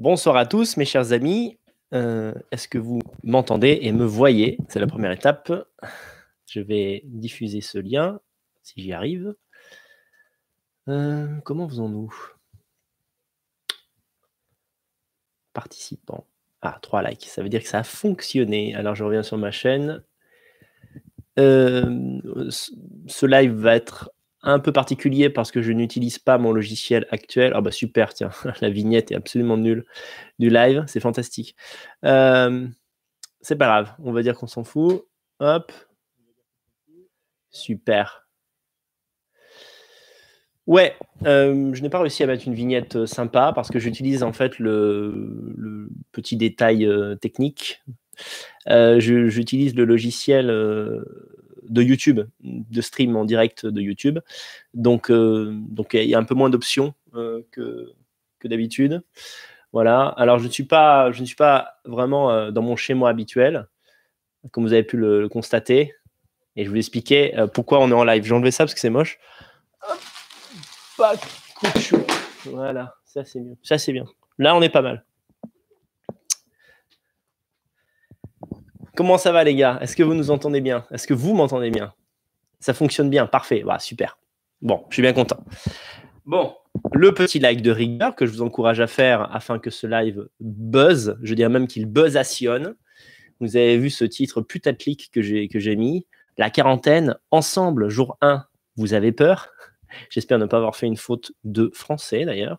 Bonsoir à tous, mes chers amis. Euh, est-ce que vous m'entendez et me voyez? C'est la première étape. Je vais diffuser ce lien, si j'y arrive. Euh, comment faisons-nous? Participants. Ah, trois likes. Ça veut dire que ça a fonctionné. Alors, je reviens sur ma chaîne. Euh, ce live va être un peu particulier parce que je n'utilise pas mon logiciel actuel. Ah bah super, tiens, la vignette est absolument nulle du live, c'est fantastique. Euh, c'est pas grave, on va dire qu'on s'en fout. Hop. Super. Ouais, euh, je n'ai pas réussi à mettre une vignette euh, sympa parce que j'utilise en fait le, petit détail technique. j'utilise le logiciel de YouTube, de stream en direct de YouTube. Donc, euh, donc il y a un peu moins d'options euh, que, que d'habitude. Voilà. Alors, je ne suis pas, je ne suis pas vraiment euh, dans mon schéma habituel, comme vous avez pu le, constater. Et je vous expliquer pourquoi on est en live. J'ai enlevé ça parce que c'est moche. Voilà. Ça c'est bien. Là, on est pas mal. Comment ça va les gars? Est-ce que vous nous entendez bien? Est-ce que vous m'entendez bien? Ça fonctionne bien, parfait, voilà, super. Bon, je suis bien content. Bon, le petit like de rigueur que je vous encourage à faire afin que ce live buzz, je dirais même qu'il buzzationne. Vous avez vu ce titre putaclic que j'ai que j'ai mis, la quarantaine ensemble jour 1. Vous avez peur J'espère ne pas avoir fait une faute de français d'ailleurs.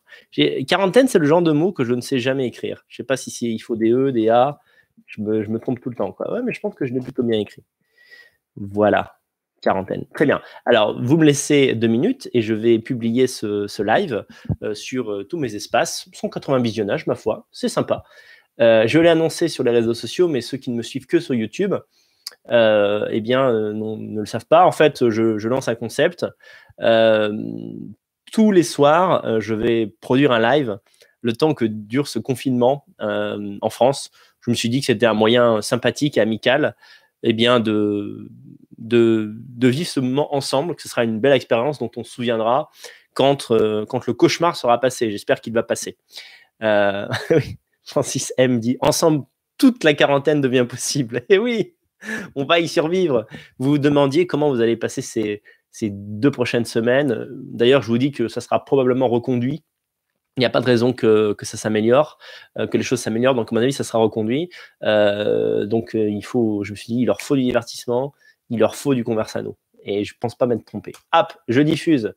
Quarantaine, c'est le genre de mot que je ne sais jamais écrire. Je ne sais pas il faut des e, des a. Je me, trompe tout le temps. Quoi. Mais je pense que je l'ai plutôt bien écrit. Voilà. Quarantaine. Très bien. Alors, vous me laissez deux minutes et je vais publier ce, live euh, sur euh, tous mes espaces. 180 visionnages, ma foi. C'est sympa. Euh, je l'ai annoncé sur les réseaux sociaux, mais ceux qui ne me suivent que sur YouTube, eh bien, ne le savent pas. En fait, je lance un concept. tous les soirs, je vais produire un live le temps que dure ce confinement en France je me suis dit que c'était un moyen sympathique et amical eh bien de, de, vivre ce moment ensemble, que ce sera une belle expérience dont on se souviendra quand, euh, quand le cauchemar sera passé. J'espère qu'il va passer. Euh, Francis M dit Ensemble, toute la quarantaine devient possible. Et eh oui, on va y survivre. Vous vous demandiez comment vous allez passer ces, ces deux prochaines semaines. D'ailleurs, je vous dis que ça sera probablement reconduit il n'y a pas de raison que, ça s'améliore, euh, que les choses s'améliorent. Donc, à mon avis, ça sera reconduit. Euh, donc, euh, il faut, je me suis dit, il leur faut du divertissement, il leur faut du conversano. Et je ne pense pas m'être trompé. Hop, je diffuse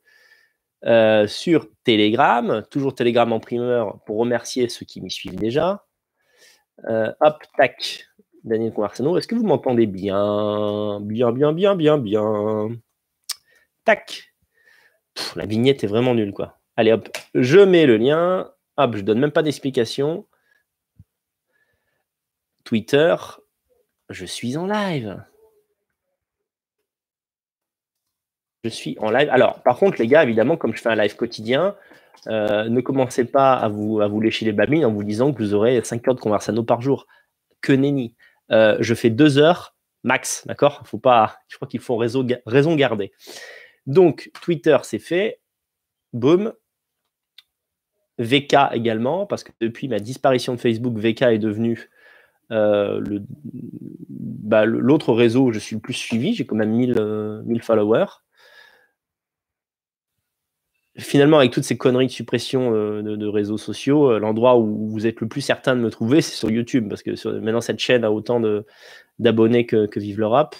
sur Telegram, toujours Telegram en primeur pour remercier ceux qui m'y suivent déjà. hop, tac, Daniel Conversano. Est-ce que vous m'entendez bien? Bien, bien, bien, bien, bien. Tac. la vignette est vraiment nulle, quoi. Allez hop, je mets le lien. Hop, je donne même pas d'explication. Twitter, je suis en live. Je suis en live. Alors, par contre, les gars, évidemment, comme je fais un live quotidien, euh, ne commencez pas à vous, à lécher les babines en vous disant que vous aurez 5 heures de conversano par jour. Que nenni. Euh, je fais 2 heures max, d'accord? Faut pas. Je crois qu'il faut raison, raison garder. Donc, Twitter, c'est fait. Boum. VK également, parce que depuis ma disparition de Facebook, VK est devenu euh, bah, l'autre réseau où je suis le plus suivi. J'ai quand même 1000, euh, followers. Finalement, avec toutes ces conneries de suppression euh, de, réseaux sociaux, l'endroit où vous êtes le plus certain de me trouver, c'est sur YouTube, parce que maintenant cette chaîne a autant d'abonnés que, Vive l'Europe.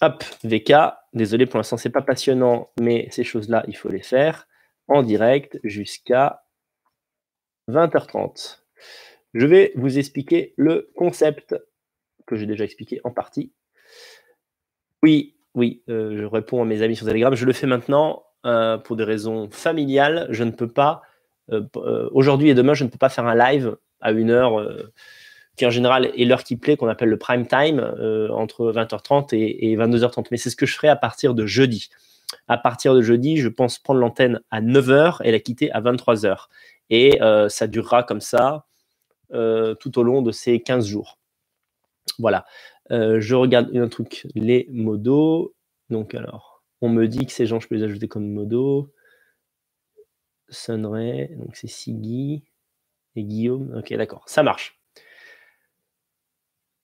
Hop, VK. Désolé, pour l'instant, c'est pas passionnant, mais ces choses-là, il faut les faire direct jusqu'à 20h30. Je vais vous expliquer le concept que j'ai déjà expliqué en partie. Oui, oui, euh, je réponds à mes amis sur Telegram. Je le fais maintenant euh, pour des raisons familiales. Je ne peux pas, euh, aujourd'hui et demain, je ne peux pas faire un live à une heure qui en général est l'heure qui plaît, qu'on appelle le prime time, entre 20h30 et 22h30. Mais c'est ce que je ferai à partir de jeudi à partir de jeudi, je pense prendre l'antenne à 9h et la quitter à 23h. Et euh, ça durera comme ça euh, tout au long de ces 15 jours. Voilà. Euh, je regarde un truc, les modos. Donc alors, on me dit que ces gens, je peux les ajouter comme modos. Sunray, donc c'est Siggy. Et Guillaume, ok, d'accord, ça marche.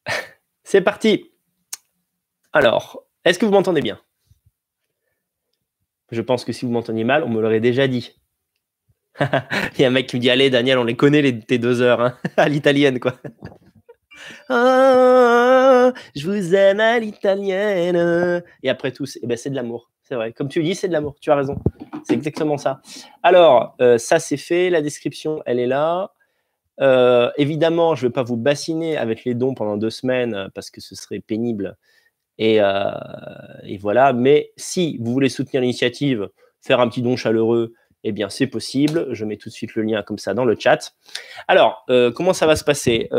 C'est parti. Alors, est-ce que vous m'entendez bien? Je pense que si vous m'entendiez mal, on me l'aurait déjà dit. Il y a un mec qui me dit Allez, Daniel, on les connaît, les, tes deux heures, hein, à l'italienne, quoi. Ah, je vous aime à l'italienne. Et après tout, eh ben, c'est de l'amour. C'est vrai. Comme tu dis, c'est de l'amour. Tu as raison. C'est exactement ça. Alors, euh, ça, c'est fait. La description, elle est là. Euh, évidemment, je ne vais pas vous bassiner avec les dons pendant deux semaines parce que ce serait pénible. Et, et voilà. Mais si vous voulez soutenir l'initiative, faire un petit don chaleureux, eh bien, c'est possible. Je mets tout de suite le lien comme ça dans le chat. Alors, comment ça va se passer?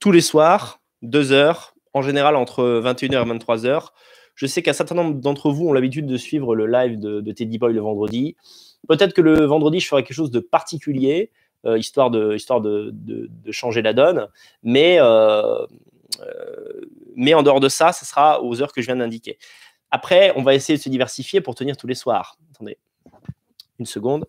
Tous les soirs, deux heures, en général entre 21h et 23h. Je sais qu'un certain nombre d'entre vous ont l'habitude de suivre le live de, Teddy Boy le vendredi. Peut-être que le vendredi, je ferai quelque chose de particulier, euh, histoire, de, histoire de, changer la donne. Mais, euh, euh, mais en dehors de ça, ce sera aux heures que je viens d'indiquer. Après, on va essayer de se diversifier pour tenir tous les soirs. Attendez une seconde.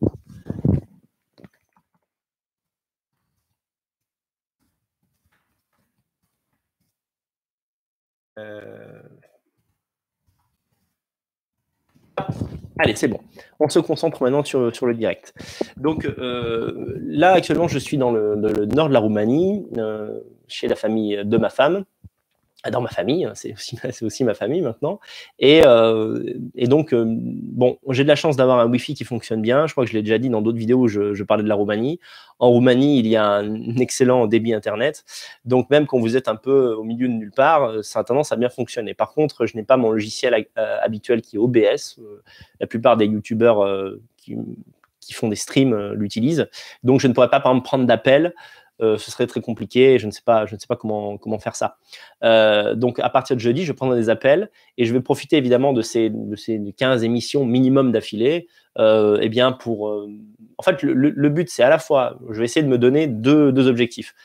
Euh, allez, c'est bon. On se concentre maintenant sur, sur le direct. Donc euh, là, actuellement, je suis dans le, nord de la Roumanie, euh, chez la famille de ma femme dans ma famille, hein, c'est aussi, ma famille maintenant. Et, euh, donc, euh, bon, j'ai de la chance d'avoir un Wi-Fi qui fonctionne bien. Je crois que je l'ai déjà dit dans d'autres vidéos où je, parlais de la Roumanie. En Roumanie, il y a un excellent débit Internet. Donc, même quand vous êtes un peu au milieu de nulle part, euh, ça a tendance à bien fonctionner. Par contre, je n'ai pas mon logiciel habituel qui est OBS. La plupart des YouTubeurs qui, font des streams l'utilisent. Donc, je ne pourrais pas, par prendre d'appels. Euh, ce serait très compliqué. Je ne sais pas, je ne sais pas comment, comment faire ça. Euh, donc, à partir de jeudi, je prendre des appels et je vais profiter évidemment de ces, de ces 15 émissions minimum d'affilée. Euh, eh bien, pour. en fait, le, but, c'est à la fois, je vais essayer de me donner deux, deux objectifs.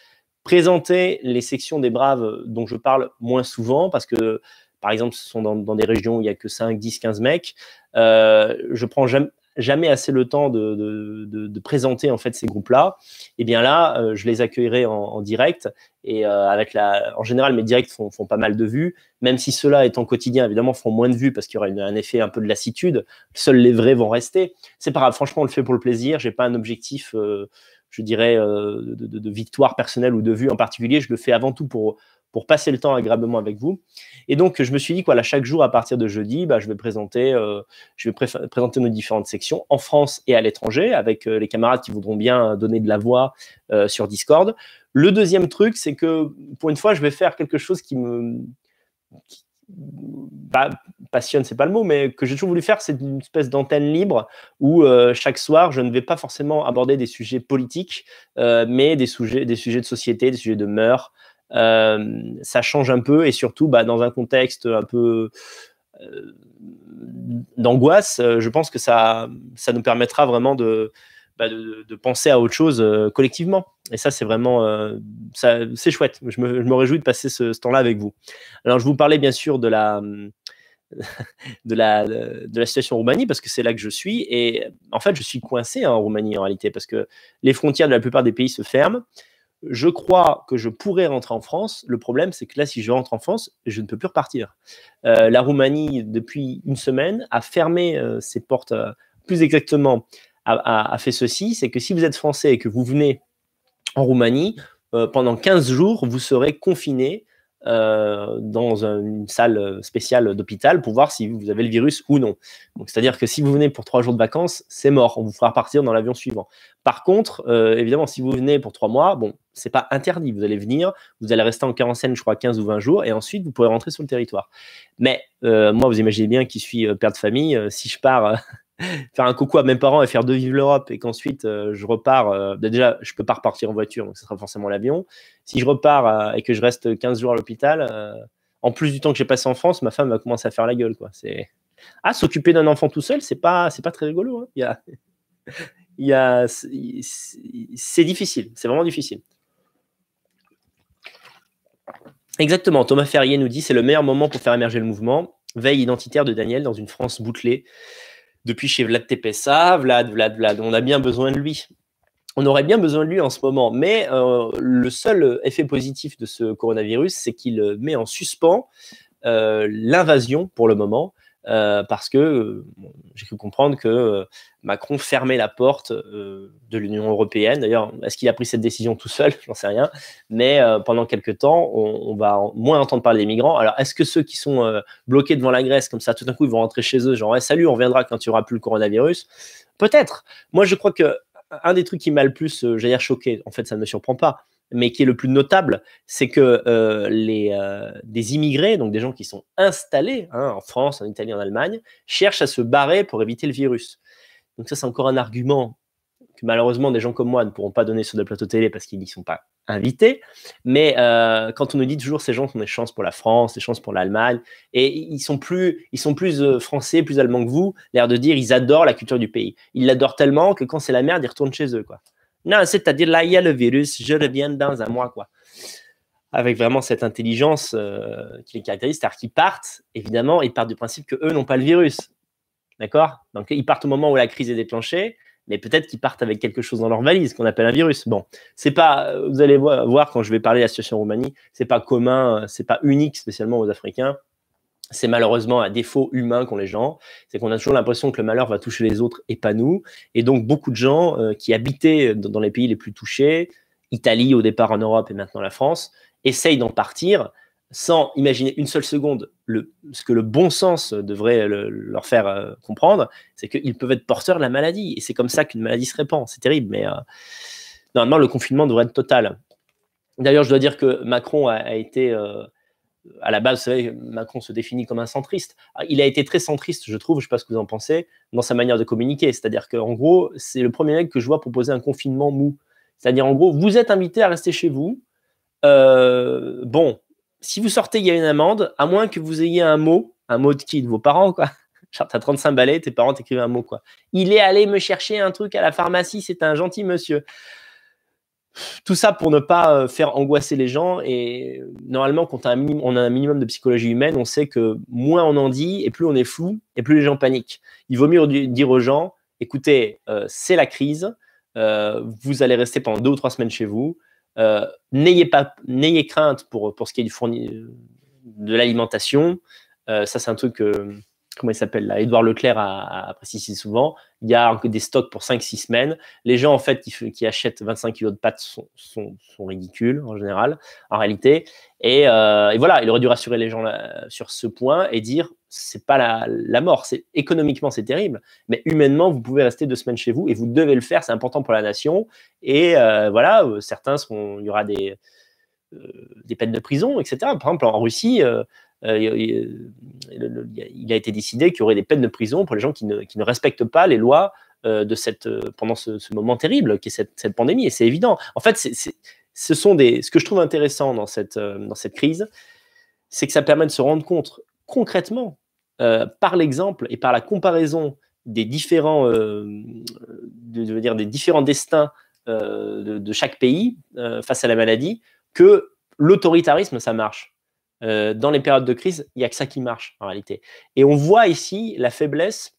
Présenter les sections des Braves dont je parle moins souvent parce que par exemple, ce sont dans, dans, des régions où il n'y a que 5, 10, 15 mecs. je prends jamais, jamais assez le temps de, présenter en fait ces groupes-là, eh bien là, euh, je les accueillerai en, direct. Et euh, avec la, en général, mes directs font, pas mal de vues, même si ceux-là, étant quotidien, évidemment, font moins de vues parce qu'il y aura un effet un peu de lassitude. Seuls les vrais vont rester. C'est pas grave. Franchement, on le fait pour le plaisir. J'ai pas un objectif. Euh, je dirais, de, de, victoire personnelle ou de vue en particulier. Je le fais avant tout pour, pour passer le temps agréablement avec vous. Et donc, je me suis dit, voilà, chaque jour, à partir de jeudi, bah, je vais, présenter, euh, je vais présenter nos différentes sections en France et à l'étranger, avec euh, les camarades qui voudront bien donner de la voix euh, sur Discord. Le deuxième truc, c'est que pour une fois, je vais faire quelque chose qui me bah, passionne, c'est pas le mot, mais que j'ai toujours voulu faire, c'est une espèce d'antenne libre où chaque soir, je ne vais pas forcément aborder des sujets politiques, mais des sujets, des sujets de société, des sujets de mœurs, ça change un peu et surtout bah, dans un contexte un peu euh, d'angoisse, euh, je pense que ça, ça nous permettra vraiment de, bah, penser à autre chose collectivement. Et ça, c'est vraiment, c'est chouette. Je me, je me, réjouis de passer ce, temps-là avec vous. Alors, je vous parlais bien sûr de la, de la, de la situation en Roumanie parce que c'est là que je suis. Et en fait, je suis coincé hein, en Roumanie en réalité parce que les frontières de la plupart des pays se ferment je crois que je pourrais rentrer en France. Le problème, c'est que là, si je rentre en France, je ne peux plus repartir. Euh, la Roumanie, depuis une semaine, a fermé euh, ses portes, euh, plus exactement, a, fait ceci, c'est que si vous êtes français et que vous venez en Roumanie, pendant 15 jours, vous serez confiné dans une salle spéciale d'hôpital pour voir si vous avez le virus ou non. C'est-à-dire que si vous venez pour trois jours de vacances, c'est mort. On vous fera partir dans l'avion suivant. Par contre, évidemment, si vous venez pour trois mois, bon, c'est pas interdit. Vous allez venir, vous allez rester en quarantaine, je crois, 15 ou 20 jours, et ensuite vous pourrez rentrer sur le territoire. Mais euh, moi, vous imaginez bien qui suis père de famille, si je pars faire un coucou à mes parents et faire deux vivre l'Europe et qu'ensuite euh, je repars, euh, bah, déjà je peux pas repartir en voiture donc ce sera forcément l'avion. Si je repars euh, et que je reste 15 jours à l'hôpital, en plus du temps que j'ai passé en France, ma femme va commencer à faire la gueule quoi. C'est ah s'occuper d'un enfant tout seul, c'est pas pas très rigolo. Hein. Il y a il y a c'est difficile, c'est vraiment difficile. Exactement, Thomas Ferrier nous dit c'est le meilleur moment pour faire émerger le mouvement. Veille identitaire de Daniel dans une France bouclée depuis chez Vlad Tepessa. Vlad, Vlad, Vlad, on a bien besoin de lui. on aurait bien besoin de lui en ce moment. Mais le seul effet positif de ce coronavirus, c'est qu'il met en suspens l'invasion pour le moment. Euh, parce que euh, j'ai cru comprendre que euh, Macron fermait la porte de l'Union européenne. D'ailleurs, est-ce qu'il a pris cette décision tout seul? J'en sais rien. Mais pendant quelques temps, on, va moins entendre parler des migrants. Alors, est-ce que ceux qui sont bloqués devant la Grèce, comme ça, tout d'un coup, ils vont rentrer chez eux, genre, salut, on reviendra quand il n'y aura plus le coronavirus? Peut-être. Moi, je crois que un des trucs qui m'a le plus, j'allais dire, choqué, en fait, ça ne me surprend pas, mais qui est le plus notable, c'est que euh, les, euh, des immigrés, donc des gens qui sont installés hein, en France, en Italie, en Allemagne, cherchent à se barrer pour éviter le virus. Donc ça, c'est encore un argument que malheureusement des gens comme moi ne pourront pas donner sur des plateaux télé parce qu'ils n'y sont pas invités. Mais euh, quand on nous dit toujours ces gens ont des chances pour la France, des chances pour l'Allemagne, et ils sont plus, ils sont plus français, plus allemands que vous, l'air de dire ils adorent la culture du pays. Ils l'adorent tellement que quand c'est la merde, ils retournent chez eux, quoi. Non, c'est-à-dire là, il y a le virus, je reviens dans un mois, quoi. Avec vraiment cette intelligence euh, qui les caractérise, c'est-à-dire qu'ils partent, évidemment, ils partent du principe qu'eux n'ont pas le virus. D'accord? Donc, ils partent au moment où la crise est déclenchée, mais peut-être qu'ils partent avec quelque chose dans leur valise qu'on appelle un virus. Bon, c'est pas, vous allez voir quand je vais parler de la situation en Roumanie, c'est pas commun, c'est pas unique spécialement aux Africains c'est malheureusement un défaut humain qu'ont les gens, c'est qu'on a toujours l'impression que le malheur va toucher les autres et pas nous. Et donc beaucoup de gens euh, qui habitaient dans, les pays les plus touchés, Italie au départ en Europe et maintenant la France, essayent d'en partir sans imaginer une seule seconde ce que le bon sens devrait leur faire euh, comprendre, c'est qu'ils peuvent être porteurs de la maladie. Et c'est comme ça qu'une maladie se répand. C'est terrible, mais euh, normalement le confinement devrait être total. D'ailleurs, je dois dire que Macron a, été à la base, vous savez, Macron se définit comme un centriste. Ah, il a été très centriste, je trouve, je ne sais pas ce que vous en pensez, dans sa manière de communiquer. C'est-à-dire qu'en gros, c'est le premier mec que je vois proposer un confinement mou. C'est-à-dire, en gros, vous êtes invité à rester chez vous. Euh, bon, si vous sortez, il y a une amende, à moins que vous ayez un mot, un mot de qui De vos parents, quoi. Genre, t'as 35 balais, tes parents t'écrivent un mot, quoi. Il est allé me chercher un truc à la pharmacie, c'est un gentil monsieur tout ça pour ne pas euh, faire angoisser les gens. Et normalement, quand on a un minimum de psychologie humaine, on sait que moins on en dit et plus on est flou et plus les gens paniquent. Il vaut mieux dire aux gens écoutez, euh, c'est la crise, euh, vous allez rester pendant deux ou trois semaines chez vous. n'ayez pas, n'ayez crainte pour, pour ce qui est du de l'alimentation. ça, c'est un truc comment il s'appelle là, Edouard Leclerc a, précisé souvent, il y a des stocks pour 5-6 semaines. Les gens, en fait, qui, achètent 25 kilos de pâtes sont, ridicules, en général, en réalité. Euh, et, voilà, il aurait dû rassurer les gens sur ce point et dire, c'est pas la, mort, c'est économiquement, c'est terrible, mais humainement, vous pouvez rester deux semaines chez vous et vous devez le faire, c'est important pour la nation. Et euh, voilà, euh, certains seront, il y aura des, des peines de prison, etc. Par exemple, en Russie, il a été décidé qu'il y aurait des peines de prison pour les gens qui ne, respectent pas les lois euh, de cette, euh, pendant ce, moment terrible qui est cette, pandémie. Et c'est évident. En fait, ce sont des, ce que je trouve intéressant dans cette, dans cette crise, c'est que ça permet de se rendre compte concrètement, par l'exemple et par la comparaison des différents, de, dire, des différents destins de, de, chaque pays face à la maladie, que l'autoritarisme, ça marche. Euh, dans les périodes de crise, il n'y a que ça qui marche en réalité. Et on voit ici la faiblesse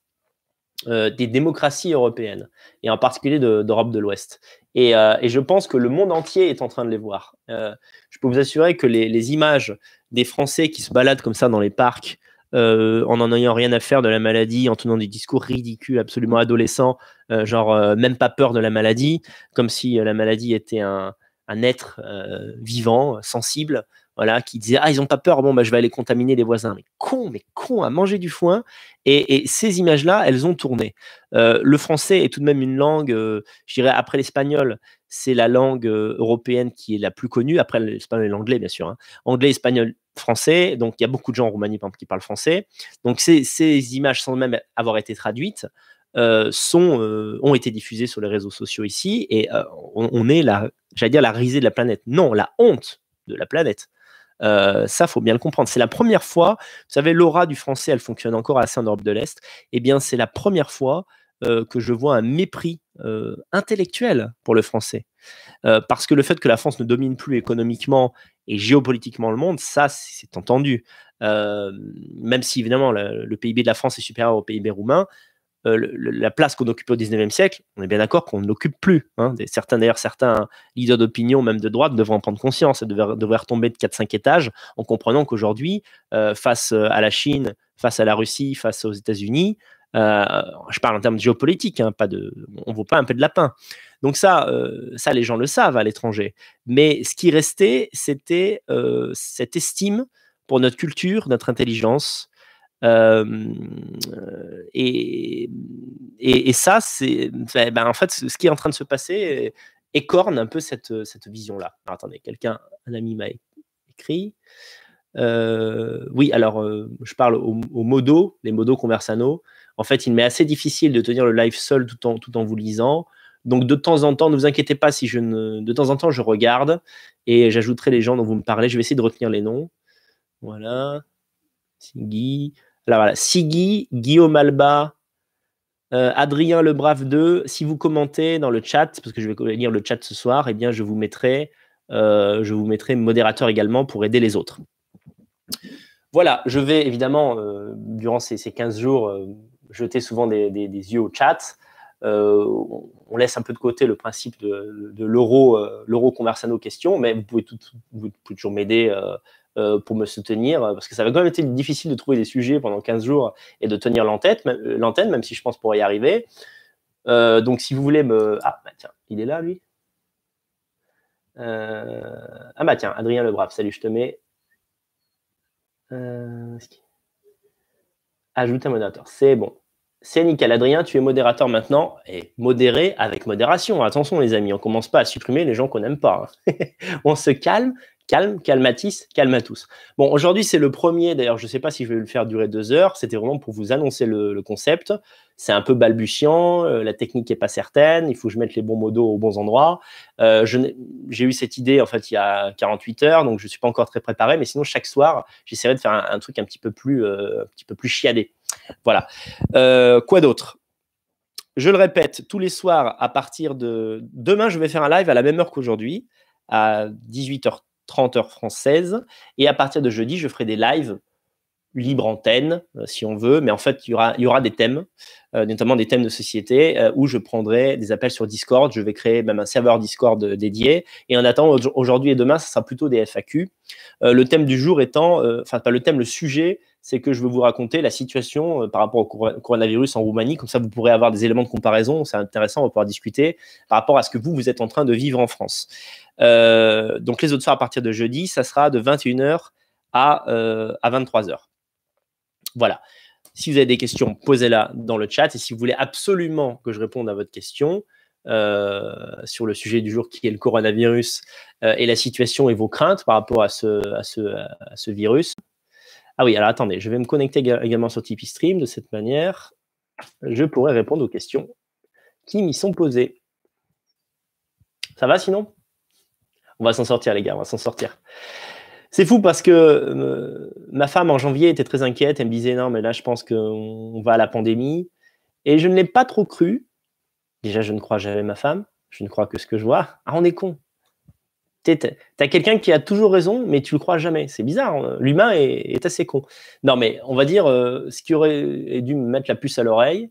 euh, des démocraties européennes, et en particulier d'Europe de, l'Ouest. Euh, et, je pense que le monde entier est en train de les voir. je peux vous assurer que les, images des Français qui se baladent comme ça dans les parcs, en n'en ayant rien à faire de la maladie, en tenant des discours ridicules, absolument adolescents, genre même pas peur de la maladie, comme si la maladie était un être vivant, sensible, voilà, qui disait ah ils ont pas peur, bon bah je vais aller contaminer les voisins. Mais con, mais con à manger du foin. Et, ces images-là, elles ont tourné. Euh, le français est tout de même une langue, euh, je dirais après l'espagnol, c'est la langue euh, européenne qui est la plus connue. Après l'espagnol et l'anglais bien sûr, hein. anglais, espagnol, français. Donc il y a beaucoup de gens en Roumanie qui parlent français. Donc ces, images sans même avoir été traduites. ont été diffusées sur les réseaux sociaux ici et on, on, est la, j'allais dire la risée de la planète. Non, la honte de la planète. Euh, ça, faut bien le comprendre. C'est la première fois, vous savez, l'aura du français, elle fonctionne encore assez en Europe de l'Est. Eh bien, c'est la première fois euh, que je vois un mépris euh, intellectuel pour le français. parce que le fait que la France ne domine plus économiquement et géopolitiquement le monde, ça, c'est entendu. même si évidemment le, PIB de la France est supérieur au PIB roumain, la place qu'on occupait au 19e siècle, on est bien d'accord qu'on ne l'occupe plus. Hein. certains, d'ailleurs, certains leaders d'opinion, même de droite, devraient en prendre conscience et devraient, retomber de 4-5 étages en comprenant qu'aujourd'hui, face à la Chine, face à la Russie, face aux États-Unis, je parle en termes géopolitiques, hein, pas de, on ne vaut pas un peu de lapin. Donc ça, ça, les gens le savent à l'étranger. Mais ce qui restait, c'était cette estime pour notre culture, notre intelligence, et, et, ça, c'est ben, en fait ce qui est en train de se passer écorne un peu cette, vision-là. Attendez, quelqu'un, un ami m'a écrit. oui, alors je parle aux au modos, les modos conversano. En fait, il m'est assez difficile de tenir le live seul tout en, tout en vous lisant. Donc de temps en temps, ne vous inquiétez pas si je ne. De temps en temps, je regarde et j'ajouterai les gens dont vous me parlez. Je vais essayer de retenir les noms. Voilà. Siggy. Alors voilà, Siggy, Guillaume Alba, euh, Adrien Le Brave 2. Si vous commentez dans le chat, parce que je vais lire le chat ce soir, eh bien je vous mettrai, euh, modérateur également pour aider les autres. Voilà, je vais évidemment, euh, durant ces, 15 jours, jeter souvent des, yeux au chat. on laisse un peu de côté le principe de, l'euro, l'euro conversano question, mais vous pouvez, vous pouvez toujours m'aider pour me soutenir, euh, parce que ça va quand même été difficile de trouver des sujets pendant 15 jours et de tenir euh, l'antenne, même si je pense pour y arriver. donc si vous voulez me... Ah, bah tiens, il est là, lui Ah bah tiens, Adrien Lebrave, salut, je te mets... Ajouter un modérateur, c'est bon. C'est nickel. Adrien, tu es modérateur maintenant et modéré avec modération. Attention les amis, on commence pas à supprimer les gens qu'on n'aime pas. Hein. on se calme calme, calmatis, tous. Bon, aujourd'hui, c'est le premier. D'ailleurs, je ne sais pas si je vais le faire durer deux heures. C'était vraiment pour vous annoncer le, concept. C'est un peu balbutiant. Euh, la technique n'est pas certaine. Il faut que je mette les bons modos aux bons endroits. Euh, j'ai eu cette idée, en fait, il y a 48 heures. Donc, je ne suis pas encore très préparé. Mais sinon, chaque soir, j'essaierai de faire un, truc un petit peu plus, euh, un petit peu plus chiadé. Voilà. quoi d'autre? Je le répète, tous les soirs, à partir de demain, je vais faire un live à la même heure qu'aujourd'hui, à 18h 30 heures françaises. Et à partir de jeudi, je ferai des lives libre antenne, euh, si on veut, mais en fait, il y aura, y aura des thèmes, euh, notamment des thèmes de société, euh, où je prendrai des appels sur Discord. Je vais créer même un serveur Discord dédié. Et en attendant, aujourd'hui et demain, ça sera plutôt des FAQ. le thème du jour étant, enfin, pas le thème, le sujet, c'est que je veux vous raconter la situation par rapport au coronavirus en Roumanie. Comme ça, vous pourrez avoir des éléments de comparaison. C'est intéressant, on va pouvoir discuter par rapport à ce que vous, vous êtes en train de vivre en France. Donc, les autres soirs, à partir de jeudi, ça sera de 21h à, à 23h. Voilà. Si vous avez des questions, posez-la dans le chat. Et si vous voulez absolument que je réponde à votre question euh, sur le sujet du jour qui est le coronavirus euh, et la situation et vos craintes par rapport à ce, à ce, virus. Ah oui, alors attendez, je vais me connecter également sur Tipeee Stream. De cette manière, je pourrai répondre aux questions qui m'y sont posées. Ça va sinon? On va s'en sortir, les gars, on va s'en sortir. C'est fou parce que euh, ma femme en janvier était très inquiète. Elle me disait non, mais là, je pense qu'on va à la pandémie. Et je ne l'ai pas trop cru. Déjà, je ne crois jamais ma femme. Je ne crois que ce que je vois. Ah, on est con. Tu as quelqu'un qui a toujours raison, mais tu le crois jamais. C'est bizarre. Hein. L'humain est, assez con. Non, mais on va dire euh, ce qui aurait dû me mettre la puce à l'oreille.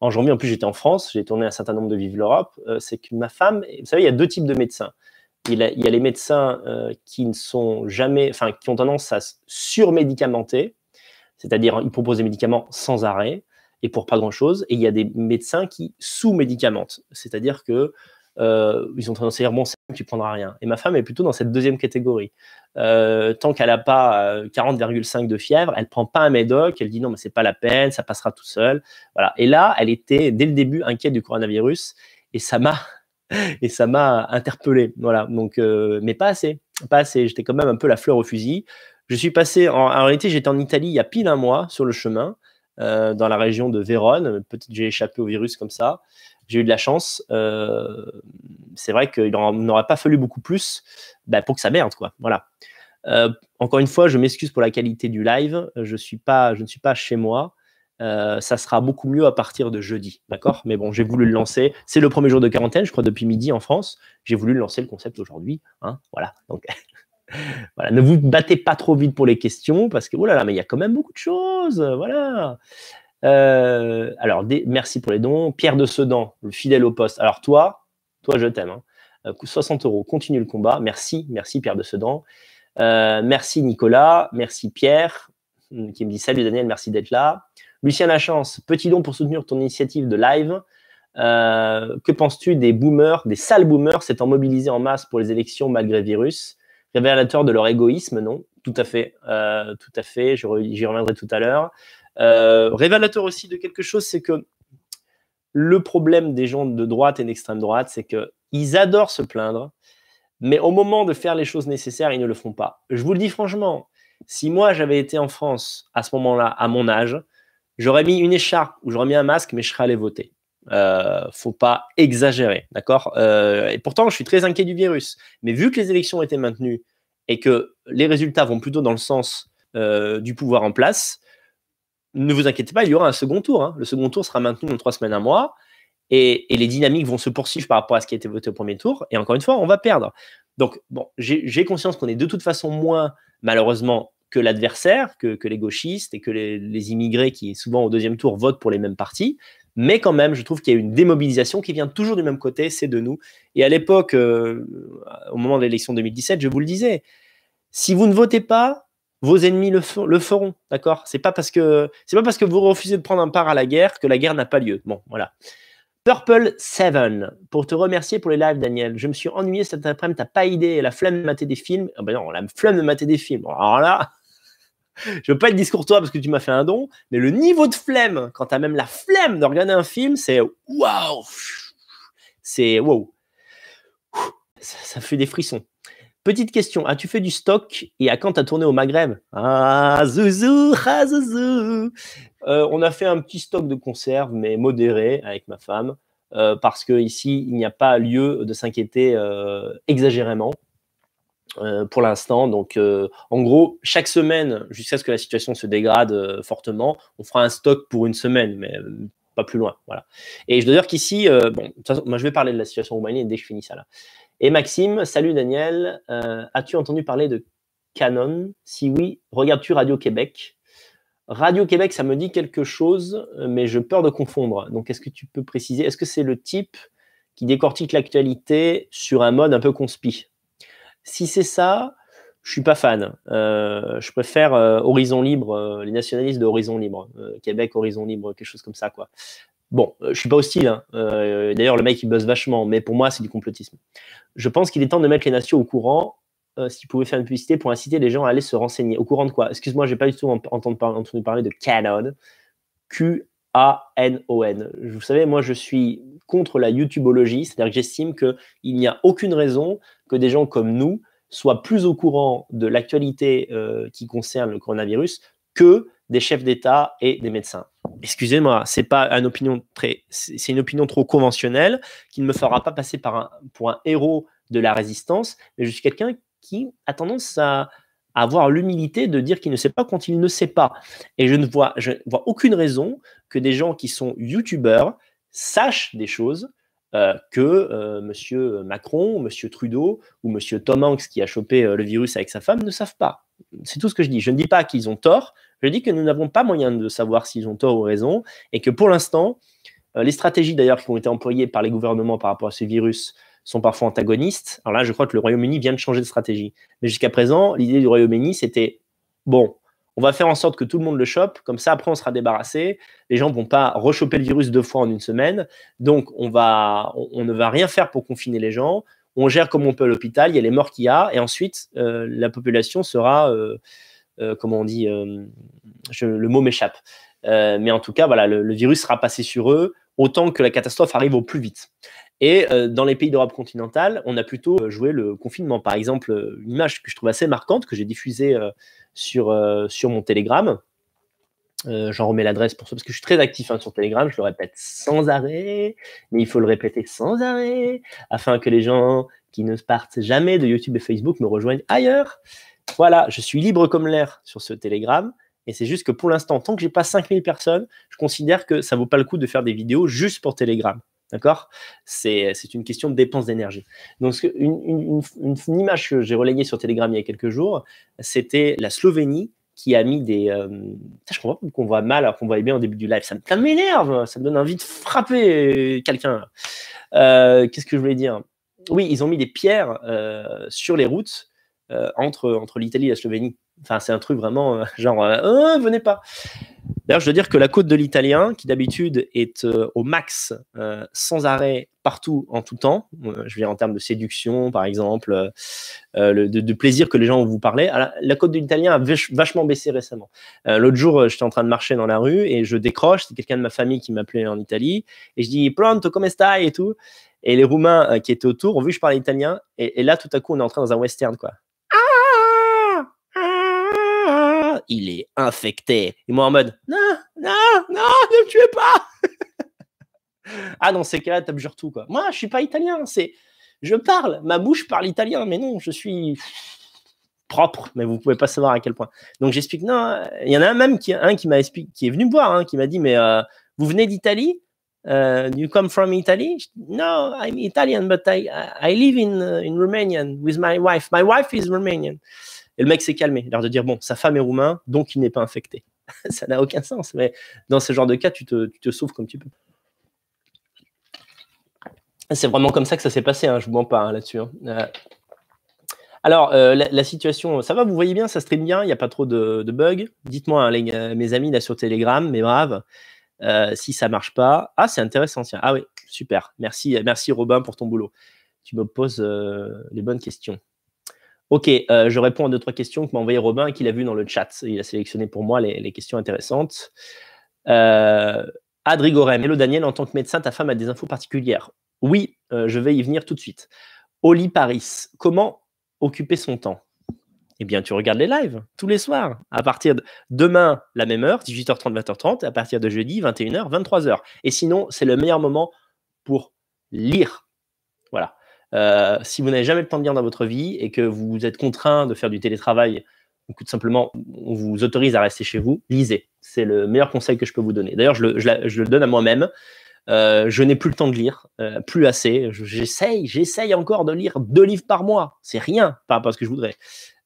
En janvier, en plus, j'étais en France. J'ai tourné un certain nombre de Vive l'Europe. Euh, c'est que ma femme, vous savez, il y a deux types de médecins il, y a les médecins euh, qui ne sont jamais, enfin, qui ont tendance à surmédicamenter, c'est-à-dire ils proposent des médicaments sans arrêt et pour pas grand-chose. Et il y a des médecins qui sous-médicamentent, c'est-à-dire que euh, ils ont tendance à dire bon, tu prendras rien. Et ma femme est plutôt dans cette deuxième catégorie. Euh, tant qu'elle n'a pas 40,5 de fièvre, elle prend pas un médoc, elle dit non, mais c'est pas la peine, ça passera tout seul. Voilà. Et là, elle était dès le début inquiète du coronavirus et ça m'a et ça m'a interpellé. Voilà. Donc, euh, mais pas assez, pas. J'étais quand même un peu la fleur au fusil. Je suis passé, en, réalité, j'étais en Italie il y a pile un mois sur le chemin, euh, dans la région de Vérone. Peut-être j'ai échappé au virus comme ça. J'ai eu de la chance. Euh, c'est vrai qu'il n'aurait pas fallu beaucoup plus bah, pour que ça merde, quoi. Voilà. encore une fois, je m'excuse pour la qualité du live. Je ne suis pas chez moi. Euh, ça sera beaucoup mieux à partir de jeudi, d'accord? Mais bon, j'ai voulu le lancer. C'est le premier jour de quarantaine, je crois, depuis midi en France. J'ai voulu lancer le concept aujourd'hui. Hein, voilà. Donc, voilà. Ne vous battez pas trop vite pour les questions parce que, oh là là, mais il y a quand même beaucoup de choses. Voilà. alors, merci pour les dons. Pierre de Sedan, le fidèle au poste. Alors, toi, toi, je t'aime. 60 hein. euros, continue le combat. Merci, merci Pierre de Sedan. merci Nicolas, merci Pierre, qui me dit Salut Daniel, merci d'être là. Lucien Lachance, petit don pour soutenir ton initiative de live. Euh, que penses-tu des boomers, des sales boomers s'étant mobilisés en masse pour les élections malgré virus? Révélateur de leur égoïsme, non Tout à fait, euh, tout à fait. J'y reviendrai tout à l'heure. Euh, révélateur aussi de quelque chose, c'est que le problème des gens de droite et d'extrême droite, c'est qu'ils adorent se plaindre, mais au moment de faire les choses nécessaires, ils ne le font pas. Je vous le dis franchement, si moi j'avais été en France à ce moment-là, à mon âge, j'aurais mis une écharpe ou j'aurais mis un masque, mais je serais allé voter. Euh, faut pas exagérer, d'accord? Euh, Et pourtant, je suis très inquiet du virus. Mais vu que les élections étaient maintenues et que les résultats vont plutôt dans le sens euh, du pouvoir en place, ne vous inquiétez pas, il y aura un second tour. Hein. Le second tour sera maintenu dans trois semaines, un mois. Et, les dynamiques vont se poursuivre par rapport à ce qui a été voté au premier tour. Et encore une fois, on va perdre. Donc, bon, j'ai conscience qu'on est de toute façon moins, malheureusement, que l'adversaire, que, les gauchistes et que les, immigrés qui, souvent au deuxième tour, votent pour les mêmes partis. Mais quand même, je trouve qu'il y a une démobilisation qui vient toujours du même côté, c'est de nous. Et à l'époque, euh, au moment de l'élection 2017, je vous le disais, si vous ne votez pas, vos ennemis le, feront, d'accord? C'est pas parce que c'est pas parce que vous refusez de prendre un part à la guerre que la guerre n'a pas lieu. Bon, voilà. Purple 7, pour te remercier pour les lives, Daniel. Je me suis ennuyé cet après-midi, t'as pas idée, la flemme de mater des films. Ah ben non, la flemme de mater des films. Alors là, je veux pas être discourtois parce que tu m'as fait un don, mais le niveau de flemme, quand tu as même la flemme de regarder un film, c'est waouh! C'est waouh! Ça, fait des frissons. Petite question, as-tu fait du stock et à quand tu as tourné au Maghreb? Ah, zouzou, ah, euh, On a fait un petit stock de conserves, mais modéré avec ma femme, euh, parce que ici, il n'y a pas lieu de s'inquiéter euh, exagérément. Euh, pour l'instant. Donc, euh, en gros, chaque semaine, jusqu'à ce que la situation se dégrade euh, fortement, on fera un stock pour une semaine, mais pas plus loin. Voilà. Et je dois dire qu'ici, bon, moi je vais parler de la situation roumaine dès que je finis ça là. Et Maxime, salut Daniel, as-tu entendu parler de Canon? Si oui, regardes-tu Radio-Québec Radio-Québec, ça me dit quelque chose, mais je peur de confondre. Donc, est-ce que tu peux préciser Est-ce que c'est le type qui décortique l'actualité sur un mode un peu conspi? Si c'est ça, je suis pas fan. Euh, je préfère euh, Horizon Libre, euh, les nationalistes de Horizon Libre, Québec Horizon Libre, quelque chose comme ça, quoi. Bon, je suis pas hostile. Hein. D'ailleurs, le mec il bosse vachement, mais pour moi, c'est du complotisme. Je pense qu'il est temps de mettre les nations au courant. S'ils pouvaient faire une publicité pour inciter les gens à aller se renseigner. Au courant de quoi? Excuse-moi, j'ai pas du tout entendu, parler de Canon. Q-A-N-O-N. Vous savez, moi, je suis contre la YouTubeologie, c'est-à-dire que j'estime qu'il n'y a aucune raison que des gens comme nous soient plus au courant de l'actualité euh, qui concerne le coronavirus que des chefs d'État et des médecins. Excusez-moi, c'est pas une opinion très, c'est une opinion trop conventionnelle qui ne me fera pas passer par un, pour un héros de la résistance, mais je suis quelqu'un qui a tendance à, avoir l'humilité de dire qu'il ne sait pas quand il ne sait pas. Et je ne vois, vois aucune raison que des gens qui sont youtubeurs sachent des choses euh, que euh, M. Macron, M. Trudeau ou M. Tom Hanks qui a chopé euh, le virus avec sa femme ne savent pas. C'est tout ce que je dis. Je ne dis pas qu'ils ont tort, je dis que nous n'avons pas moyen de savoir s'ils ont tort ou raison, et que pour l'instant, les stratégies d'ailleurs qui ont été employées par les gouvernements par rapport à ce virus sont parfois antagonistes. Alors là, je crois que le Royaume-Uni vient de changer de stratégie. Mais jusqu'à présent, l'idée du Royaume-Uni, c'était, bon, on va faire en sorte que tout le monde le chope, comme ça après on sera débarrassé. Les gens ne vont pas rechoper le virus deux fois en une semaine. Donc on, va, on, ne va rien faire pour confiner les gens. On gère comme on peut l'hôpital, il y a les morts qu'il y a, et ensuite euh, la population sera, euh, euh, comment on dit, le mot m'échappe. mais en tout cas, voilà, le, virus sera passé sur eux autant que la catastrophe arrive au plus vite. Et dans les pays d'Europe continentale, on a plutôt joué le confinement. Par exemple, une image que je trouve assez marquante, que j'ai diffusée sur, euh, sur mon Telegram. Euh, j'en remets l'adresse pour ça parce que je suis très actif hein, sur Telegram, je le répète sans arrêt, mais il faut le répéter sans arrêt afin que les gens qui ne partent jamais de YouTube et Facebook me rejoignent ailleurs. Voilà, je suis libre comme l'air sur ce Telegram et c'est juste que pour l'instant, tant que j'ai pas 5000 personnes, je considère que ça vaut pas le coup de faire des vidéos juste pour Telegram. D'accord? C'est, une question de dépense d'énergie. Donc, une, une, image que j'ai relayée sur Telegram il y a quelques jours, c'était la Slovénie qui a mis des. Euh, je comprends qu'on voit mal alors qu'on voyait bien au début du live. Ça, m'énerve, ça me donne envie de frapper quelqu'un. Euh, qu'est-ce que je voulais dire? Oui, ils ont mis des pierres euh, sur les routes entre, entre l'Italie et la Slovénie. Enfin, c'est un truc vraiment genre, oh, venez pas. D'ailleurs, je dois dire que la côte de l'italien, qui d'habitude est euh, au max, euh, sans arrêt, partout, en tout temps, euh, je veux dire en termes de séduction, par exemple, de, plaisir que les gens vous parler, la côte de l'italien a vachement baissé récemment. L'autre jour, j'étais en train de marcher dans la rue et je décroche, c'est quelqu'un de ma famille qui m'appelait en Italie, et je dis Pronto, come stai? et tout. Et les Roumains qui étaient autour ont vu que je parlais italien, et, et là, tout à coup, on est entré dans un western, quoi il est infecté. Et moi en mode, non, non, non, ne me tuez pas. ah, dans ces cas-là, t'abjures tout, quoi. Moi, je suis pas italien, c'est, je parle, ma bouche parle italien, mais non, je suis propre, mais vous pouvez pas savoir à quel point. Donc j'explique, non, il y en a un même qui, un qui m'a expliqué, qui est venu me voir, hein, qui m'a dit, mais euh, vous venez d'Italie? Uh, you come from Italy? No, I'm Italian, but I, I live in, uh, in Romanian with my wife. My wife is Romanian. Et le mec s'est calmé, l'air de dire bon, sa femme est roumain, donc il n'est pas infecté. ça n'a aucun sens, mais dans ce genre de cas, tu te, sauves comme tu peux. C'est vraiment comme ça que ça s'est passé, hein, je ne vous mens pas hein, là-dessus. Hein. Euh, alors, euh, la, situation, ça va, vous voyez bien, ça stream bien, il n'y a pas trop de, bugs. Dites-moi, mes amis là sur Telegram, mes braves, euh, si ça marche pas. Ah, c'est intéressant, tiens. Ah oui, super. Merci, merci Robin pour ton boulot. Tu me poses les bonnes questions. Ok, euh, je réponds à deux, trois questions que m'a envoyé Robin et qu'il a vu dans le chat. Il a sélectionné pour moi les, questions intéressantes. Euh, Adrigorem, hello Daniel, en tant que médecin, ta femme a des infos particulières Oui, euh, je vais y venir tout de suite. Oli Paris, comment occuper son temps? Eh bien, tu regardes les lives tous les soirs, à partir de demain, la même heure, 18h30, 20h30, et à partir de jeudi, 21h, 23h. Et sinon, c'est le meilleur moment pour lire. Voilà. Euh, si vous n'avez jamais le temps de lire dans votre vie et que vous êtes contraint de faire du télétravail, ou tout simplement on vous autorise à rester chez vous, lisez. C'est le meilleur conseil que je peux vous donner. D'ailleurs, je, le, donne à moi-même. Euh, je n'ai plus le temps de lire, euh, plus assez. J'essaye, j'essaye encore de lire deux livres par mois. C'est rien par rapport à ce que je voudrais.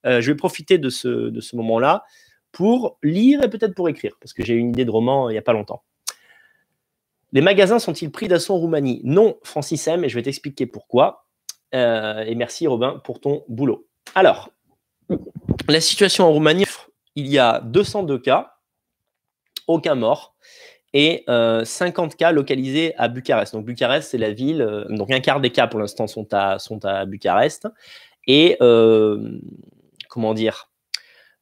je vais profiter de ce, de ce moment-là pour lire et peut-être pour écrire, parce que j'ai eu une idée de roman il n'y a pas longtemps. Les magasins sont-ils pris d'assaut en Roumanie? Non, Francis M, et je vais t'expliquer pourquoi. Euh, et merci Robin pour ton boulot. Alors, la situation en Roumanie, il y a 202 cas, aucun mort, et 50 euh, cas localisés à Bucarest. Donc Bucarest, c'est la ville, euh, donc un quart des cas pour l'instant sont à, sont à Bucarest. Et comment dire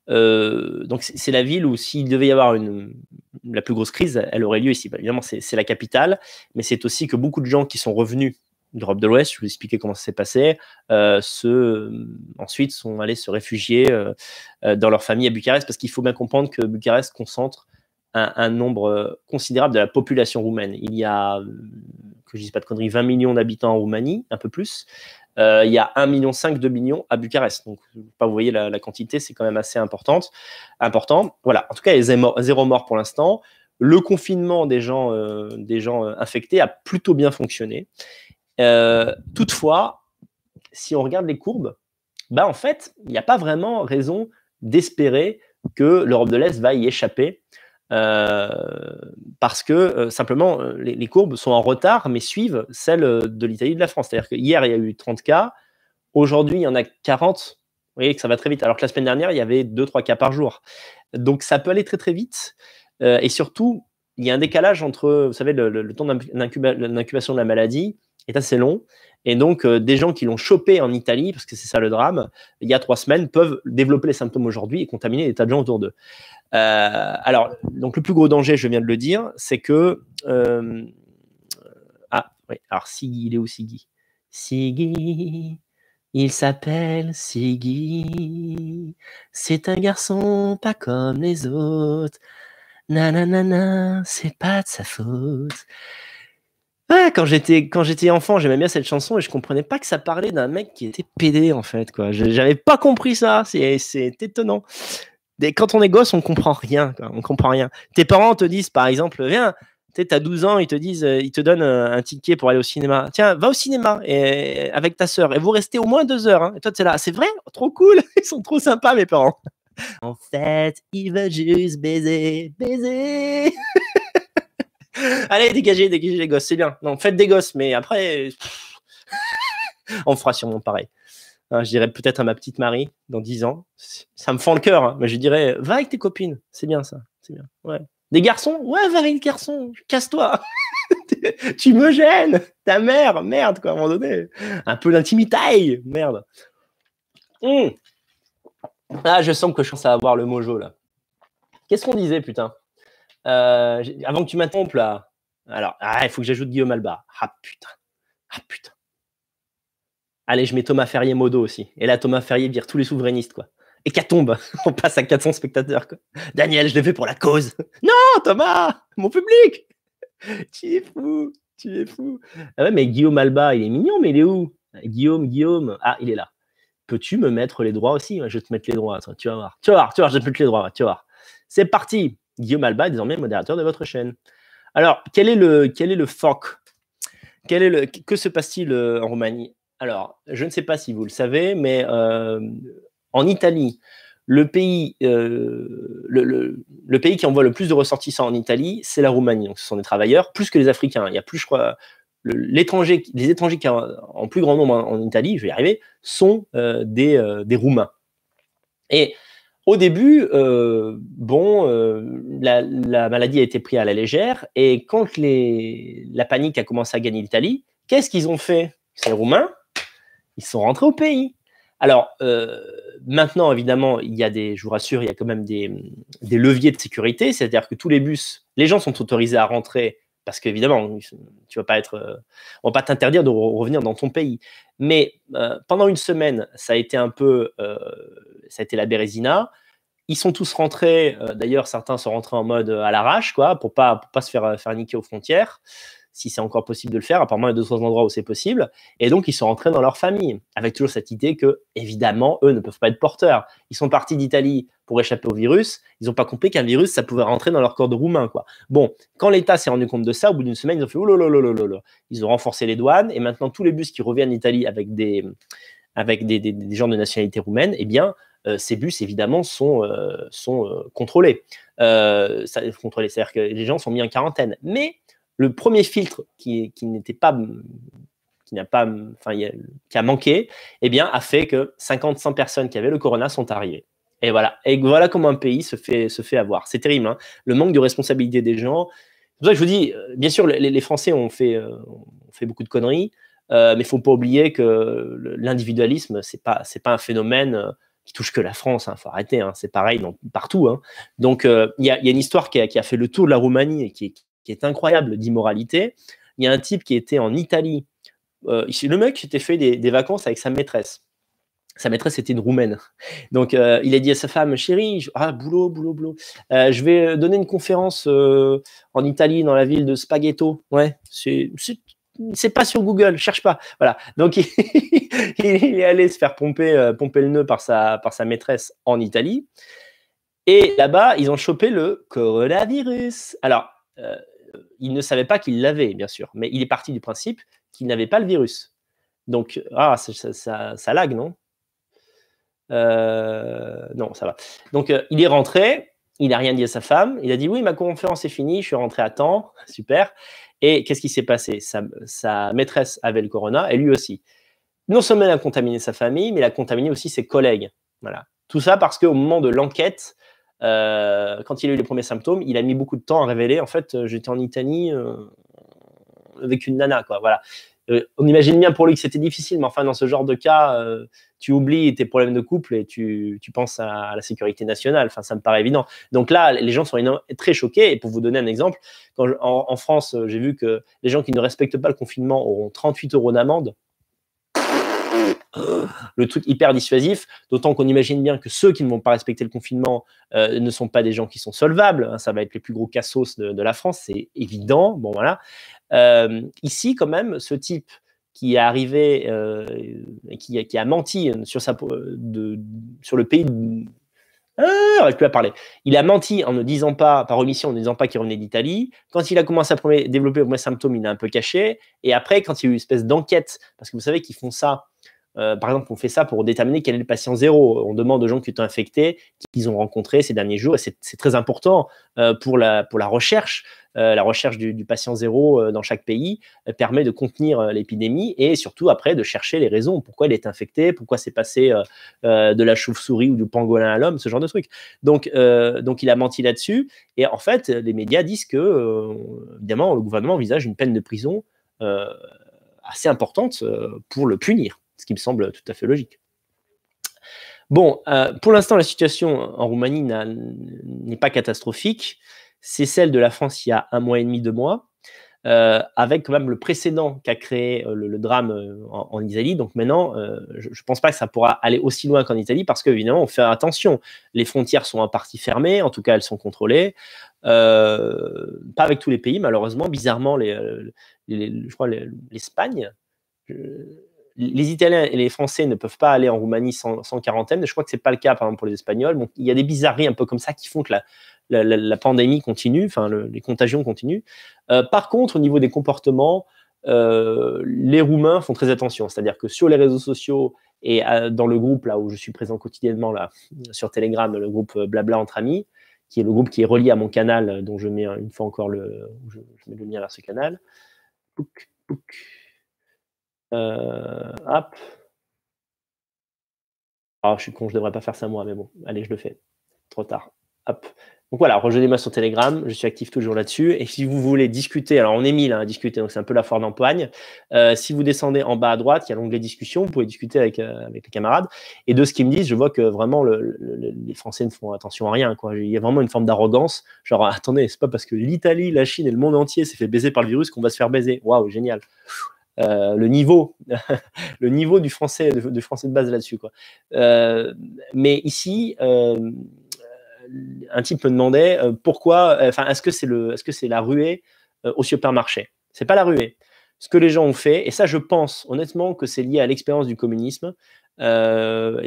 donc c'est la ville où s'il devait y avoir une, la plus grosse crise, elle aurait lieu ici. Bah, évidemment, c'est la capitale, mais c'est aussi que beaucoup de gens qui sont revenus d'Europe de l'Ouest, je vous expliquer comment ça s'est passé, euh, ensuite sont allés se réfugier euh, euh, dans leur famille à Bucarest, parce qu'il faut bien comprendre que Bucarest concentre un, nombre considérable de la population roumaine. Il y a, que je dise pas de conneries, 20 millions d'habitants en Roumanie, un peu plus. il y a 1,5 million, 2 millions à Bucarest. Donc, pas vous voyez la, quantité, c'est quand même assez importante, important. Voilà, en tout cas, il y a zéro mort pour l'instant. Le confinement des gens, des gens infectés a plutôt bien fonctionné. Euh, toutefois, si on regarde les courbes, bah en fait, il n'y a pas vraiment raison d'espérer que l'Europe de l'Est va y échapper. Euh, parce que euh, simplement les, courbes sont en retard mais suivent celles de l'Italie et de la France. C'est-à-dire qu'hier il y a eu 30 cas, aujourd'hui il y en a 40. Vous voyez que ça va très vite. Alors que la semaine dernière il y avait 2-3 cas par jour. Donc ça peut aller très très vite. et surtout, il y a un décalage entre, vous savez, le temps d'incubation de la maladie est assez long. Et donc, euh, des gens qui l'ont chopé en Italie, parce que c'est ça le drame, il y a trois semaines, peuvent développer les symptômes aujourd'hui et contaminer des tas de gens autour d'eux. Euh, alors, donc le plus gros danger, je viens de le dire, c'est que... Euh, ah, oui, alors Siggy, il est où Siggy? Siggy, il s'appelle Siggy, c'est un garçon pas comme les autres. Nanana, c'est pas de sa faute quand j'étais quand j'étais enfant, j'aimais bien cette chanson et je comprenais pas que ça parlait d'un mec qui était pédé en fait quoi. J'avais pas compris ça, c'est étonnant. quand on est gosse, on comprend rien, on comprend rien. Tes parents te disent par exemple, viens, tu as 12 ans, ils te disent, euh, ils te donnent euh, un ticket pour aller au cinéma. Tiens, va au cinéma et, avec ta sœur et vous restez au moins deux heures. Hein. Et toi, tu es là, c'est vrai, trop cool, ils sont trop sympas mes parents. En fait, il veut juste baiser, baiser. Allez, dégagez, dégagez les gosses, c'est bien. Non, faites des gosses, mais après, on fera sûrement pareil. Hein, je dirais peut-être à ma petite Marie dans 10 ans. Ça me fend le cœur, hein, mais je dirais va avec tes copines. C'est bien ça. C'est bien. Des garçons? Ouais, va avec les garçons. Casse-toi. tu me gênes. Ta mère, merde, quoi, à un moment donné. Un peu d'intimité. Merde. Hum. Ah, je sens que je commence à avoir le mojo là. Qu'est-ce qu'on disait, putain? Euh, Avant que tu m'interrompes là. Alors, ah, il faut que j'ajoute Guillaume Alba. Ah putain. Ah putain. Allez, je mets Thomas Ferrier modo aussi. Et là, Thomas Ferrier vire tous les souverainistes, quoi. Et tombe on passe à 400 spectateurs, quoi. Daniel, je l'ai fait pour la cause. Non, Thomas, mon public. Tu es fou, tu es fou. Ah ouais, mais Guillaume Alba, il est mignon, mais il est où? Guillaume, Guillaume. Ah, il est là. Peux-tu me mettre les droits aussi? Je vais te mettre les droits. tu vas voir. Tu vas voir, tu vas voir, je vais te mettre les droits. Tu vas voir. C'est parti. Guillaume Alba est désormais modérateur de votre chaîne. Alors, quel est le, quel est le FOC quel est le, Que se passe-t-il euh, en Roumanie? Alors, je ne sais pas si vous le savez, mais euh, en Italie, le pays, euh, le, pays qui envoie le plus de ressortissants en Italie, c'est la Roumanie. Donc, ce sont des travailleurs, plus que les Africains. Il y a plus, je crois, les étrangers qui en, en, plus grand nombre en, Italie, je vais y arriver, sont des, des, Roumains. Et au début, bon, la, maladie a été prise à la légère, et quand la panique a commencé à gagner l'Italie, qu'est-ce qu'ils ont fait? Ces Roumains ils sont rentrés au pays. Alors, euh, maintenant, évidemment, il y a des, je vous rassure, il y a quand même des, leviers de sécurité, c'est-à-dire que tous les bus, les gens sont autorisés à rentrer parce qu'évidemment, tu vas pas être, euh, on va pas t'interdire de revenir dans ton pays. Mais euh, pendant une semaine, ça a été un peu, ça a été la bérésina. Ils sont tous rentrés. D'ailleurs, certains sont rentrés en mode à l'arrache, quoi, pour pas, pour pas se faire, faire niquer aux frontières si c'est encore possible de le faire. Apparemment, il y a deux, trois endroits où c'est possible. Et donc, ils sont rentrés dans leur famille, avec toujours cette idée que, évidemment, eux ne peuvent pas être porteurs. Ils sont partis d'Italie pour échapper au virus. Ils n'ont pas compris qu'un virus, ça pouvait rentrer dans leur corps de roumain. Quoi. Bon, quand l'État s'est rendu compte de ça, au bout d'une semaine, ils ont fait oh Ils ont renforcé les douanes. Et maintenant, tous les bus qui reviennent d'Italie avec des, gens de nationalité roumaine, eh bien, euh, ces bus, évidemment, sont, euh, sont euh, contrôlés. contrôlés. C'est-à-dire que les gens sont mis en quarantaine. Mais le premier filtre qui, n'était pas qui n'a pas, enfin, qui a manqué, eh bien, a fait que 50-100 personnes qui avaient le corona sont arrivées. Et voilà. Et voilà comment un pays se fait, se fait avoir. C'est terrible. Hein. le manque de responsabilité des gens. C'est pour ça que je vous dis, euh, bien sûr, les, Français ont fait, euh, fait beaucoup de conneries, euh, mais il ne faut pas oublier que l'individualisme, ce n'est pas, pas un phénomène touche que la France. Hein. faut arrêter. Hein. c'est pareil partout. Donc, il y, a une histoire qui a, fait le tour de la Roumanie et qui est, incroyable d'immoralité. Il y a un type qui était en Italie. Euh, le mec s'était fait des, vacances avec sa maîtresse. Sa maîtresse était une roumaine. Donc, euh, il a dit à sa femme, chérie, ah, boulot, boulot, boulot. Euh, je vais donner une conférence en Italie, dans la ville de Spaghetto. Ouais, c'est pas sur Google, cherche pas. Voilà. Donc il, est allé se faire pomper, pomper le nœud par sa, par sa maîtresse en Italie. Et là-bas, ils ont chopé le coronavirus. Alors, il ne savait pas qu'il l'avait, bien sûr, mais il est parti du principe qu'il n'avait pas le virus. Donc, ah, ça, ça, lag, non? Euh, Non, ça va. Donc, euh, il est rentré, il n'a rien dit à sa femme, il a dit oui, ma conférence est finie, je suis rentré à temps, super. Et qu'est-ce qui s'est passé? Sa, maîtresse avait le corona, et lui aussi. Non seulement il a contaminé sa famille, mais il a contaminé aussi ses collègues. Voilà. Tout ça parce qu'au moment de l'enquête, euh, quand il a eu les premiers symptômes, il a mis beaucoup de temps à révéler. En fait, euh, j'étais en Italie euh, avec une nana, quoi. Voilà. On imagine bien pour lui que c'était difficile, mais enfin, dans ce genre de cas, tu oublies tes problèmes de couple et tu, tu penses à, la sécurité nationale. Enfin, ça me paraît évident. Donc là, les gens sont très choqués. Et pour vous donner un exemple, en, France, j'ai vu que les gens qui ne respectent pas le confinement auront 38 euros d'amende le truc hyper dissuasif, d'autant qu'on imagine bien que ceux qui ne vont pas respecter le confinement euh, ne sont pas des gens qui sont solvables, hein, ça va être les plus gros cassos de, la France, c'est évident. Bon voilà. Euh, ici, quand même, ce type qui est arrivé euh, qui, a menti de, sur le pays. Ah, plus à parler. Il a menti en ne disant pas, par omission, en ne disant pas qu'il revenait d'Italie. Quand il a commencé à développer les premiers symptômes, il a un peu caché. Et après, quand il y a eu une espèce d'enquête, parce que vous savez qu'ils font ça Euh, par exemple, on fait ça pour déterminer quel est le patient zéro. On demande aux gens qui sont infectés, qu'ils ont rencontrés ces derniers jours, et c'est très important euh, pour, la, recherche. Euh, la recherche du, patient zéro dans chaque pays permet de contenir l'épidémie et surtout après de chercher les raisons pourquoi il est infecté, pourquoi c'est passé de la chauve-souris ou du pangolin à l'homme, ce genre de truc. Donc, donc il a menti là-dessus. Et en fait, les médias disent que, évidemment, le gouvernement envisage une peine de prison assez importante pour le punir ce qui me semble tout à fait logique. Bon, euh, pour l'instant, la situation en Roumanie n'est pas catastrophique. C'est celle de la France il y a un mois et demi, deux mois, euh, avec quand même le précédent qu'a créé euh, le, drame en, Italie. Donc maintenant, je ne pense pas que ça pourra aller aussi loin qu'en Italie, parce qu'évidemment, on fait attention. Les frontières sont en partie fermées, en tout cas, elles sont contrôlées. pas avec tous les pays, malheureusement. Bizarrement, je crois l'Espagne les Italiens et les Français ne peuvent pas aller en Roumanie sans, quarantaine. Je crois que c'est pas le cas, par exemple, pour les Espagnols. il y a des bizarreries un peu comme ça qui font que la, pandémie continue, enfin, les contagions continuent. Euh, par contre, au niveau des comportements, euh, les Roumains font très attention. C'est-à-dire que sur les réseaux sociaux et euh, dans le groupe là où je suis présent quotidiennement là sur Telegram, le groupe Blabla entre amis, qui est le groupe qui est relié à mon canal, dont je mets une fois encore le, je, mets le lien vers ce canal. Euh, hop. Ah, je suis con, je devrais pas faire ça moi, mais bon, allez, je le fais. Trop tard. Hop. Donc voilà, rejoignez-moi sur Telegram, je suis actif toujours là-dessus. Et si vous voulez discuter, alors on est mille à discuter, donc c'est un peu la foire d'empoigne. Euh, si vous descendez en bas à droite, il y a l'onglet discussion, vous pouvez discuter avec, euh, avec les camarades. Et de ce qu'ils me disent, je vois que vraiment les Français ne font attention à rien. Il y a vraiment une forme d'arrogance. Genre, attendez, c'est pas parce que l'Italie, la Chine et le monde entier s'est fait baiser par le virus qu'on va se faire baiser. Waouh, génial. Euh, le niveau, le niveau du français, de, français de base là-dessus. Quoi. Euh, mais ici, euh, un type me demandait pourquoi, enfin, est-ce que c'est le, est-ce que c'est la ruée au supermarché? C'est pas la ruée. Ce que les gens ont fait, et ça, je pense honnêtement que c'est lié à l'expérience du communisme et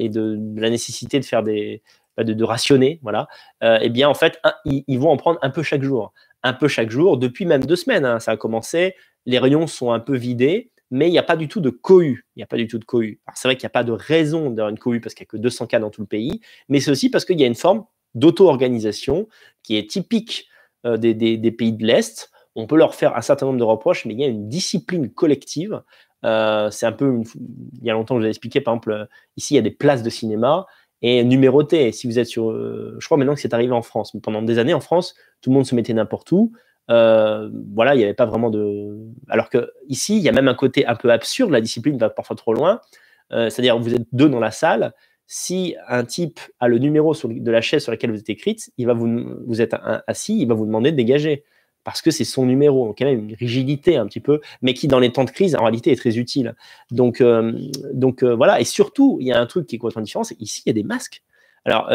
de, la nécessité de faire des, bah, de, rationner, voilà. eh bien, en fait, ils, vont en prendre un peu chaque jour un peu chaque jour, depuis même deux semaines. Hein. ça a commencé les rayons sont un peu vidés, mais il n'y a pas du tout de cohue. Il n'y a pas du tout de cohue. c'est vrai qu'il n'y a pas de raison d'avoir une cohue parce qu'il n'y a que 200 cas dans tout le pays, mais c'est aussi parce qu'il y a une forme d'auto-organisation qui est typique euh, des, pays de l'Est. On peut leur faire un certain nombre de reproches, mais il y a une discipline collective. Euh, c'est un peu, il y a longtemps, je vous ai expliqué, par exemple, euh, ici, il y a des places de cinéma et numérotées. Si vous êtes sur, je crois maintenant que c'est arrivé en France, mais pendant des années en France, tout le monde se mettait n'importe où. Euh, voilà, il n'y avait pas vraiment de. Alors que ici, il y a même un côté un peu absurde. La discipline va parfois trop loin. Euh, c'est-à-dire, vous êtes deux dans la salle. Si un type a le numéro de la chaise sur laquelle vous êtes écrite, il va vous, vous êtes assis, il va vous demander de dégager parce que c'est son numéro. Donc, il y a même une rigidité un petit peu, mais qui, dans les temps de crise, en réalité, est très utile. Donc, euh, donc voilà. Et surtout, il y a un truc qui est complètement différent c'est ici, il y a des masques. Alors,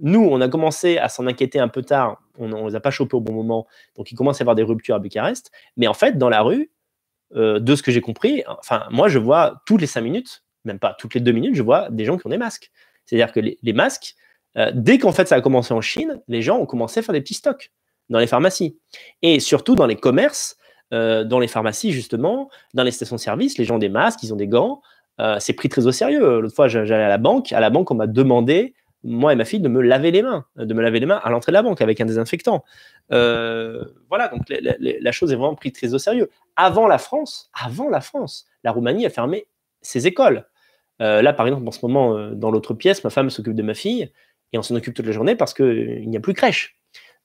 nous, on a commencé à s'en inquiéter un peu tard. On ne les a pas chopés au bon moment. Donc, il commence à y avoir des ruptures à Bucarest. Mais en fait, dans la rue, euh, de ce que j'ai compris, enfin, moi, je vois toutes les cinq minutes, même pas toutes les deux minutes, je vois des gens qui ont des masques. C'est-à-dire que les, masques, euh, dès qu'en fait ça a commencé en Chine, les gens ont commencé à faire des petits stocks dans les pharmacies. Et surtout dans les commerces, euh, dans les pharmacies, justement, dans les stations-service, les gens ont des masques, ils ont des gants. c'est pris très au sérieux. L'autre fois, j'allais à la banque. À la banque, on m'a demandé moi et ma fille de me laver les mains, de me laver les mains à l'entrée de la banque avec un désinfectant. Euh, voilà, donc la, chose est vraiment prise très au sérieux. Avant la France, avant la France, la Roumanie a fermé ses écoles. Euh, là, par exemple, en ce moment, euh, dans l'autre pièce, ma femme s'occupe de ma fille et on s'en occupe toute la journée parce qu'il n'y a plus crèche.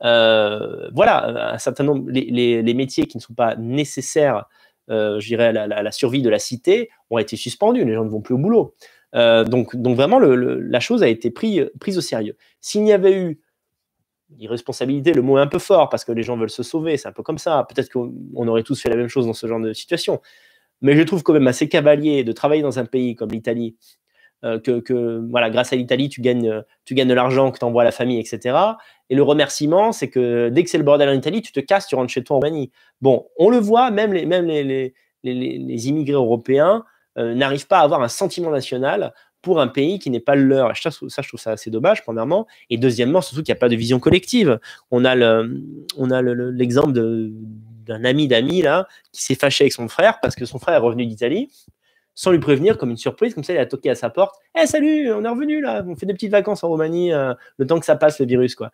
voilà, un certain nombre, les, les, métiers qui ne sont pas nécessaires, je dirais, à la, survie de la cité ont été suspendus. Les gens ne vont plus au boulot. Euh, donc, donc vraiment, la chose a été prise au sérieux. S'il n'y avait eu irresponsabilité, le mot est un peu fort parce que les gens veulent se sauver, c'est un peu comme ça. Peut-être qu'on aurait tous fait la même chose dans ce genre de situation. Mais je trouve quand même assez cavalier de travailler dans un pays comme l'Italie, euh, que, voilà, grâce à l'Italie, tu gagnes, tu gagnes de l'argent que tu envoies à la famille, etc. Et le remerciement, c'est que dès que c'est le bordel en Italie, tu te casses, tu rentres chez toi en Roumanie. Bon, on le voit, même les, même les, les, les immigrés européens n'arrivent pas à avoir un sentiment national pour un pays qui n'est pas le leur. ça, je trouve ça assez dommage, premièrement. Et deuxièmement, surtout qu'il n'y a pas de vision collective. On a l'exemple d'un ami d'ami là qui s'est fâché avec son frère parce que son frère est revenu d'Italie. sans lui prévenir, comme une surprise. Comme ça, il a toqué à sa porte. Eh, salut, on est revenu là, on fait des petites vacances en Roumanie, euh, le temps que ça passe le virus, quoi.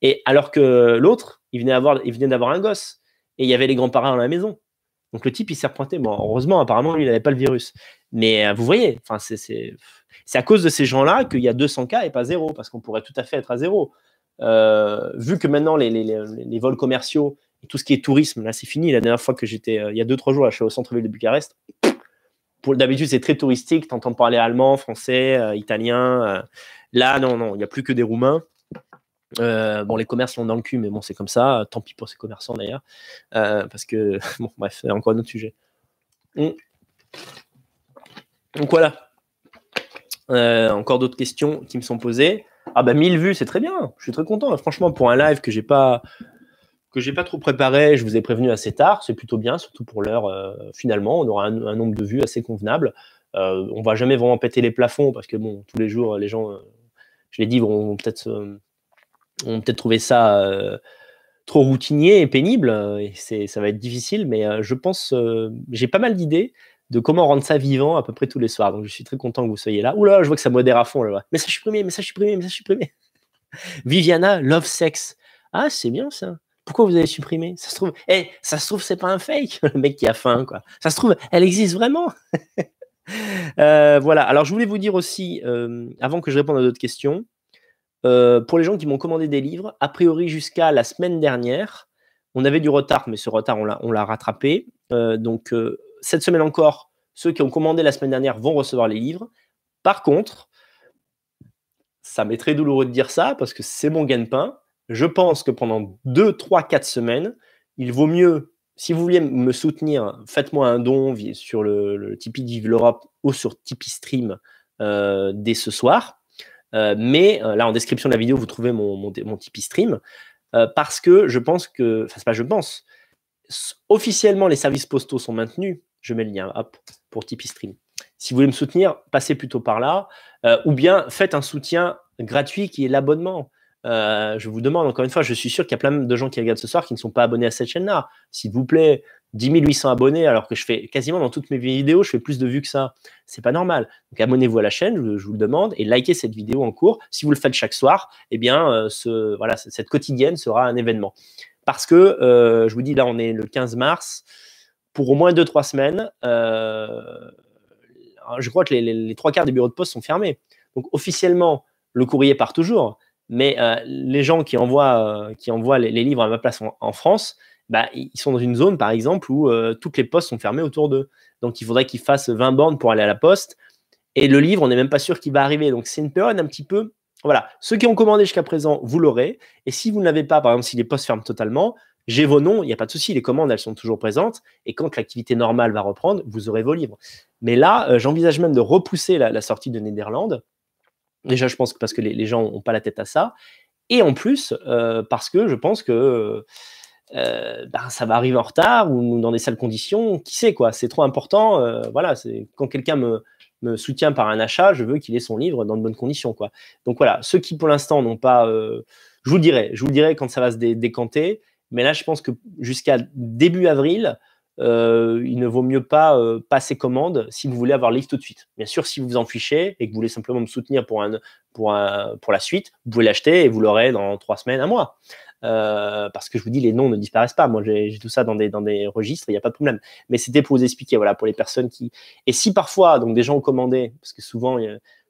Et alors que l'autre, il venait d'avoir un gosse et il y avait les grands-parents dans la maison. Donc le type, il s'est repointé. Heureusement, apparemment, lui, il n'avait pas le virus. Mais vous voyez, c'est à cause de ces gens-là qu'il y a 200 cas et pas zéro, parce qu'on pourrait tout à fait être à zéro. vu que maintenant les, vols commerciaux tout ce qui est tourisme, là, c'est fini. La dernière fois que j'étais, euh, il y a deux, trois jours, là, je suis au centre-ville de Bucarest. D'habitude, c'est très touristique. Tu entends parler allemand, français, euh, italien. Euh. là, non, non, il n'y a plus que des Roumains. Bon, les commerces sont dans le cul, mais bon, c'est comme ça. Tant pis pour ces commerçants d'ailleurs. parce que, bon, bref, c'est encore un autre sujet. Hum. Donc voilà. encore d'autres questions qui me sont posées. Ah bah 1000 vues, c'est très bien. Je suis très content. Franchement, pour un live que j'ai pas que j'ai pas trop préparé, je vous ai prévenu assez tard, c'est plutôt bien, surtout pour l'heure. Euh, finalement, on aura un, nombre de vues assez convenable. Euh, on va jamais vraiment péter les plafonds parce que bon, tous les jours, les gens, euh, je l'ai dit, vont peut-être peut-être trouver ça trop routinier et pénible. Et c'est, ça va être difficile, mais je pense, j'ai pas mal d'idées de comment rendre ça vivant à peu près tous les soirs. Donc je suis très content que vous soyez là. Oula, je vois que ça modère à fond. Mais ça supprimé, mais ça supprimé, mais ça supprimé. Viviana, love sex. Ah, c'est bien ça. Pourquoi vous avez supprimé? Ça se trouve, eh, ça se trouve, c'est pas un fake, le mec qui a faim, quoi. Ça se trouve, elle existe vraiment. Euh, voilà. Alors, je voulais vous dire aussi, euh, avant que je réponde à d'autres questions, euh, pour les gens qui m'ont commandé des livres, a priori jusqu'à la semaine dernière, on avait du retard, mais ce retard, on l'a rattrapé. donc, cette semaine encore, ceux qui ont commandé la semaine dernière vont recevoir les livres. Par contre, ça m'est très douloureux de dire ça parce que c'est mon gagne-pain je pense que pendant 2, 3, 4 semaines, il vaut mieux, si vous voulez me soutenir, faites-moi un don sur le, le Tipeee Vive l'Europe ou sur Tipeee Stream euh, dès ce soir. Euh, mais euh, là, en description de la vidéo, vous trouvez mon, mon, Tipeee Stream. parce que je pense que, enfin, pas je pense, officiellement, les services postaux sont maintenus. Je mets le lien, pour Tipeee Stream. Si vous voulez me soutenir, passez plutôt par là. ou bien faites un soutien gratuit qui est l'abonnement. Euh, je vous demande encore une fois, je suis sûr qu'il y a plein de gens qui regardent ce soir qui ne sont pas abonnés à cette chaîne-là. S'il vous plaît, 10 800 abonnés, alors que je fais quasiment dans toutes mes vidéos, je fais plus de vues que ça. C'est pas normal. Donc abonnez-vous à la chaîne, je, vous le demande, et likez cette vidéo en cours. Si vous le faites chaque soir, eh bien, euh, ce, voilà, cette quotidienne sera un événement. Parce que, euh, je vous dis, là, on est le 15 mars. Pour au moins 2-3 semaines, je crois que les, les trois quarts des bureaux de poste sont fermés. Donc officiellement, le courrier part toujours mais euh, les gens qui envoient, euh, qui envoient les, livres à ma place en, France, bah, ils sont dans une zone, par exemple, où euh, toutes les postes sont fermées autour d'eux. Donc, il faudrait qu'ils fassent 20 bornes pour aller à la poste. Et le livre, on n'est même pas sûr qu'il va arriver. Donc, c'est une période un petit peu. Voilà. Ceux qui ont commandé jusqu'à présent, vous l'aurez. Et si vous ne l'avez pas, par exemple, si les postes ferment totalement, j'ai vos noms, il n'y a pas de souci. Les commandes, elles sont toujours présentes. Et quand l'activité normale va reprendre, vous aurez vos livres. Mais là, j'envisage même de repousser la, la sortie de Néderlande Déjà, je pense que parce que les, gens n'ont pas la tête à ça. Et en plus, euh, parce que je pense que euh, ben, ça va arriver en retard ou dans des sales conditions. Qui sait, quoi C'est trop important. Euh, voilà, c'est quand quelqu'un me, soutient par un achat, je veux qu'il ait son livre dans de bonnes conditions, quoi. Donc voilà, ceux qui pour l'instant n'ont pas. je vous dirai, je vous dirai quand ça va se décanter. Mais là, je pense que jusqu'à début avril, euh, il ne vaut mieux pas euh, passer commande si vous voulez avoir le livre tout de suite. Bien sûr, si vous vous en fichez et que vous voulez simplement me soutenir pour, un, pour, pour la suite, vous pouvez l'acheter et vous l'aurez dans trois semaines, un mois. Euh, parce que je vous dis, les noms ne disparaissent pas. Moi, j'ai tout ça dans des, dans des registres, il n'y a pas de problème. Mais c'était pour vous expliquer, voilà, pour les personnes qui. Et si parfois, donc des gens ont commandé, parce que souvent,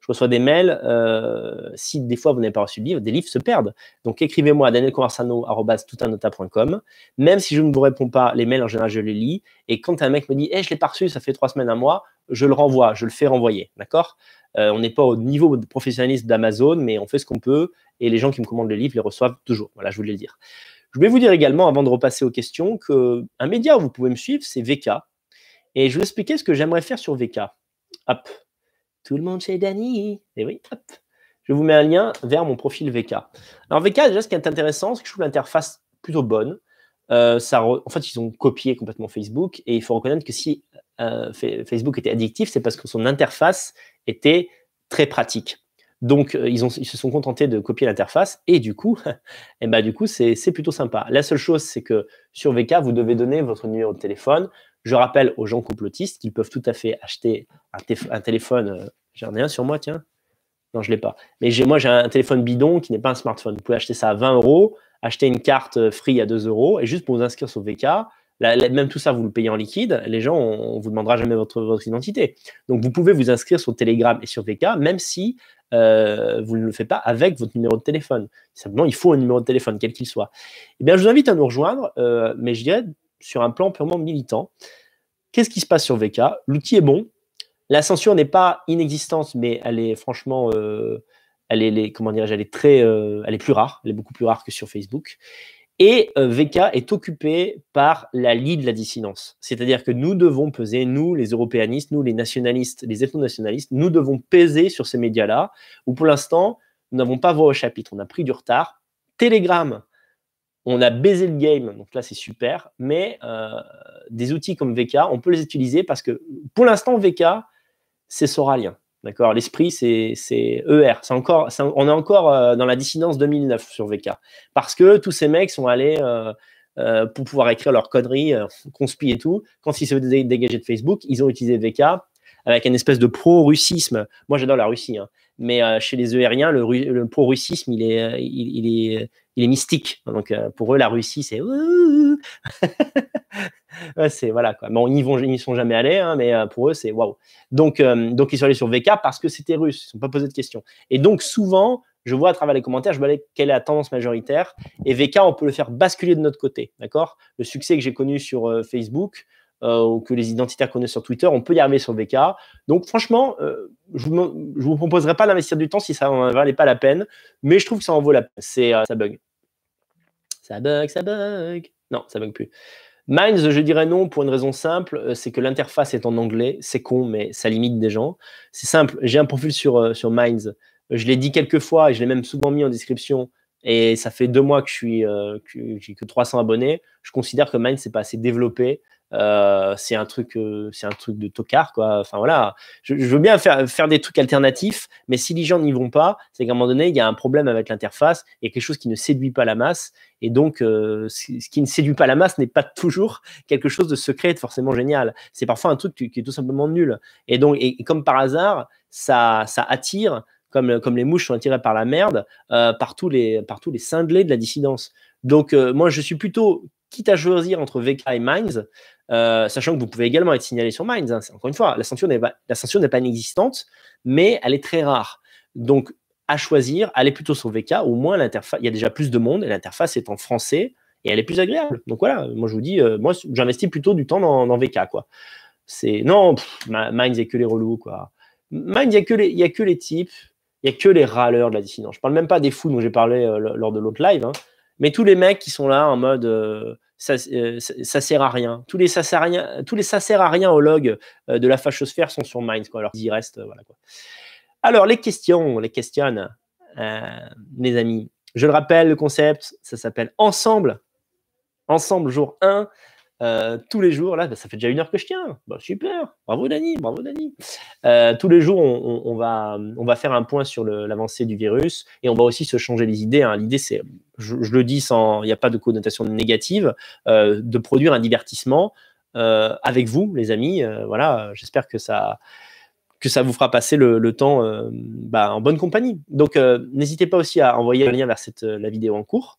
je reçois des mails, euh, si des fois vous n'avez pas reçu le livre, des livres se perdent. Donc écrivez-moi à danielconversano.com. Même si je ne vous réponds pas, les mails en général, je les lis. Et quand un mec me dit, hey, je l'ai pas reçu, ça fait trois semaines, un mois, je le renvoie, je le fais renvoyer. D'accord? Euh, On n'est pas au niveau de d'Amazon, mais on fait ce qu'on peut. Et les gens qui me commandent le livre les reçoivent toujours. Voilà, je voulais le dire. Je vais vous dire également, avant de repasser aux questions, qu'un média où vous pouvez me suivre, c'est VK. Et je vais vous expliquer ce que j'aimerais faire sur VK. Hop, tout le monde chez Dany. Et oui, hop. Je vous mets un lien vers mon profil VK. Alors VK, déjà, ce qui est intéressant, c'est que je trouve l'interface plutôt bonne. Euh, ça En fait, ils ont copié complètement Facebook et il faut reconnaître que si euh, Facebook était addictif, c'est parce que son interface était très pratique. Donc, ils, ont, ils se sont contentés de copier l'interface et du coup, et eh ben, du coup, c'est plutôt sympa. La seule chose, c'est que sur VK, vous devez donner votre numéro de téléphone. Je rappelle aux gens complotistes qu'ils peuvent tout à fait acheter un, téléphone. J'en ai un sur moi, tiens. Non, je ne l'ai pas. Mais moi, j'ai un téléphone bidon qui n'est pas un smartphone. Vous pouvez acheter ça à 20 euros, acheter une carte euh, free à 2 euros, et juste pour vous inscrire sur VK, même tout ça, vous le payez en liquide, les gens, on ne vous demandera jamais votre, identité. Donc, vous pouvez vous inscrire sur Telegram et sur VK, même si euh, vous ne le faites pas avec votre numéro de téléphone. Simplement, il faut un numéro de téléphone, quel qu'il soit. Eh bien, je vous invite à nous rejoindre, euh, mais je dirais sur un plan purement militant. Qu'est-ce qui se passe sur VK? L'outil est bon, la censure n'est pas inexistante, mais elle est franchement, euh, elle est, comment elle est très, elle est plus rare, elle est beaucoup plus rare que sur Facebook. Et euh, VK est occupé par la lie de la dissidence. C'est-à-dire que nous devons peser, nous, les européanistes, nous, les nationalistes, les ethno-nationalistes, nous devons peser sur ces médias-là, où pour l'instant, nous n'avons pas voix au chapitre. On a pris du retard. Telegram, on a baisé le game, donc là c'est super, mais des outils comme VK, on peut les utiliser parce que pour l'instant, VK, c'est soralien. D'accord L'esprit, c'est ER. C'est encore, on est encore euh, dans la dissidence 2009 sur VK. Parce que tous ces mecs sont allés euh, euh, pour pouvoir écrire leurs conneries, conspi et tout. Quand ils se dégager de Facebook, ils ont utilisé VK avec une espèce de pro-russisme. Moi, j'adore la Russie, hein. mais chez les ERiens, le, le pro-russisme, il est, il, est, il est mystique. Donc, pour eux, la Russie, c'est c'est voilà quoi. Ils vont, ils sont jamais allés, hein, mais euh, pour eux c'est waouh. Donc, euh, donc ils sont allés sur VK parce que c'était russe. Ils ne sont pas posé de questions. Et donc souvent, je vois à travers les commentaires, je vois quelle est la tendance majoritaire. Et VK, on peut le faire basculer de notre côté, d'accord? Le succès que j'ai connu sur euh, Facebook ou que les identitaires connaissent sur Twitter, on peut y arriver sur VK. Donc franchement, je ne vous, proposerai pas d'investir du temps si ça ne valait pas la peine, mais je trouve que ça en vaut la peine. Ça bug. Ça bug, ça bug. Non, ça bug plus. Minds, je dirais non pour une raison simple, euh, c'est que l'interface est en anglais. C'est con, mais ça limite des gens. C'est simple. J'ai un profil sur, euh, sur Minds. Je l'ai dit quelques fois et je l'ai même souvent mis en description. Et ça fait deux mois que je suis, euh, que j'ai que 300 abonnés. Je considère que Minds c'est pas assez développé. Euh, c'est un truc, euh, c'est un truc de tocard, quoi. Enfin voilà, je, veux bien faire, faire des trucs alternatifs, mais si les gens n'y vont pas, c'est qu'à un moment donné, il y a un problème avec l'interface et quelque chose qui ne séduit pas la masse. Et donc, euh, ce qui ne séduit pas la masse n'est pas toujours quelque chose de secret, de forcément génial. C'est parfois un truc qui est tout simplement nul. Et donc, et, comme par hasard, ça, ça attire. Comme, comme, les mouches sont attirées par la merde, par, tous les, par les de la dissidence. Donc, moi, je suis plutôt, quitte à choisir entre VK et Minds, euh, sachant que vous pouvez également être signalé sur Minds. Hein. Encore une fois, la censure n'est pas, pas inexistante, mais elle est très rare. Donc, à choisir, allez plutôt sur VK. Au moins, l'interface, il y a déjà plus de monde et l'interface est en français et elle est plus agréable. Donc voilà, moi je vous dis, euh, moi j'investis plutôt du temps dans, VK quoi. C'est non, Minds il n'y a que les relous quoi. Minds il n'y a que les, il a que les types, il n'y a que les râleurs de la dissidence. Je parle même pas des fous dont j'ai parlé euh, lors de l'autre live, hein. mais tous les mecs qui sont là en mode ça, euh, ça, sert à rien. Tous les ça sert à rien, tous les ça sert à rien au log euh, de la fachosphère sont sur Minds. Quoi. Alors, ils y restent. voilà, quoi. Alors, les questions, les questions, euh, les amis. Je le rappelle, le concept, ça s'appelle Ensemble. Ensemble, jour 1. Euh, tous les jours, là, bah, ça fait déjà une heure que je tiens. Bah, super, bravo Dani, bravo Dani. Euh, tous les jours, on, va, faire un point sur l'avancée du virus et on va aussi se changer les idées. Hein. L'idée, c'est, je, le dis sans, il n'y a pas de connotation négative, euh, de produire un divertissement avec vous, les amis. voilà, j'espère que ça que ça vous fera passer le, temps bah, en bonne compagnie. Donc, n'hésitez pas aussi à envoyer un lien vers la vidéo en cours.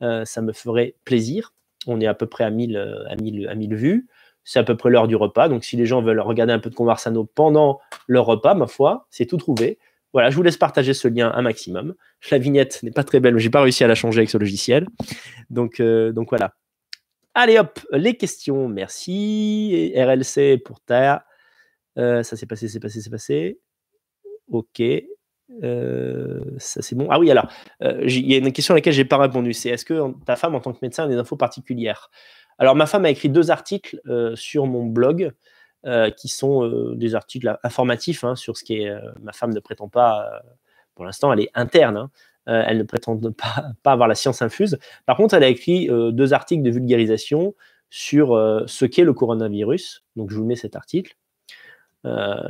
ça me ferait plaisir. On est à peu près à 1000, euh, à 1000, à 1000 vues. C'est à peu près l'heure du repas. Donc, si les gens veulent regarder un peu de Conversano pendant leur repas, ma foi, c'est tout trouvé. Voilà, je vous laisse partager ce lien un maximum. La vignette n'est pas très belle, mais j'ai pas réussi à la changer avec ce logiciel. Donc, euh, donc voilà. Allez hop, les questions. Merci. RLC pour ta. Euh, ça s'est passé, c'est passé, c'est passé. Ok. Euh, ça c'est bon. Ah oui, alors, euh, il y a une question à laquelle j'ai pas répondu. C'est est-ce que ta femme, en tant que médecin, a des infos particulières? Alors, ma femme a écrit deux articles euh, sur mon blog qui sont des articles informatifs hein, sur ce qui est. ma femme ne prétend pas, pour l'instant, elle est interne. Hein. elle ne prétend pas, pas, avoir la science infuse. Par contre, elle a écrit deux articles de vulgarisation sur ce qu'est le coronavirus. Donc, je vous mets cet article.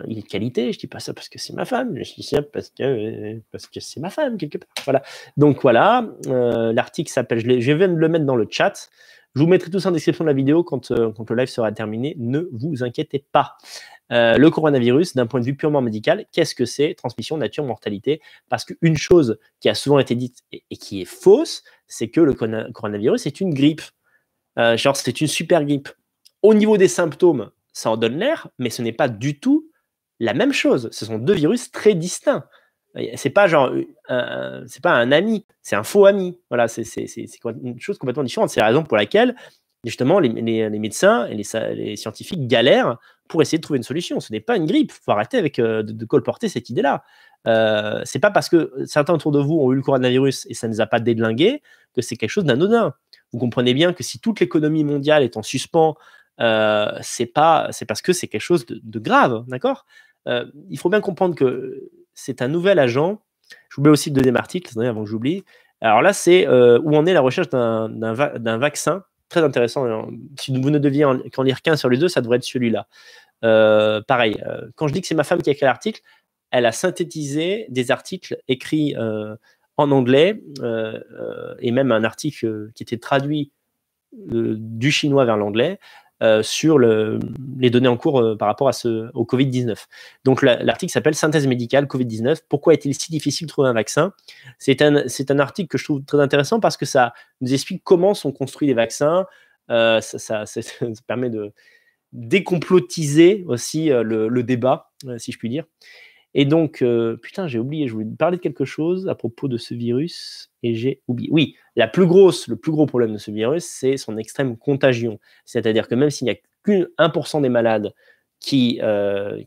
Est de qualité. Je dis pas ça parce que c'est ma femme. Je dis ça parce que c'est ma femme quelque part. Voilà. Donc voilà, l'article s'appelle. Je, je viens de le mettre dans le chat. Je vous mettrai tout ça en description de la vidéo quand, quand le live sera terminé. Ne vous inquiétez pas. Euh, le coronavirus, d'un point de vue purement médical, qu'est-ce que c'est? Transmission, nature, mortalité. Parce qu'une chose qui a souvent été dite et, qui est fausse, c'est que le coronavirus est une grippe. Euh, genre, c'est une super grippe. Au niveau des symptômes, ça en donne l'air, mais ce n'est pas du tout la même chose. Ce sont deux virus très distincts. C'est pas genre, c'est pas un ami, c'est un faux ami. Voilà, c'est une chose complètement différente. C'est la raison pour laquelle justement les, médecins et les, scientifiques galèrent pour essayer de trouver une solution. Ce n'est pas une grippe. Il faut arrêter avec, euh, de, colporter cette idée-là. Euh, c'est pas parce que certains autour de vous ont eu le coronavirus et ça ne les a pas délingués que c'est quelque chose d'anodin. Vous comprenez bien que si toute l'économie mondiale est en suspens, euh, c'est pas, c'est parce que c'est quelque chose de, grave, d'accord? Euh, Il faut bien comprendre que c'est un nouvel agent. Mets aussi le deuxième article, avant que j'oublie. Alors là, c'est où on est la recherche d'un vaccin? Très intéressant. Si vous ne deviez qu'en lire qu'un sur les deux, ça devrait être celui-là. Euh, pareil, euh, quand je dis que c'est ma femme qui a écrit l'article, elle a synthétisé des articles écrits euh, en anglais et même un article qui était traduit du chinois vers l'anglais euh, sur les données en cours euh, par rapport à au Covid-19. Donc l'article s'appelle Synthèse médicale Covid-19. Pourquoi est-il si difficile de trouver un vaccin? C'est un, article que je trouve très intéressant parce que ça nous explique comment sont construits les vaccins. Euh, ça, ça, permet de décomplotiser aussi le, débat, si je puis dire. Et donc, euh, putain, j'ai oublié, je voulais parler de quelque chose à propos de ce virus et j'ai oublié. Oui, la plus grosse, le plus gros problème de ce virus, c'est son extrême contagion. C'est-à-dire que même s'il n'y a qu'un 1% des malades qui, euh,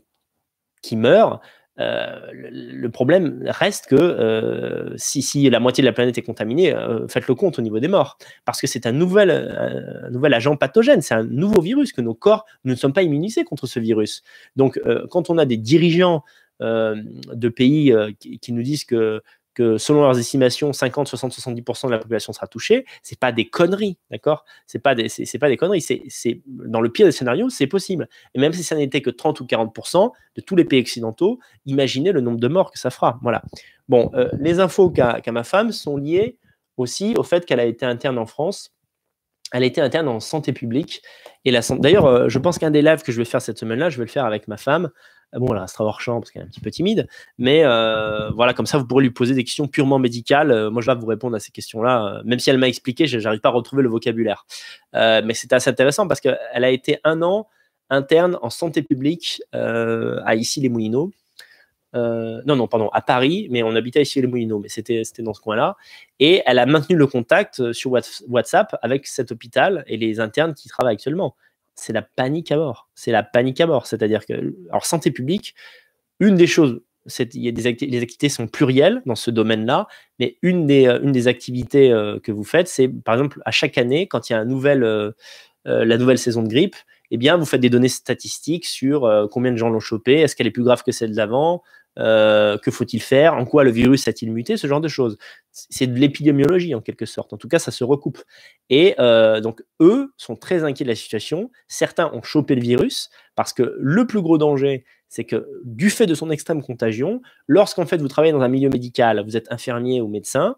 qui meurent, euh, le, problème reste que si, la moitié de la planète est contaminée, faites le compte au niveau des morts. Parce que c'est un nouvel, nouvel agent pathogène, c'est un nouveau virus, que nos corps ne sommes pas immunisés contre ce virus. Donc, quand on a des dirigeants de pays euh, qui, nous disent que, que selon leurs estimations, 50, 60, 70% de la population sera touchée, c'est pas des conneries, d'accord? C'est pas des, c'est, pas des conneries. C'est, dans le pire des scénarios, c'est possible. Et même si ça n'était que 30 ou 40% de tous les pays occidentaux, imaginez le nombre de morts que ça fera. Voilà. Bon, euh, les infos qu'a, qu'a ma femme sont liées aussi au fait qu'elle a été interne en France. Elle a été interne en santé publique. Et la, d'ailleurs, je pense qu'un des lives que je vais faire cette semaine-là, je vais le faire avec ma femme. Bon, elle restera hors champ parce qu'elle est un petit peu timide, mais euh, voilà, comme ça, vous pourrez lui poser des questions purement médicales. Euh, moi, je vais vous répondre à ces questions-là, euh, même si elle m'a expliqué, je n'arrive pas à retrouver le vocabulaire. mais c'est assez intéressant parce qu'elle a été un an interne en santé publique à ici les Moulineaux. non, non, pardon, à Paris, mais on habitait ici les Moulineaux, mais c'était dans ce coin-là. Et elle a maintenu le contact sur WhatsApp avec cet hôpital et les internes qui travaillent actuellement c'est la panique à bord. C'est la panique à bord. C'est-à-dire que, alors, santé publique, une des choses, il y a des les activités sont plurielles dans ce domaine-là, mais une des, euh, une des activités euh, que vous faites, c'est par exemple à chaque année, quand il y a euh, la nouvelle saison de grippe, eh bien, vous faites des données statistiques sur combien de gens l'ont chopé, est-ce qu'elle est plus grave que celle d'avant, euh, que faut-il faire? En quoi le virus a-t-il muté? Ce genre de choses. C'est de l'épidémiologie en quelque sorte. En tout cas, ça se recoupe. Et euh, donc, eux sont très inquiets de la situation. Certains ont chopé le virus parce que le plus gros danger, c'est que du fait de son extrême contagion, lorsqu'en fait vous travaillez dans un milieu médical, vous êtes infirmier ou médecin,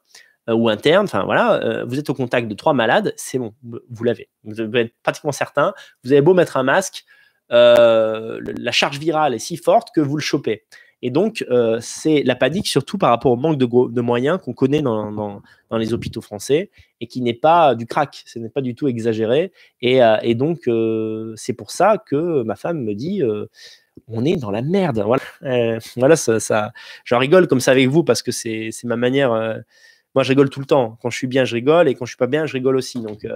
euh, ou interne, enfin voilà, vous êtes au contact de trois malades, c'est bon, vous l'avez. Vous êtes pratiquement certain. Vous avez beau mettre un masque, la charge virale est si forte que vous le chopez. Et donc, euh, c'est la panique surtout par rapport au manque de, moyens qu'on connaît dans, les hôpitaux français et qui n'est pas du crack, ce n'est pas du tout exagéré. Et, euh, donc, euh, c'est pour ça que ma femme me dit on est dans la merde. Voilà, voilà ça, ça j'en rigole comme ça avec vous parce que c'est ma manière moi, je rigole tout le temps. Quand je suis bien, je rigole, et quand je suis pas bien, je rigole aussi. Donc,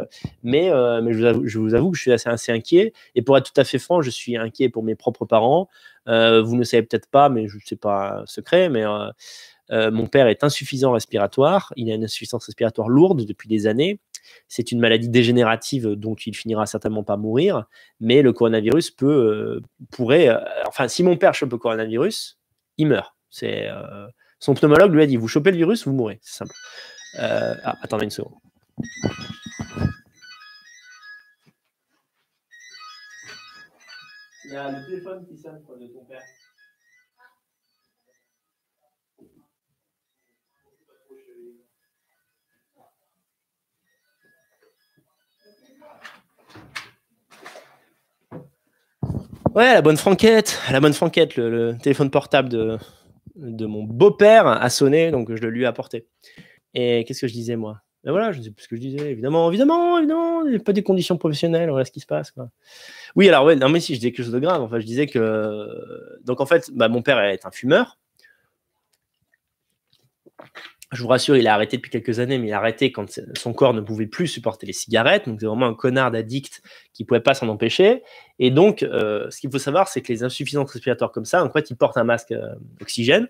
mais, mais je vous, avoue, que je suis assez, inquiet. Et pour être tout à fait franc, je suis inquiet pour mes propres parents. Euh, vous ne savez peut-être pas, mais je sais pas secret, mais mon père est insuffisant respiratoire. Il a une insuffisance respiratoire lourde depuis des années. C'est une maladie dégénérative dont il finira certainement pas mourir, mais le coronavirus peut, pourrait, enfin, si mon père chope le coronavirus, il meurt. C'est son pneumologue lui a dit Vous chopez le virus, vous mourrez. C'est simple. Euh, ah, attendez une seconde. Le téléphone qui sonne de ton père. Ouais, la bonne franquette, la bonne franquette, le, téléphone portable de mon beau-père a sonné, donc je le lui ai apporté. Et qu'est-ce que je disais, moi? Ben voilà, je ne sais plus ce que je disais. Évidemment, évidemment, évidemment, il n'y a pas des conditions professionnelles, voilà ce qui se passe. Oui, alors, ouais, non, mais si, je disais quelque chose de grave. Enfin, je disais que. Donc, en fait, bah, mon père est un fumeur. Je vous rassure, il a arrêté depuis quelques années, mais il a arrêté quand son corps ne pouvait plus supporter les cigarettes. Donc, c'est vraiment un connard d'addict qui ne pouvait pas s'en empêcher. Et donc, euh, ce qu'il faut savoir, c'est que les insuffisances respiratoires comme ça, en fait, il porte un masque euh, oxygène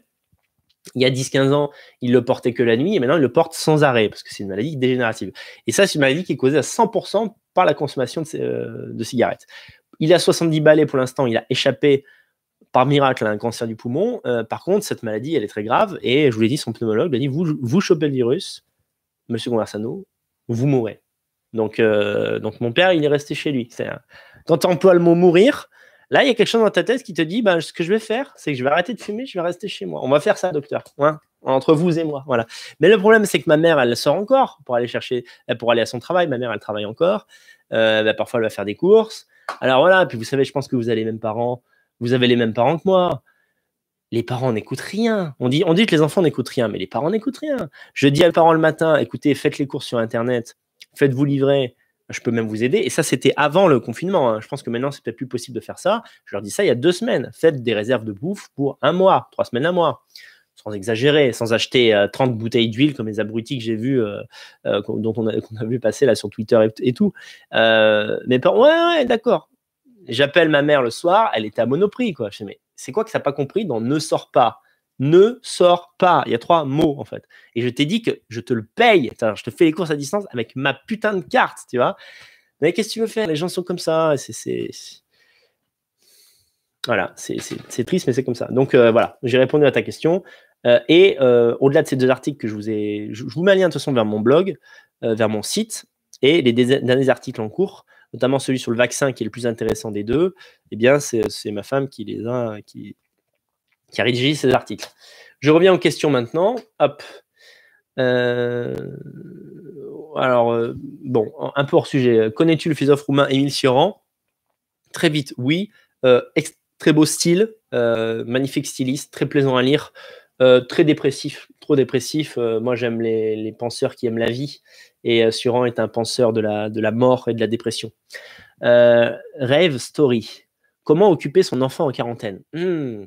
il y a 10-15 ans, il le portait que la nuit et maintenant il le porte sans arrêt parce que c'est une maladie dégénérative. Et ça, c'est une maladie qui est causée à 100% par la consommation euh, de, cigarettes. Il a 70 balais pour l'instant, il a échappé par miracle à un cancer du poumon. Euh, par contre, cette maladie, elle est très grave et je vous l'ai dit, son pneumologue a dit vous, vous chopez le virus, monsieur Conversano, vous mourrez. Donc, euh, donc mon père, il est resté chez lui. Quand tu emploies le mot mourir, Là, il y a quelque chose dans ta tête qui te dit bah, ce que je vais faire, c'est que je vais arrêter de fumer, je vais rester chez moi. On va faire ça, docteur. Hein, entre vous et moi. Voilà. Mais le problème, c'est que ma mère, elle sort encore pour aller chercher, euh, pour aller à son travail. Ma mère, elle travaille encore. Euh, bah, parfois, elle va faire des courses. Alors voilà, puis vous savez, je pense que vous avez les mêmes parents. Vous avez les mêmes parents que moi. Les parents n'écoutent rien. On dit, on dit que les enfants n'écoutent rien, mais les parents n'écoutent rien. Je dis à mes parents le matin, écoutez, faites les courses sur Internet, faites-vous livrer, je peux même vous aider. Et ça, c'était avant le confinement. Hein. Je pense que maintenant, c'est peut-être plus possible de faire ça. Je leur dis ça il y a deux semaines. Faites des réserves de bouffe pour un mois, trois semaines, un mois. Sans exagérer, sans acheter 30 euh, bouteilles d'huile comme les abrutis que j'ai vus, euh, euh, dont on a, vu passer là sur Twitter et, tout. mais ouais, ouais, d'accord. J'appelle ma mère le soir, elle était à Monoprix, quoi. Je dis, mais c'est quoi que ça n'a pas compris dans ne sort pas? Ne sors pas. Il y a trois mots en fait. Et je t'ai dit que je te le paye. je te fais les courses à distance avec ma putain de carte, tu vois. Mais qu'est-ce que tu veux faire? Les gens sont comme ça. C'est voilà, c'est triste, mais c'est comme ça. Donc euh, voilà, j'ai répondu à ta question. Euh, et euh, au-delà de ces deux articles que je vous ai, je, vous mets un lien de toute façon vers mon blog, vers mon site et les derniers articles en cours, notamment celui sur le vaccin qui est le plus intéressant des deux. Eh bien, c'est ma femme qui les a, qui, qui a rédigé ces articles. Je reviens aux questions maintenant. Hop. Euh, alors, euh, bon, un peu hors sujet. Connais-tu le philosophe roumain Émile Cioran? Très vite, oui. Euh, très beau style, magnifique styliste, très plaisant à lire, très dépressif, trop dépressif. moi, j'aime les, penseurs qui aiment la vie. Et Cioran est un penseur de la, mort et de la dépression. rêve Story. Comment occuper son enfant en quarantaine? Hmm.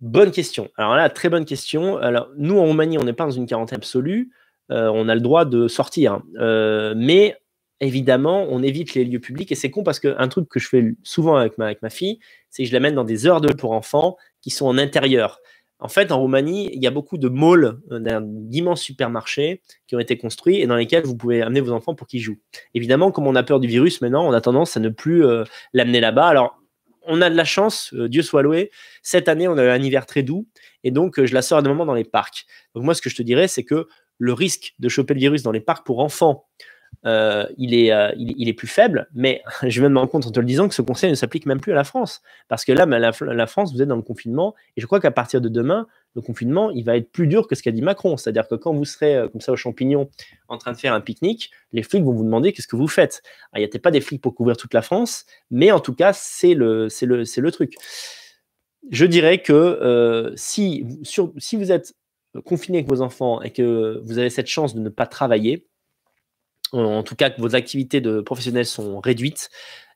Bonne question. Alors là, très bonne question. Alors, nous, en Roumanie, on n'est pas dans une quarantaine absolue. Euh, on a le droit de sortir. Euh, mais évidemment, on évite les lieux publics. Et c'est con parce qu'un truc que je fais souvent avec ma, avec ma fille, c'est que je l'amène dans des heures de pour enfants qui sont en intérieur. En fait, en Roumanie, il y a beaucoup de malls, euh, d'immenses supermarchés qui ont été construits et dans lesquels vous pouvez amener vos enfants pour qu'ils jouent. Évidemment, comme on a peur du virus maintenant, on a tendance à ne plus l'amener là-bas. Alors, on a de la chance, euh, Dieu soit loué. Cette année, on a eu un hiver très doux et donc euh, je la sors à des moments dans les parcs. Donc moi, ce que je te dirais, c'est que le risque de choper le virus dans les parcs pour enfants, euh, il, est, il, est plus faible, mais je viens de me rendre compte en te le disant que ce conseil ne s'applique même plus à la France. Parce que là, la, la France, vous êtes dans le confinement, et je crois qu'à partir de demain, le confinement, il va être plus dur que ce qu'a dit Macron. C'est-à-dire que quand vous serez euh, comme ça aux champignons en train de faire un pique-nique, les flics vont vous demander qu'est-ce que vous faites. Il n'y a pas des flics pour couvrir toute la France, mais en tout cas, c'est le, le, le truc. Je dirais que euh, si, si vous êtes confiné avec vos enfants et que vous avez cette chance de ne pas travailler, en tout cas que vos activités de professionnels sont réduites,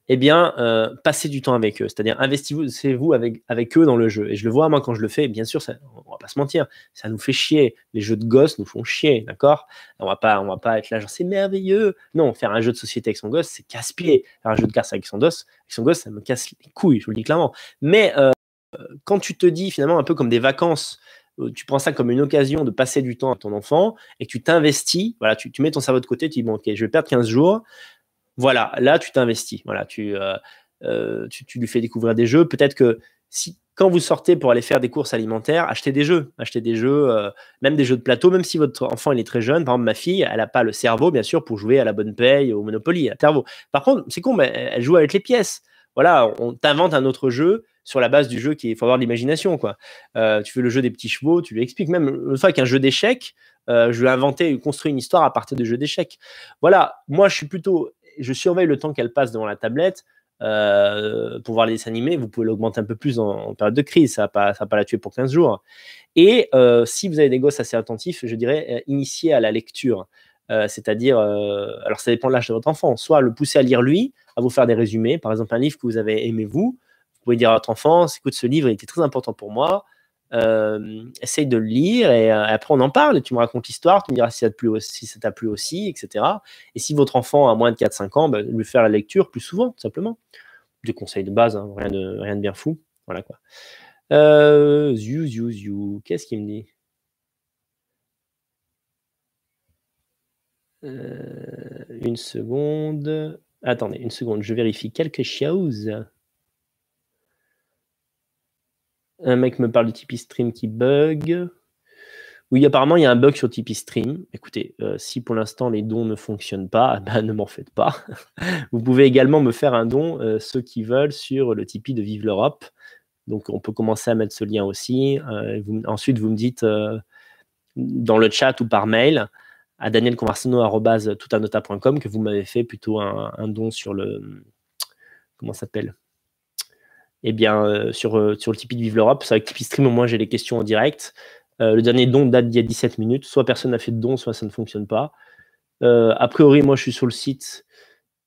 eh bien, euh, passez du temps avec eux. C'est-à-dire, investissez-vous avec, avec eux dans le jeu. Et je le vois, moi, quand je le fais, bien sûr, ça, on va pas se mentir, ça nous fait chier. Les jeux de gosses nous font chier, d'accord? On va pas, va pas être là, genre, c'est merveilleux. Non, faire un jeu de société avec son gosse, c'est casse-pied. Faire un jeu de cartes avec son gosse, avec son gosse, ça me casse les couilles, je vous le dis clairement. Mais euh, quand tu te dis, finalement, un peu comme des vacances, tu prends ça comme une occasion de passer du temps avec ton enfant et tu t'investis, voilà, tu, tu, mets ton cerveau de côté, tu dis, bon, ok, je vais perdre 15 jours, voilà, là, tu t'investis. Voilà, euh, euh, tu, tu, lui fais découvrir des jeux. Peut-être que si, quand vous sortez pour aller faire des courses alimentaires, achetez des jeux. Achetez des jeux, euh, même des jeux de plateau, même si votre enfant il est très jeune. Par exemple, ma fille, elle n'a pas le cerveau, bien sûr, pour jouer à la bonne paye, au Monopoly, à. Par contre, c'est con, mais elle joue avec les pièces. voilà, on t'invente un autre jeu sur la base du jeu qui faut avoir de l'imagination quoi. Euh, tu fais le jeu des petits chevaux, tu lui expliques même une fois qu'un jeu d'échecs, euh, je vais inventer, construire une histoire à partir de jeux d'échecs. Voilà, moi je suis plutôt, je surveille le temps qu'elle passe devant la tablette. Euh, pour voir les dessins animés, vous pouvez l'augmenter un peu plus en, période de crise, ça ne va, pas, la tuer pour 15 jours. Et si vous avez des gosses assez attentifs, je dirais initier à la lecture. c'est-à-dire, alors ça dépend de l'âge de votre enfant, soit le pousser à lire lui, à vous faire des résumés, par exemple un livre que vous avez aimé vous pouvez dire à votre enfant, écoute, ce livre était très important pour moi, euh, essaye de le lire et euh, après on en parle et tu me racontes l'histoire, tu me diras si ça t'a plu aussi, etc. Et si votre enfant a moins de 4-5 ans, ben, lui faire la lecture plus souvent, tout simplement. Des conseils de base, hein, rien, de, rien de bien fou. Voilà quoi. Euh, qu'est-ce qu'il me dit? Une seconde. Attendez, une seconde, je vérifie quelque chose. Un mec me parle de Tipeee Stream qui bug. Oui, apparemment, il y a un bug sur Tipeee Stream. Écoutez, euh, si pour l'instant les dons ne fonctionnent pas, ben, ne m'en faites pas. vous pouvez également me faire un don, euh, ceux qui veulent, sur le Tipeee de Vive l'Europe. Donc, on peut commencer à mettre ce lien aussi. Euh, ensuite, vous me dites dans le chat ou par mail à danielconversano.toutanota.com que vous m'avez fait plutôt un, un, don sur le. Comment s'appelle? Eh bien, euh, sur, euh, sur le Tipeee de Vive l'Europe. C'est avec Tipeee Stream, au moins, j'ai les questions en direct. Euh, le dernier don date d'il y a 17 minutes. Soit personne n'a fait de don, soit ça ne fonctionne pas. a priori, moi, je suis sur le site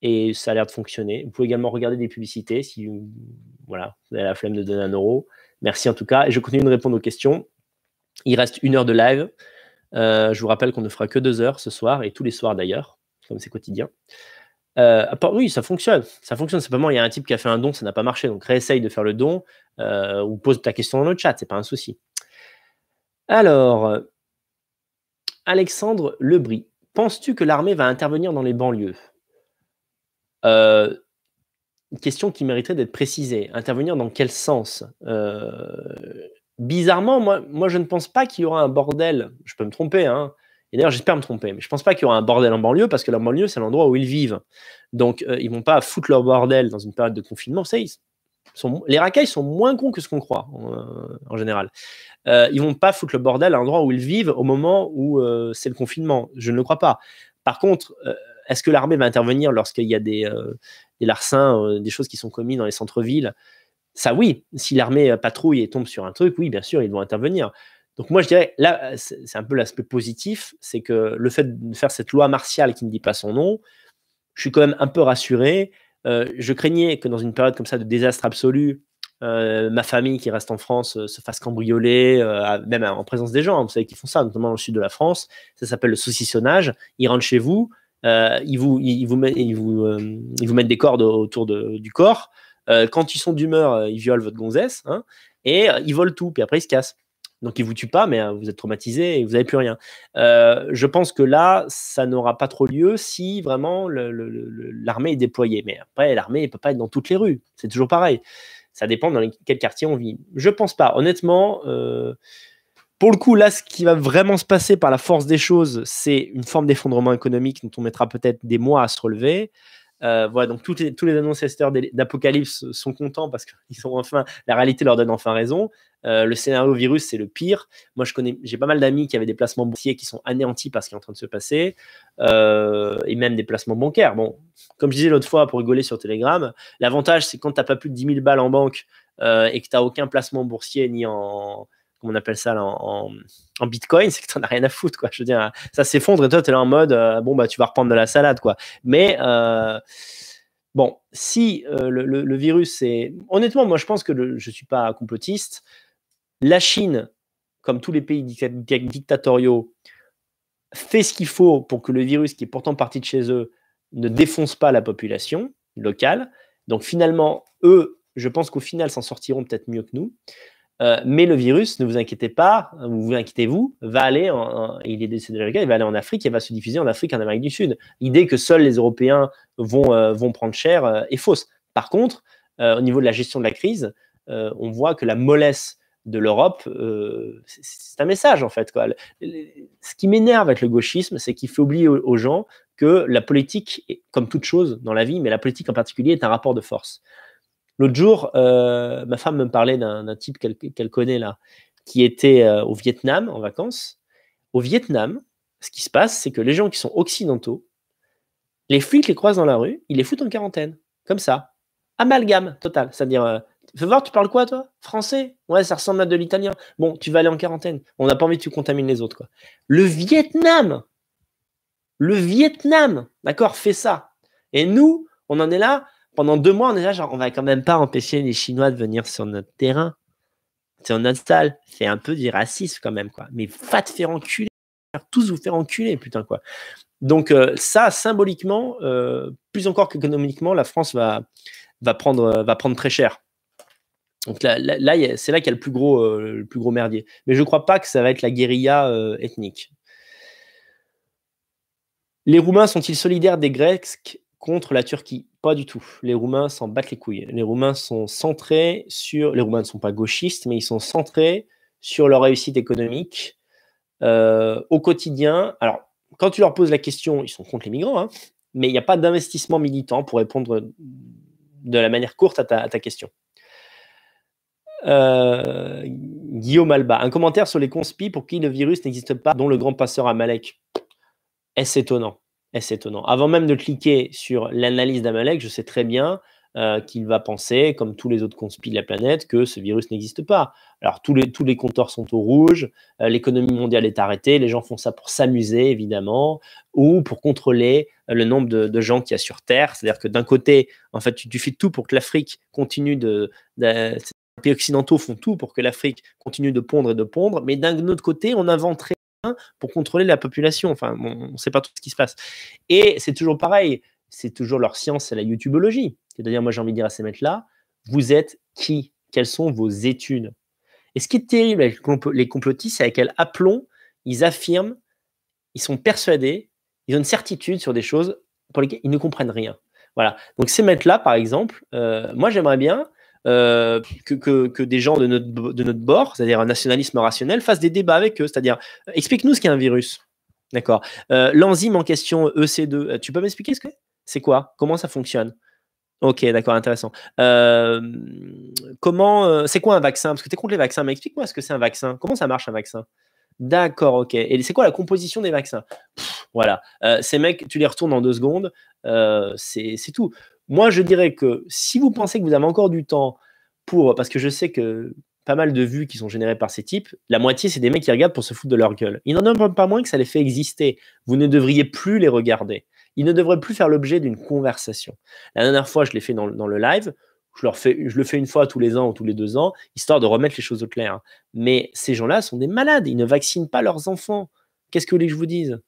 et ça a l'air de fonctionner. Vous pouvez également regarder des publicités si voilà, vous avez la flemme de donner un euro. Merci en tout cas. Et je continue de répondre aux questions. Il reste une heure de live. je vous rappelle qu'on ne fera que deux heures ce soir et tous les soirs d'ailleurs, comme c'est quotidien. Euh, oui, ça fonctionne. Ça fonctionne. Simplement, il y a un type qui a fait un don, ça n'a pas marché. Donc, réessaye de faire le don euh, ou pose ta question dans le chat, c'est pas un souci. Alors, Alexandre Lebris, penses-tu que l'armée va intervenir dans les banlieues? Euh, Une question qui mériterait d'être précisée. Intervenir dans quel sens? Bizarrement, moi, moi, je ne pense pas qu'il y aura un bordel. Je peux me tromper, hein et d'ailleurs, j'espère me tromper, mais je pense pas qu'il y aura un bordel en banlieue parce que la banlieue, c'est l'endroit où ils vivent. Donc, ils euh, ils vont pas foutre leur bordel dans une période de confinement. Ça, sont, les racailles sont moins cons que ce qu'on croit en, général. Euh, ils vont pas foutre le bordel à l'endroit où ils vivent au moment où euh, c'est le confinement. Je ne le crois pas. Par contre, euh, est-ce que l'armée va intervenir lorsqu'il y a des, des larcins, des choses qui sont commises dans les centres-villes? Ça, oui. Si l'armée patrouille et tombe sur un truc, oui, bien sûr, ils vont intervenir. Donc moi, je dirais, là, c'est un peu l'aspect positif, c'est que le fait de faire cette loi martiale qui ne dit pas son nom, je suis quand même un peu rassuré. Euh, je craignais que dans une période comme ça de désastre absolu, euh, ma famille qui reste en France euh, se fasse cambrioler, même en présence des gens. Hein, vous savez qu'ils font ça, notamment dans le sud de la France. Ça s'appelle le saucissonnage. Ils rentrent chez vous, ils, vous, ils, vous, ils vous mettent des cordes autour de, du corps. quand ils sont d'humeur, ils violent votre gonzesse hein, et ils volent tout. Puis après, ils se cassent. Donc, il vous tue pas, mais euh, vous êtes traumatisé et vous n'avez plus rien. Euh, je pense que là, ça n'aura pas trop lieu si vraiment l'armée est déployée. Mais après, l'armée ne peut pas être dans toutes les rues. C'est toujours pareil. Ça dépend dans quel quartier on vit. Je pense pas. Honnêtement, euh, pour le coup, là, ce qui va vraiment se passer par la force des choses, c'est une forme d'effondrement économique dont on mettra peut-être des mois à se relever. Voilà, donc les, tous les annonciateurs d'Apocalypse sont contents parce qu'ils sont enfin, la réalité leur donne enfin raison. Euh, le scénario virus, c'est le pire. Moi, je connais, j'ai pas mal d'amis qui avaient des placements boursiers qui sont anéantis par ce qui est en train de se passer, euh, et même des placements bancaires. Bon, comme je disais l'autre fois pour rigoler sur Telegram, l'avantage, c'est quand tu n'as pas plus de 10 000 balles en banque et que tu n'as aucun placement boursier ni en, comment on appelle ça en, bitcoin, c'est que tu n'en as rien à foutre, quoi. Je veux dire, ça s'effondre et toi, tu es là en mode, euh, bon, bah, tu vas reprendre de la salade, quoi. Mais, euh, bon, si euh, le, virus est. Honnêtement, moi, je pense que je ne suis pas complotiste. La Chine, comme tous les pays dictatoriaux, fait ce qu'il faut pour que le virus, qui est pourtant parti de chez eux, ne défonce pas la population locale. Donc, finalement, eux, je pense qu'au final, s'en sortiront peut-être mieux que nous. Euh, mais le virus, ne vous inquiétez pas, vous vous inquiétez-vous, va aller, en, il est va aller en Afrique et va se diffuser en Afrique, en Amérique du Sud. L'idée que seuls les Européens vont, euh, vont prendre cher euh, est fausse. Par contre, au niveau de la gestion de la crise, on voit que la mollesse de l'Europe, c'est un message en fait. Quoi. Ce qui m'énerve avec le gauchisme, c'est qu'il fait oublier aux gens que la politique, comme toute chose dans la vie, mais la politique en particulier, est un rapport de force. L'autre jour, euh, ma femme me parlait d'un type qu'elle connaît là, qui était euh, au Vietnam en vacances. Au Vietnam, ce qui se passe, c'est que les gens qui sont occidentaux, les flics les croisent dans la rue, ils les foutent en quarantaine, comme ça. Amalgame total. C'est-à-dire, euh, fais voir, tu parles quoi toi? Français? Ouais, ça ressemble à de l'italien. Bon, tu vas aller en quarantaine. On n'a pas envie que tu contamines les autres. Quoi. Le Vietnam, le Vietnam, d'accord, fait ça. Et nous, on en est là, pendant deux mois, on est là, genre, on va quand même pas empêcher les Chinois de venir sur notre terrain, sur notre salle. C'est un peu du racisme quand même, quoi. Mais va te faire enculer, tous vous faire enculer, putain, quoi. Donc, euh, ça, symboliquement, euh, plus encore qu'économiquement, la France va, va, prendre, va prendre très cher. Donc là, c'est là qu'il y a le plus, gros, euh, merdier. Mais je ne crois pas que ça va être la guérilla ethnique. Les Roumains sont-ils solidaires des Grecs contre la Turquie? Pas du tout. Les Roumains s'en battent les couilles. Les Roumains sont centrés sur. Les Roumains ne sont pas gauchistes, mais ils sont centrés sur leur réussite économique euh, au quotidien. Alors, quand tu leur poses la question, ils sont contre les migrants, hein, mais il n'y a pas d'investissement militant pour répondre de la manière courte à ta, question. Euh, Guillaume Alba, un commentaire sur les conspis pour qui le virus n'existe pas, dont le grand passeur Amalek. Est-ce étonnant? Est-ce étonnant? Avant même de cliquer sur l'analyse d'Amalek, je sais très bien euh, qu'il va penser, comme tous les autres conspires de la planète, que ce virus n'existe pas. Alors tous les, tous les compteurs sont au rouge, euh, l'économie mondiale est arrêtée, les gens font ça pour s'amuser évidemment, ou pour contrôler le nombre de, gens qu'il y a sur Terre. C'est-à-dire que d'un côté, en fait, tu, fais tout pour que l'Afrique continue de, pays occidentaux font tout pour que l'Afrique continue de pondre et de pondre, mais d'un autre côté, on inventerait pour contrôler la population. Enfin, on ne sait pas tout ce qui se passe. Et c'est toujours pareil, c'est toujours leur science, c'est la YouTubeologie. C'est-à-dire, moi j'ai envie de dire à ces mecs-là, vous êtes qui? Quelles sont vos études? Et ce qui est terrible avec les complotistes, c'est avec quel aplomb ils affirment, ils sont persuadés, ils ont une certitude sur des choses pour lesquelles ils ne comprennent rien. Voilà. Donc ces mecs-là, par exemple, euh, moi j'aimerais bien euh, que, des gens de notre, de notre bord, c'est-à-dire un nationalisme rationnel, fassent des débats avec eux. C'est-à-dire, euh, explique-nous ce qu'est un virus. D'accord. Euh, l'enzyme en question EC2, tu peux m'expliquer ce que c'est? Quoi? Comment ça fonctionne? Ok, d'accord, intéressant. comment, c'est quoi un vaccin? Parce que tu es contre les vaccins, mais explique-moi ce que c'est un vaccin. Comment ça marche un vaccin? D'accord, ok. Et c'est quoi la composition des vaccins? Voilà. ces mecs, tu les retournes en deux secondes, c'est tout. Moi, je dirais que si vous pensez que vous avez encore du temps pour, parce que je sais que pas mal de vues qui sont générées par ces types, la moitié, c'est des mecs qui regardent pour se foutre de leur gueule. Il n'en a pas moins que ça les fait exister. Vous ne devriez plus les regarder. Ils ne devraient plus faire l'objet d'une conversation. La dernière fois, je l'ai fait dans, le live. Je, je le fais une fois tous les ans ou tous les deux ans, histoire de remettre les choses au clair. Mais ces gens-là sont des malades. Ils ne vaccinent pas leurs enfants. Qu'est-ce que vous voulez que je vous dise?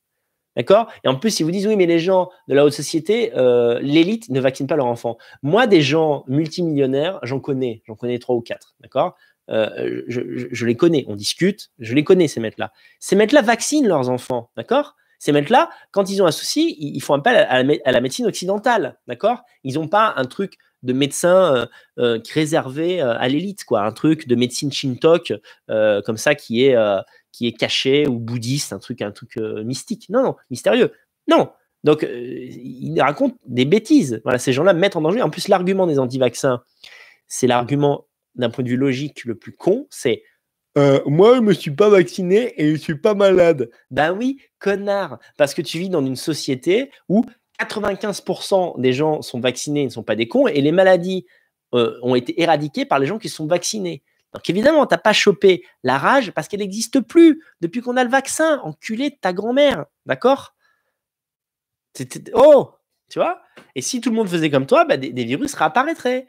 D'accord? Et en plus, ils vous disent oui, mais les gens de la haute société, euh, l'élite ne vaccine pas leurs enfants. Moi, des gens multimillionnaires, j'en connais, j'en connais trois ou quatre, d'accord? Euh, je, les connais, on discute, je les connais, ces mecs-là. Ces mecs-là vaccinent leurs enfants, d'accord? Ces mecs-là, quand ils ont un souci, ils, font appel à, la, médecine occidentale, d'accord? Ils n'ont pas un truc de médecin euh, réservé à l'élite, quoi, un truc de médecine shintok comme ça qui est qui est caché ou bouddhiste, un truc, un truc euh, mystique. Non, non, mystérieux. Non. Donc, euh, il raconte des bêtises. Voilà, ces gens-là mettent en danger. En plus, l'argument des anti-vaccins, c'est l'argument d'un point de vue logique le plus con. C'est euh, moi, je me suis pas vacciné et je suis pas malade. Ben oui, connard. Parce que tu vis dans une société où 95% des gens sont vaccinés et ne sont pas des cons et les maladies ont été éradiquées par les gens qui sont vaccinés. Donc évidemment, tu n'as pas chopé la rage parce qu'elle n'existe plus depuis qu'on a le vaccin. Enculé de ta grand-mère. D'accord? Oh Tu vois? Et si tout le monde faisait comme toi, bah, des, virus réapparaîtraient.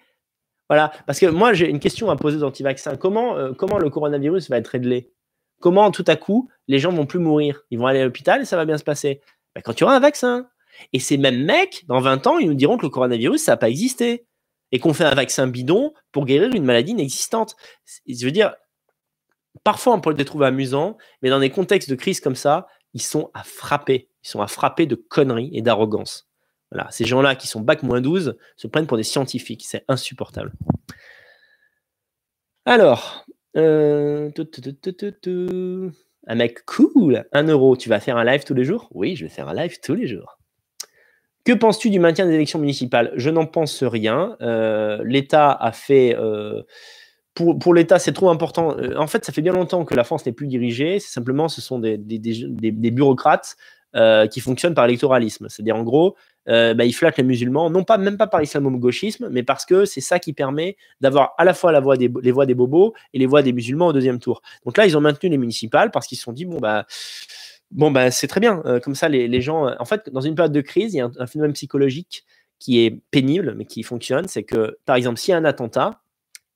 Voilà. Parce que moi, j'ai une question à poser aux anti-vaccins. Comment, euh, le coronavirus va être réglé? Comment tout à coup, les gens vont plus mourir? Ils vont aller à l'hôpital et ça va bien se passer? Bah, Quand tu auras un vaccin. Et ces mêmes mecs, dans 20 ans, ils nous diront que le coronavirus, ça n'a pas existé et qu'on fait un vaccin bidon pour guérir une maladie inexistante. Je veux dire, parfois on peut les trouver amusants, mais dans des contextes de crise comme ça, ils sont à frapper. Ils sont à frapper de conneries et d'arrogance. Voilà, ces gens-là qui sont bac moins 12 se prennent pour des scientifiques. C'est insupportable. Alors, euh, un mec cool, un euro. Tu vas faire un live tous les jours? Oui, je vais faire un live tous les jours. Que penses-tu du maintien des élections municipales? Je n'en pense rien. L'État a fait pour, l'État, c'est trop important. Euh, en fait, ça fait bien longtemps que la France n'est plus dirigée. C'est simplement, ce sont des, bureaucrates euh, qui fonctionnent par électoralisme. C'est-à-dire, en gros, euh, bah, ils flattent les musulmans, non pas même pas par islamo-gauchisme, mais parce que c'est ça qui permet d'avoir à la fois la voix des, les voix des bobos et les voix des musulmans au deuxième tour. Donc là, ils ont maintenu les municipales parce qu'ils se sont dit bon bah bon bah c'est très bien. comme ça, les, gens, en fait, dans une période de crise, il y a un phénomène psychologique qui est pénible mais qui fonctionne, c'est que par exemple, s'il y a un attentat,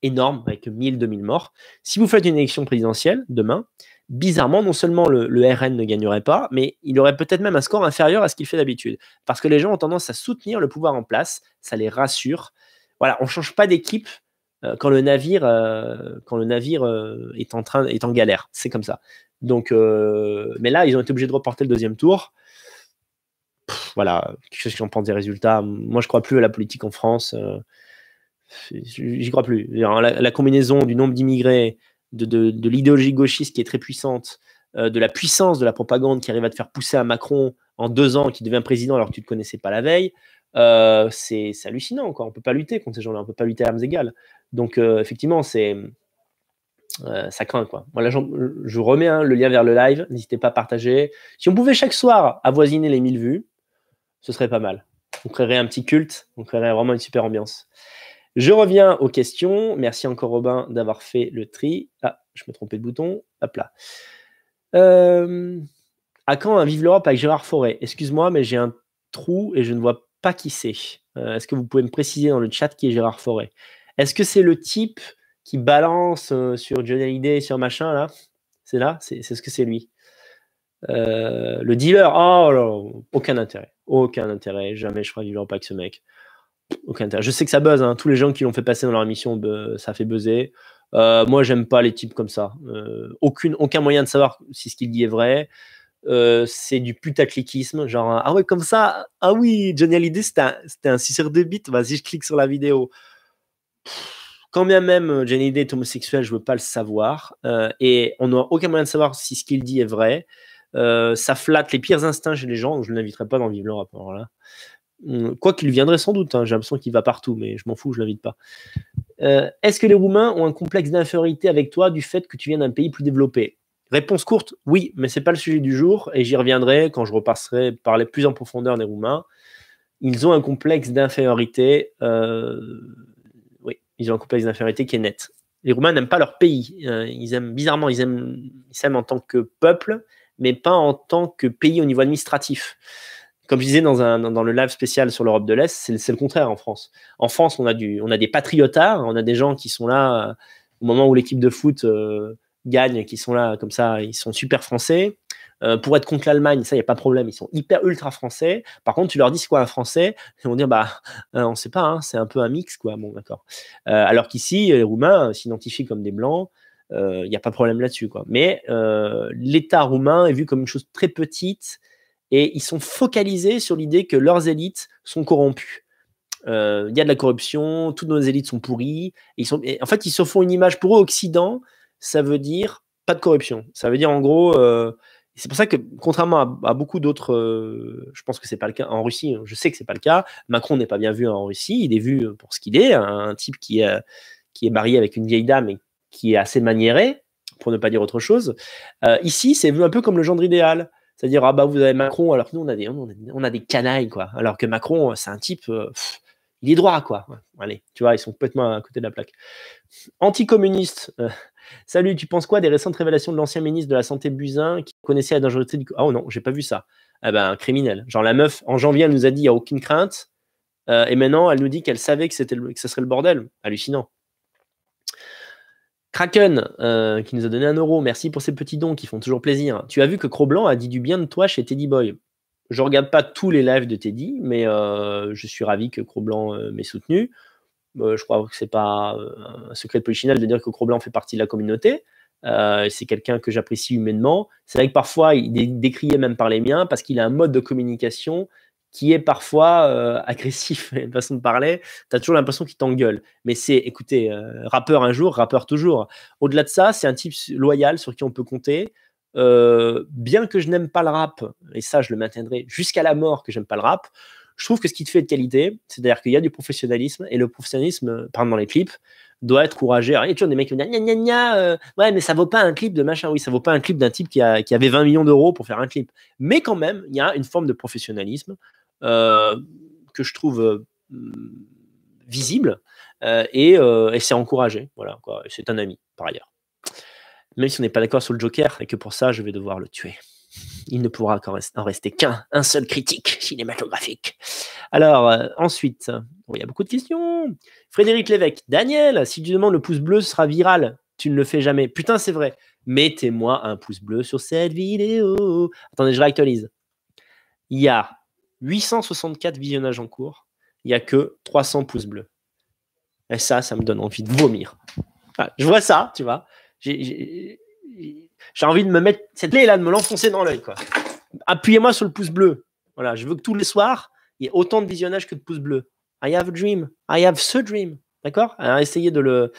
énorme avec 1000, 2000 morts. Si vous faites une élection présidentielle demain, bizarrement, non seulement le, RN ne gagnerait pas, mais il aurait peut-être même un score inférieur à ce qu'il fait d'habitude. Parce que les gens ont tendance à soutenir le pouvoir en place, ça les rassure. Voilà, on ne change pas d'équipe euh, quand le navire, euh, quand le navire euh, est, en train, est en galère. C'est comme ça. Donc, mais là, ils ont été obligés de reporter le deuxième tour. voilà, qu'est-ce que j'en pense des résultats Moi, je crois plus à la politique en France. J'y crois plus. La, combinaison du nombre d'immigrés, de, l'idéologie gauchiste qui est très puissante, euh, de la puissance de la propagande qui arrive à te faire pousser à Macron en deux ans, qui devient président alors que tu ne te connaissais pas la veille, euh, c'est hallucinant. On ne peut pas lutter contre ces gens-là, on ne peut pas lutter à armes égales. Donc, euh, effectivement, c'est. Ça craint quoi. Moi, je remets hein, le lien vers le live. N'hésitez pas à partager. Si on pouvait chaque soir avoisiner les 1000 vues, ce serait pas mal. On créerait un petit culte, on créerait vraiment une super ambiance. Je reviens aux questions. Merci encore Robin d'avoir fait le tri. Ah, je me trompais de bouton. Hop là. Euh, à quand un Vive l'Europe avec Gérard Forêt Excuse-moi, mais j'ai un trou et je ne vois pas qui c'est. Euh, est-ce que vous pouvez me préciser dans le chat qui est Gérard Forêt Est-ce que c'est le type qui balance euh, sur Johnny Hallyday, sur machin là C'est là C'est ce que c'est lui. le dealer, oh aucun intérêt. Aucun intérêt. Jamais je ferai Vive l'Europe avec ce mec. Aucun intérêt. Je sais que ça buzz, hein. tous les gens qui l'ont fait passer dans leur émission, ça fait buzzer. Euh, moi, j'aime pas les types comme ça. Euh, aucun moyen de savoir si ce qu'il dit est vrai. Euh, c'est du putacliquisme, genre ah ouais comme ça, ah oui Johnny Hallyday c'était un, un 6 sur 2 bits, vas-y je clique sur la vidéo. Quand bien même Johnny Hallyday est homosexuel, je veux pas le savoir et on n'a aucun moyen de savoir si ce qu'il dit est vrai. ça flatte les pires instincts chez les gens, donc je ne l'inviterai pas dans Vive l'Europe. là. Hum, quoi qu'il viendrait sans doute, hein, j'ai l'impression qu'il va partout, mais je m'en fous, je l'invite pas. Euh, est-ce que les Roumains ont un complexe d'infériorité avec toi du fait que tu viens d'un pays plus développé? Réponse courte, oui, mais c'est pas le sujet du jour et j'y reviendrai quand je repasserai parler plus en profondeur des Roumains. Ils ont un complexe d'infériorité, euh, ils ont un complexe d'infériorité qui est net. Les Roumains n'aiment pas leur pays. Euh, ils aiment bizarrement, ils aiment, ils s'aiment en tant que peuple, mais pas en tant que pays au niveau administratif comme je disais dans, un, dans le live spécial sur l'Europe de l'Est, c'est le contraire en France. En France, on a, du, on a des patriotards, on a des gens qui sont là euh, au moment où l'équipe de foot euh, gagne, qui sont là comme ça, ils sont super français. Euh, pour être contre l'Allemagne, ça, il n'y a pas de problème, ils sont hyper ultra français. Par contre, tu leur dis c'est quoi un français Ils vont dire bah, on ne sait pas, hein, c'est un peu un mix, quoi. Bon, d'accord. alors qu'ici, les Roumains s'identifient comme des Blancs. Il n'y a pas de problème là-dessus. Quoi. Mais l'État roumain est vu comme une chose très petite et ils sont focalisés sur l'idée que leurs élites sont corrompues. Euh, il y a de la corruption, toutes nos élites sont pourries. ils sont, en fait, ils se font une image pour eux, Occident, ça veut dire pas de corruption. Ça veut dire en gros, euh, c'est pour ça que contrairement à, beaucoup d'autres, euh, je pense que c'est pas le cas en Russie. Hein, je sais que c'est pas le cas. Macron n'est pas bien vu en Russie. Il est vu pour ce qu'il est, un, type qui est marié avec une vieille dame et qui est assez maniéré, pour ne pas dire autre chose. ici, c'est vu un peu comme le gendre idéal. C'est-à-dire, ah bah vous avez Macron, alors que nous, on a des, on a des canailles, quoi. Alors que Macron, c'est un type, euh, il est droit, quoi. allez, tu vois, ils sont complètement à côté de la plaque. Anticommuniste. Euh, salut, tu penses quoi des récentes révélations de l'ancien ministre de la Santé Buzyn qui connaissait la dangerosité du. Oh non, j'ai pas vu ça. Eh ben, criminel. Genre, la meuf, en janvier, elle nous a dit, il n'y a aucune crainte. Euh, et maintenant, elle nous dit qu'elle savait que, ce serait le bordel. Hallucinant. Kraken, euh, qui nous a donné un euro, merci pour ces petits dons qui font toujours plaisir. Tu as vu que Cro-Blanc a dit du bien de toi chez Teddy Boy. Je regarde pas tous les lives de Teddy, mais euh, je suis ravi que Cro-Blanc m'ait soutenu. Je crois que c'est pas un secret de polichinelle de dire que Cro-Blanc fait partie de la communauté. c'est quelqu'un que j'apprécie humainement. C'est vrai que parfois, il est décrié même par les miens parce qu'il a un mode de communication qui est parfois euh, agressif, une façon de parler, tu as toujours l'impression qu'il t'engueule. Mais c'est, écoutez, euh, rappeur un jour, rappeur toujours. Au-delà de ça, c'est un type loyal sur qui on peut compter. Euh, bien que je n'aime pas le rap, et ça je le maintiendrai jusqu'à la mort que j'aime pas le rap, Je trouve que ce qui te fait de qualité, c'est-à-dire qu'il y a du professionnalisme et le professionnalisme, par exemple dans les clips, doit être courageux. il y a toujours des mecs qui me disent gna, gna, euh, ouais, mais ça vaut pas un clip de machin. Oui, ça vaut pas un clip d'un type qui, a, qui, avait 20 millions d'euros pour faire un clip. Mais quand même, il y a une forme de professionnalisme euh, que je trouve euh, visible et, et c'est encouragé. Voilà, c'est un ami, par ailleurs. Même si on n'est pas d'accord sur le Joker et que pour ça, je vais devoir le tuer. Il ne pourra en rester qu'un, un seul critique cinématographique. Alors, euh, ensuite, il y a beaucoup de questions. Frédéric Lévesque, Daniel, si tu demandes le pouce bleu, sera viral. Tu ne le fais jamais. Putain, c'est vrai. Mettez-moi un pouce bleu sur cette vidéo. Attendez, je réactualise. Il y a 864 visionnages en cours. Il n'y a que 300 pouces bleus. Et ça, ça me donne envie de vomir. je vois ça, tu vois. J'ai envie de me mettre cette clé là, de me l'enfoncer dans l'œil. Appuyez-moi sur le pouce bleu. Voilà, je veux que tous les soirs, il y ait autant de visionnages que de pouces bleus. I have a dream. I have ce dream. D'accord? Alors essayez de le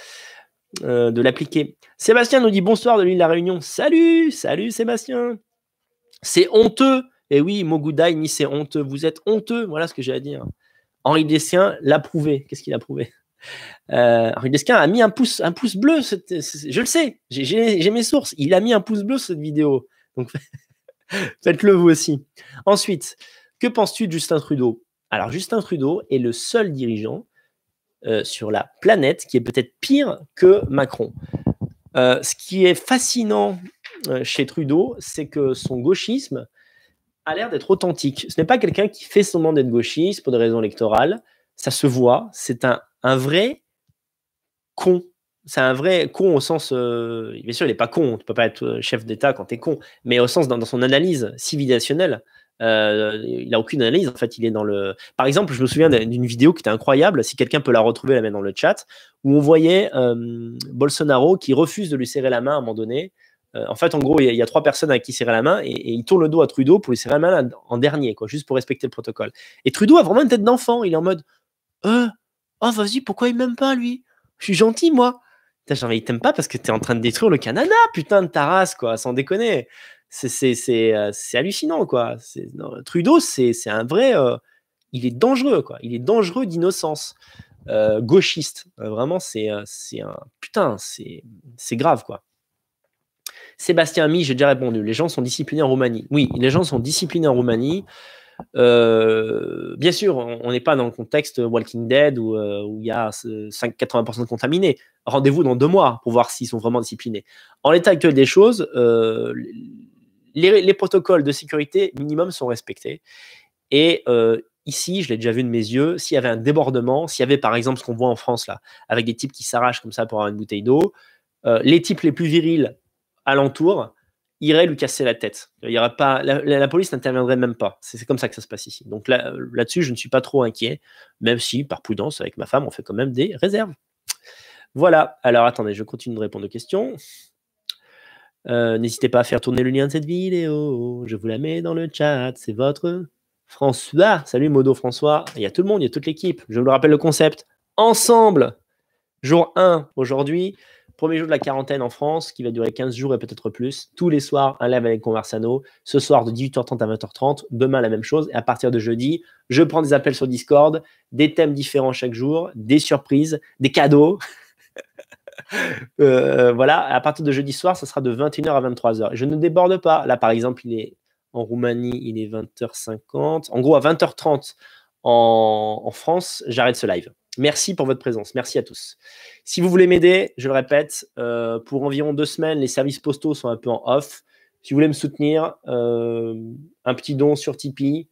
euh, de l'appliquer. Sébastien nous dit bonsoir de l'île de la Réunion. Salut, salut Sébastien. C'est honteux. Et eh oui, Mogudai, ni c'est honteux. Vous êtes honteux. Voilà ce que j'ai à dire. Henri Dessien l'a prouvé. Qu'est-ce qu'il a prouvé? Euh, a mis un pouce, un pouce bleu. je le sais, j'ai mes sources. Il a mis un pouce bleu cette vidéo. Donc faites-le vous aussi. Ensuite, que penses-tu de Justin Trudeau? Alors Justin Trudeau est le seul dirigeant euh, sur la planète qui est peut-être pire que Macron. Euh, ce qui est fascinant chez Trudeau, c'est que son gauchisme a l'air d'être authentique. Ce n'est pas quelqu'un qui fait semblant d'être gauchiste pour des raisons électorales. Ça se voit. C'est un un vrai con. C'est un vrai con au sens. Euh, bien sûr, il n'est pas con. Tu peux pas être euh, chef d'État quand tu es con. Mais au sens dans, son analyse civilisationnelle, euh, il n'a aucune analyse. En fait, il est dans le. Par exemple, je me souviens d'une vidéo qui était incroyable. Si quelqu'un peut la retrouver, la mettre dans le chat, où on voyait Bolsonaro qui refuse de lui serrer la main à un moment donné. en fait, en gros, il y, a trois personnes à qui serrer la main et, il tourne le dos à Trudeau pour lui serrer la main en dernier, quoi, juste pour respecter le protocole. Et Trudeau a vraiment une tête d'enfant. Il est en mode, Oh, vas-y, pourquoi il m'aime pas, lui? Je suis gentil, moi. Genre, il t'aime pas parce que tu es en train de détruire le Canada, putain de ta race, quoi, sans déconner. C'est euh, hallucinant, quoi. Trudeau, c'est un vrai. Euh, il est dangereux, quoi. Il est dangereux d'innocence. Euh, gauchiste. vraiment, c'est un. Putain, c'est grave, quoi. Sébastien Mi, j'ai déjà répondu. Les gens sont disciplinés en Roumanie. Oui, les gens sont disciplinés en Roumanie. Euh, bien sûr, on n'est pas dans le contexte Walking Dead où, euh, il y a 5-80% de contaminés. Rendez-vous dans deux mois pour voir s'ils sont vraiment disciplinés. En l'état actuel des choses, euh, les, protocoles de sécurité minimum sont respectés. Et ici, je l'ai déjà vu de mes yeux, s'il y avait un débordement, s'il y avait par exemple ce qu'on voit en France là, avec des types qui s'arrachent comme ça pour avoir une bouteille d'eau, les types les plus virils alentour irait lui casser la tête. Il y aura pas, la, police n'interviendrait même pas. C'est comme ça que ça se passe ici. Donc là, là-dessus, je ne suis pas trop inquiet, même si, par prudence, avec ma femme, on fait quand même des réserves. Voilà. Alors attendez, je continue de répondre aux questions. Euh, n'hésitez pas à faire tourner le lien de cette vidéo. Je vous la mets dans le chat. C'est votre François. Salut Modo François. Il y a tout le monde, il y a toute l'équipe. Je vous rappelle le concept. Ensemble, jour 1 aujourd'hui. Premier jour de la quarantaine en France, qui va durer 15 jours et peut-être plus. Tous les soirs, un live avec Conversano. Ce soir, de 18h30 à 20h30. Demain, la même chose. Et à partir de jeudi, je prends des appels sur Discord, des thèmes différents chaque jour, des surprises, des cadeaux. Euh, voilà, à partir de jeudi soir, ça sera de 21h à 23h. Je ne déborde pas. Là, par exemple, il est en Roumanie, il est 20h50. En gros, à 20h30 en France, j'arrête ce live. Merci pour votre présence. Merci à tous. Si vous voulez m'aider, je le répète, euh, pour environ deux semaines, les services postaux sont un peu en off. Si vous voulez me soutenir, euh, un petit don sur Tipeee,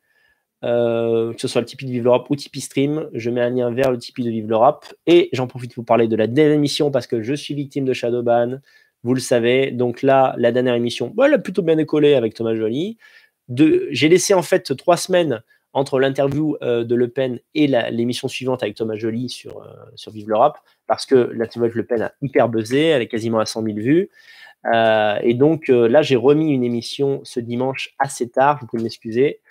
euh, que ce soit le Tipeee de Vive l'Europe ou Tipeee Stream, je mets un lien vers le Tipeee de Vive l'Europe. Et j'en profite pour parler de la dernière émission parce que je suis victime de Shadowban. Vous le savez. Donc là, la dernière émission, elle a plutôt bien décollé avec Thomas Joly. J'ai laissé en fait trois semaines entre l'interview euh, de Le Pen et l'émission suivante avec Thomas Joly sur, euh, sur Vive l'Europe, parce que l'interview avec Le Pen a hyper buzzé, elle est quasiment à 100 000 vues. Euh, et donc là, j'ai remis une émission ce dimanche assez tard, vous pouvez m'excuser.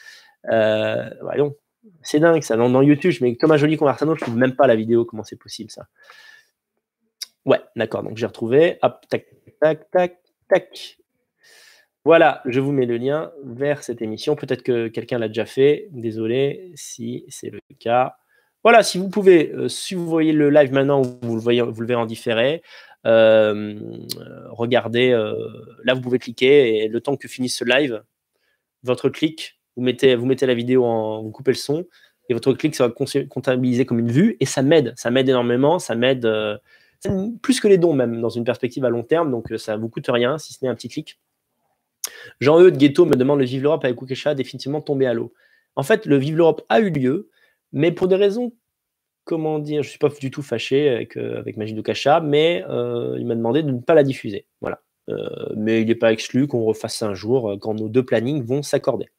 c'est dingue ça. Dans, YouTube, je Thomas Joly Conversano, je trouve même pas la vidéo, comment c'est possible ça. Ouais, d'accord, donc j'ai retrouvé. Hop, tac, tac, tac, tac. Voilà, je vous mets le lien vers cette émission. Peut-être que quelqu'un l'a déjà fait. Désolé si c'est le cas. Voilà, si vous pouvez, euh, si vous voyez le live maintenant, vous le, voyez, vous le verrez en différé. Euh, regardez, euh, là vous pouvez cliquer et le temps que finisse ce live, votre clic, vous mettez, la vidéo en, vous coupez le son et votre clic sera comptabilisé comme une vue et ça m'aide, ça m'aide énormément, ça m'aide plus que les dons même dans une perspective à long terme, donc ça vous coûte rien si ce n'est un petit clic. Jean-Eudes Ghetto me demande le Vive l'Europe avec Koukesha définitivement tombé à l'eau. En fait, le Vive l'Europe a eu lieu, mais pour des raisons, comment dire, je ne suis pas du tout fâché avec, euh, avec Magie de mais euh, il m'a demandé de ne pas la diffuser. Euh, mais il n'est pas exclu qu'on refasse un jour quand nos deux plannings vont s'accorder.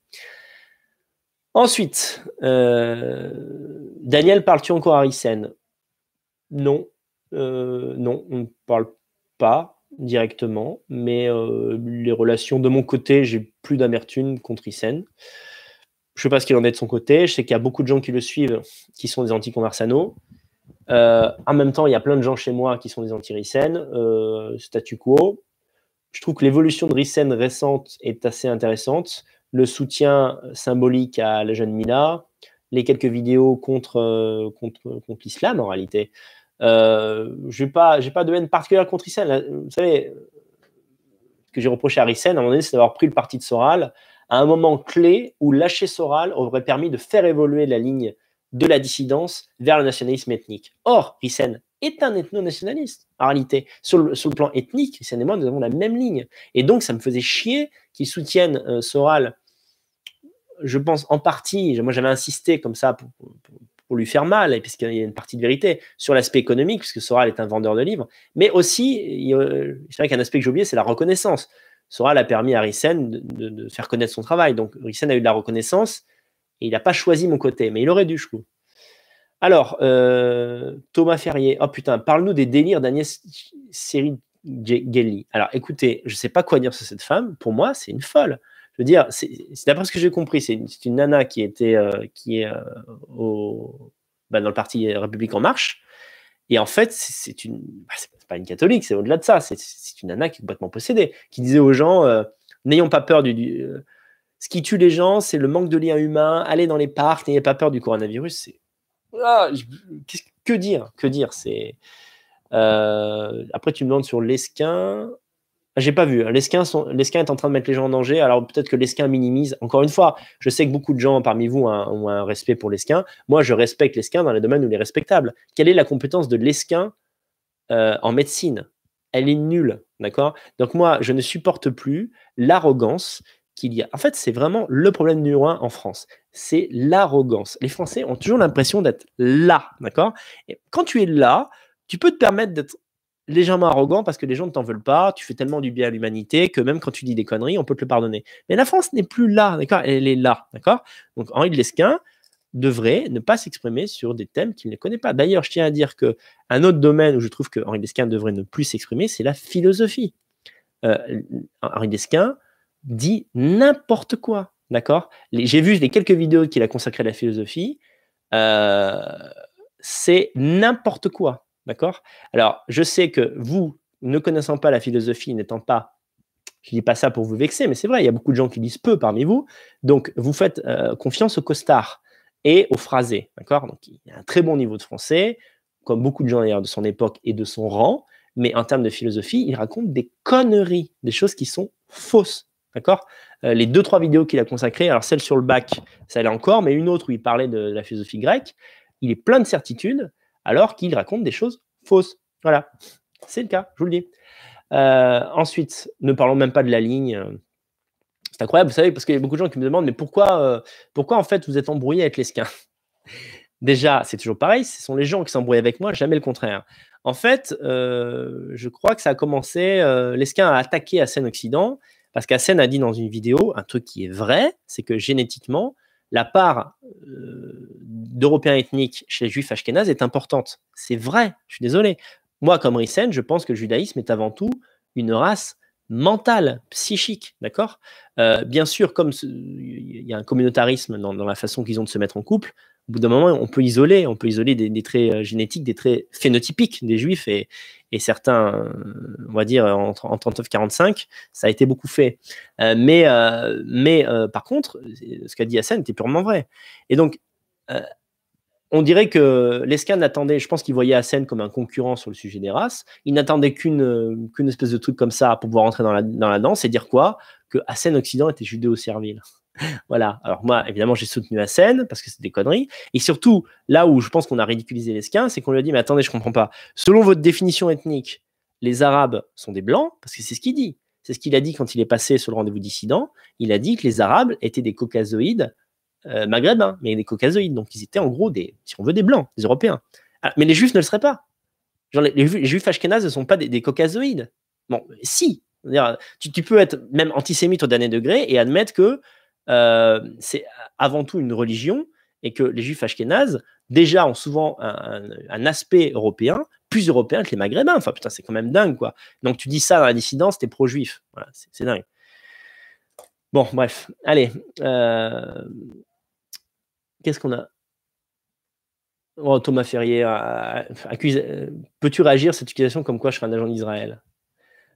Ensuite, Daniel, parles-tu encore à Ryssen Non. non, on ne parle pas directement, mais euh, les relations de mon côté, j'ai plus d'amertume contre Isen. Je sais pas ce qu'il en est de son côté. Je sais qu'il y a beaucoup de gens qui le suivent qui sont des anti-conversano. Euh, en même temps, il y a plein de gens chez moi qui sont des anti-Ryssen. Euh, statu quo. Je trouve que l'évolution de Ryssen récente est assez intéressante. Le soutien symbolique à la jeune Mila, les quelques vidéos contre, contre, contre l'islam en réalité, euh, je n'ai pas, de haine particulière contre Ryssen. Vous savez, ce que j'ai reproché à Ryssen, à un moment donné, c'est d'avoir pris le parti de Soral à un moment clé où lâcher Soral aurait permis de faire évoluer la ligne de la dissidence vers le nationalisme ethnique. Or, Ryssen est un ethno-nationaliste, en réalité. Sur le, plan ethnique, Ryssen et moi, nous avons la même ligne. Et donc, ça me faisait chier qu'ils soutiennent euh, Soral, je pense en partie, moi j'avais insisté comme ça pour lui faire mal, puisqu'il y a une partie de vérité sur l'aspect économique, puisque Soral est un vendeur de livres, mais aussi, c'est vrai qu'un aspect que j'ai oublié, c'est la reconnaissance. Soral a permis à Ryssen de, faire connaître son travail, donc Ryssen a eu de la reconnaissance, et il n'a pas choisi mon côté, mais il aurait dû, je trouve. Alors, euh, Thomas Ferrier, oh putain, parle-nous des délires d'Agnès Gelli. Alors, écoutez, je ne sais pas quoi dire sur cette femme, pour moi, c'est une folle je veux dire, c'est d'après ce que j'ai compris, c'est une, nana qui était euh, qui est euh, au, bah, dans le parti République en marche. Et en fait, c'est une, bah, c'est pas une catholique, c'est au-delà de ça. C'est une nana qui est complètement possédée, qui disait aux gens, euh, n'ayons pas peur du, ce qui tue les gens, c'est le manque de liens humains. Allez dans les parcs, n'ayez pas peur du coronavirus. C'est ah, que dire, que dire. C'est après tu me demandes sur l'esquin. J'ai pas vu. L'esquin, est en train de mettre les gens en danger. Alors peut-être que l'esquin minimise. Encore une fois, je sais que beaucoup de gens parmi vous ont un, respect pour l'esquin. Moi, je respecte l'esquin dans les domaines où il est respectable. Quelle est la compétence de l'esquin euh, en médecine? Elle est nulle, d'accord? Donc moi, je ne supporte plus l'arrogance qu'il y a. En fait, c'est vraiment le problème numéro un en France. C'est l'arrogance. Les Français ont toujours l'impression d'être là, d'accord? Quand tu es là, tu peux te permettre d'être légèrement arrogant parce que les gens ne t'en veulent pas, tu fais tellement du bien à l'humanité que même quand tu dis des conneries, on peut te le pardonner. Mais la France n'est plus là, d'accord? Elle est là, d'accord? Donc Henri de Lesquin devrait ne pas s'exprimer sur des thèmes qu'il ne connaît pas. D'ailleurs, je tiens à dire que un autre domaine où je trouve que Henri Desquin devrait ne plus s'exprimer, c'est la philosophie. Euh, Henri Desquin dit n'importe quoi, d'accord? J'ai vu les quelques vidéos qu'il a consacrées à la philosophie. Euh, c'est n'importe quoi. D'accord? Alors, je sais que vous, ne connaissant pas la philosophie, n'étant pas, je ne dis pas ça pour vous vexer, mais c'est vrai, il y a beaucoup de gens qui lisent peu parmi vous. Donc, vous faites euh, confiance au costard et au phrasé. D'accord? Donc, il a un très bon niveau de français, comme beaucoup de gens d'ailleurs de son époque et de son rang. Mais en termes de philosophie, il raconte des conneries, des choses qui sont fausses. D'accord? Euh, Les deux, trois vidéos qu'il a consacrées, alors celle sur le bac, ça l'est encore, mais une autre où il parlait de la philosophie grecque, il est plein de certitudes alors qu'il raconte des choses fausses. Voilà, c'est le cas, je vous le dis. Euh, ensuite, ne parlons même pas de la ligne. C'est incroyable, vous savez, parce qu'il y a beaucoup de gens qui me demandent, mais pourquoi, euh, pourquoi en fait vous êtes embrouillé avec l'esquin Déjà, c'est toujours pareil, ce sont les gens qui s'embrouillent avec moi, jamais le contraire. En fait, euh, je crois que ça a commencé, l'esquin a attaqué Assen Occident, parce qu'Assen a dit dans une vidéo un truc qui est vrai, c'est que génétiquement, la part euh, d'Européens ethniques chez les Juifs ashkénazes est importante. C'est vrai, je suis désolé. Moi, comme Rissen, je pense que le judaïsme est avant tout une race mentale, psychique, d'accord? Euh, Bien sûr, comme il y a un communautarisme dans, la façon qu'ils ont de se mettre en couple, Au bout d'un moment, on peut isoler, on peut isoler des, traits euh, génétiques, des traits phénotypiques des juifs et, certains, on va dire, en, 39-45, ça a été beaucoup fait. mais mais par contre, ce qu'a dit Hassan était purement vrai. Et donc, on dirait que Lescan attendait, je pense qu'il voyait Hassan comme un concurrent sur le sujet des races. Il n'attendait qu'une qu'une espèce de truc comme ça pour pouvoir entrer dans la, dans la danse et dire quoi? Que Hassan Occident était judéo-servile. voilà. Alors moi, évidemment, j'ai soutenu Hassan parce que c'est des conneries. Et surtout, là où je pense qu'on a ridiculisé Lesquin, c'est qu'on lui a dit, mais attendez, je comprends pas. Selon votre définition ethnique, les Arabes sont des Blancs, parce que c'est ce qu'il dit. C'est ce qu'il a dit quand il est passé sur le rendez-vous dissident. Il a dit que les Arabes étaient des caucasoïdes euh, maghrébins, mais des caucasoïdes. Donc ils étaient en gros des, si on veut, des Blancs, des Européens. Ah, mais les Juifs ne le seraient pas. Les, Juifs ashkénazes ne sont pas des, des caucasoïdes. Bon, si. Tu, peux être même antisémite au dernier degré et admettre que euh, c'est avant tout une religion et que les juifs ashkénazes, déjà, ont souvent un, aspect européen, plus européen que les maghrébins. Enfin, putain, c'est quand même dingue, quoi. Donc, tu dis ça dans la dissidence, t'es pro-juif. C'est dingue. Bon, bref. Allez. Euh, qu'est-ce qu'on a? Oh, Thomas Ferrier, accuse... peux-tu réagir à cette accusation comme quoi je serais un agent d'Israël?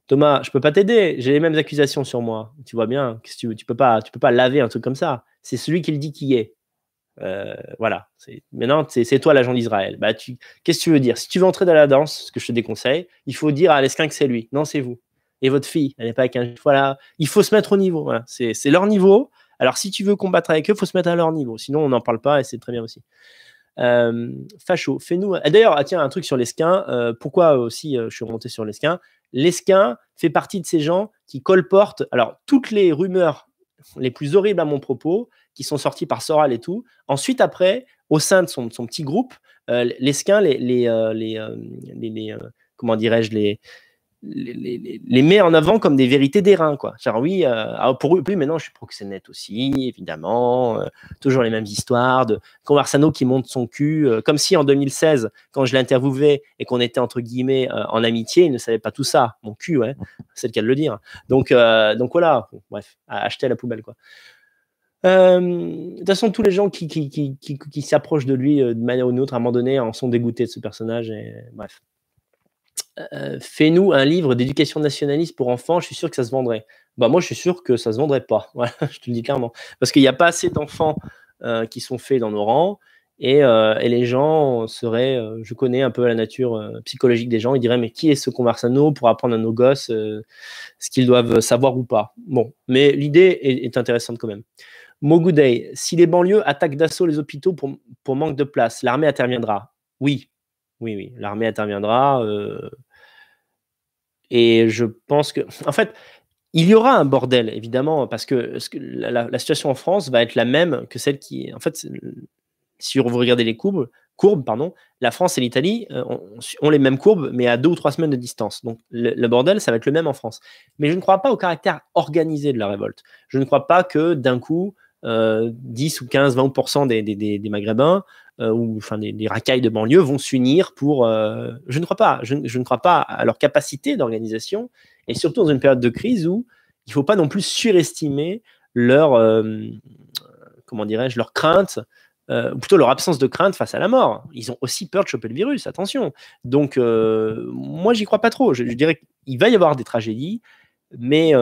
Thomas, je peux pas t'aider. J'ai les mêmes accusations sur moi. Tu vois bien. que tu, tu peux pas, tu peux pas laver un truc comme ça. C'est celui qui le dit qui est. Euh, voilà. Maintenant, c'est toi l'agent d'Israël. Bah, qu'est-ce que tu veux dire? Si tu veux entrer dans la danse, ce que je te déconseille, il faut dire à l'esquin que c'est lui. Non, c'est vous. Et votre fille, elle n'est pas avec un. Voilà. Il faut se mettre au niveau. C'est leur niveau. Alors, si tu veux combattre avec eux, faut se mettre à leur niveau. Sinon, on n'en parle pas et c'est très bien aussi. Euh, facho, fais-nous. D'ailleurs, ah, tiens, un truc sur l'esquin. Euh, pourquoi aussi je suis remonté sur l'esquin Lesquin fait partie de ces gens qui colportent alors toutes les rumeurs les plus horribles à mon propos, qui sont sorties par Soral et tout. Ensuite, après, au sein de son, petit groupe, euh, Lesquin les, euh, euh, les comment dirais-je, les, les, met en avant comme des vérités d'airain, quoi. Genre, oui, euh, pour maintenant, je suis proxénète aussi, évidemment. Euh, toujours les mêmes histoires de Conversano qui monte son cul, euh, comme si en 2016, quand je l'interviewais et qu'on était entre guillemets en amitié, il ne savait pas tout ça. Mon cul, ouais, c'est le cas de le dire. Donc, donc voilà, bref, acheter à la poubelle, quoi. de toute façon, tous les gens qui, qui, qui, qui s'approchent de lui de manière ou d'une autre, à un moment donné, en sont dégoûtés de ce personnage. Et, bref. Euh, fais-nous un livre d'éducation nationaliste pour enfants, je suis sûr que ça se vendrait. Bah, moi, je suis sûr que ça se vendrait pas. Je te le dis clairement. Parce qu'il n'y a pas assez d'enfants euh, qui sont faits dans nos rangs. Et, euh, les gens seraient, je connais un peu la nature psychologique des gens, ils diraient mais qui est ce Conversano pour apprendre à nos gosses ce qu'ils doivent savoir ou pas? Bon, mais l'idée est, intéressante quand même. Mogudei, si les banlieues attaquent d'assaut les hôpitaux pour manque de place, l'armée interviendra? Oui, oui, oui, l'armée interviendra. Et je pense que, en fait, il y aura un bordel, évidemment, parce que, la, situation en France va être la même que celle qui. En fait, si vous regardez les courbes, courbes pardon, la France et l'Italie euh, ont, les mêmes courbes, mais à deux ou trois semaines de distance. Donc, le, bordel, ça va être le même en France. Mais je ne crois pas au caractère organisé de la révolte. Je ne crois pas que d'un coup, 10 euh, ou 15, 20% des, des, des Maghrébins euh, ou enfin des, racailles de banlieue vont s'unir pour. Euh, je ne crois pas. Je, ne crois pas à leur capacité d'organisation et surtout dans une période de crise où il ne faut pas non plus surestimer leur euh, comment dirais-je leur crainte ou plutôt leur absence de crainte face à la mort. Ils ont aussi peur de choper le virus, attention. Donc, moi, j'y crois pas trop. Je, je dirais qu'il va y avoir des tragédies, mais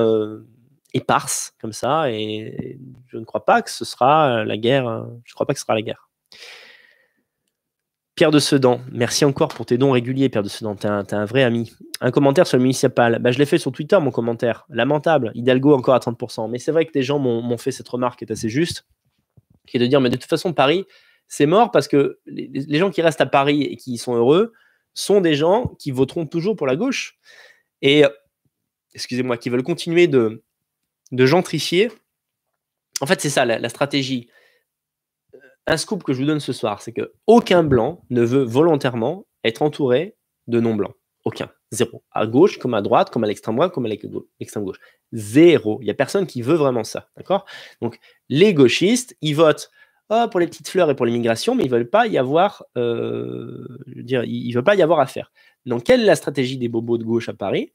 éparses comme ça, et je ne crois pas que ce sera la guerre. Je ne crois pas que ce sera la guerre. Pierre de Sedan, merci encore pour tes dons réguliers, Pierre de Sedan. T'es un, un, vrai ami. Un commentaire sur le municipal. Bah, je l'ai fait sur Twitter, mon commentaire. Lamentable. Hidalgo encore à 30%. Mais c'est vrai que des gens m'ont fait cette remarque qui est assez juste, qui est de dire, mais de toute façon, Paris, c'est mort parce que les, gens qui restent à Paris et qui sont heureux sont des gens qui voteront toujours pour la gauche. Et, excusez-moi, qui veulent continuer de, de gentrifier. En fait, c'est ça la stratégie un scoop que je vous donne ce soir, c'est que aucun blanc ne veut volontairement être entouré de non-blancs. Aucun. Zéro. À gauche, comme à droite, comme à l'extrême droite, comme à l'extrême gauche. Zéro. Il n'y a personne qui veut vraiment ça. D'accord? Donc, les gauchistes, ils votent oh, pour les petites fleurs et pour l'immigration, mais ils ne veulent pas y avoir, euh, je veux dire, ils, veulent pas y avoir à faire. Donc, quelle est la stratégie des bobos de gauche à Paris?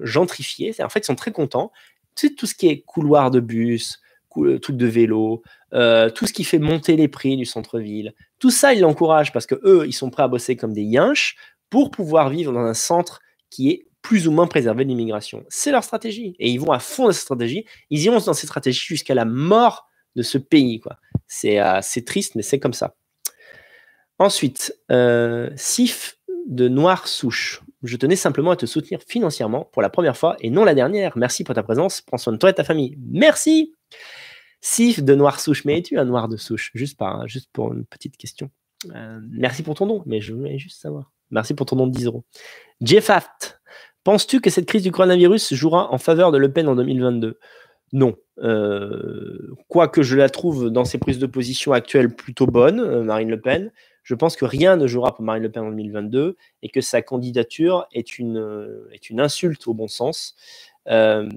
Gentrifier. En fait, ils sont très contents. Tout ce qui est couloir de bus, trucs de vélo, tout ce qui fait monter les prix du centre-ville. Tout ça, ils l'encouragent parce que eux, ils sont prêts à bosser comme des yinches pour pouvoir vivre dans un centre qui est plus ou moins préservé de l'immigration. C'est leur stratégie. Et ils vont à fond dans cette stratégie. Ils iront dans cette stratégie jusqu'à la mort de ce pays. Quoi. C'est, triste, mais c'est comme ça. Ensuite, Sif de Noire Souche. Je tenais simplement à te soutenir financièrement pour la première fois et non la dernière. Merci pour ta présence. Prends soin de toi et de ta famille. Merci. Sif de Noire Souche. Mais es-tu un noir de souche? Juste, juste pour une petite question. Euh, merci pour ton don, mais je voulais juste savoir. Merci pour ton don de 10 euros. Jeffaft. Penses-tu que cette crise du coronavirus jouera en faveur de Le Pen en 2022 Non. Euh, quoique je la trouve dans ses prises de position actuelles plutôt bonne, euh, Marine Le Pen, je pense que rien ne jouera pour Marine Le Pen en 2022 et que sa candidature est une, euh, est une insulte au bon sens. Euh,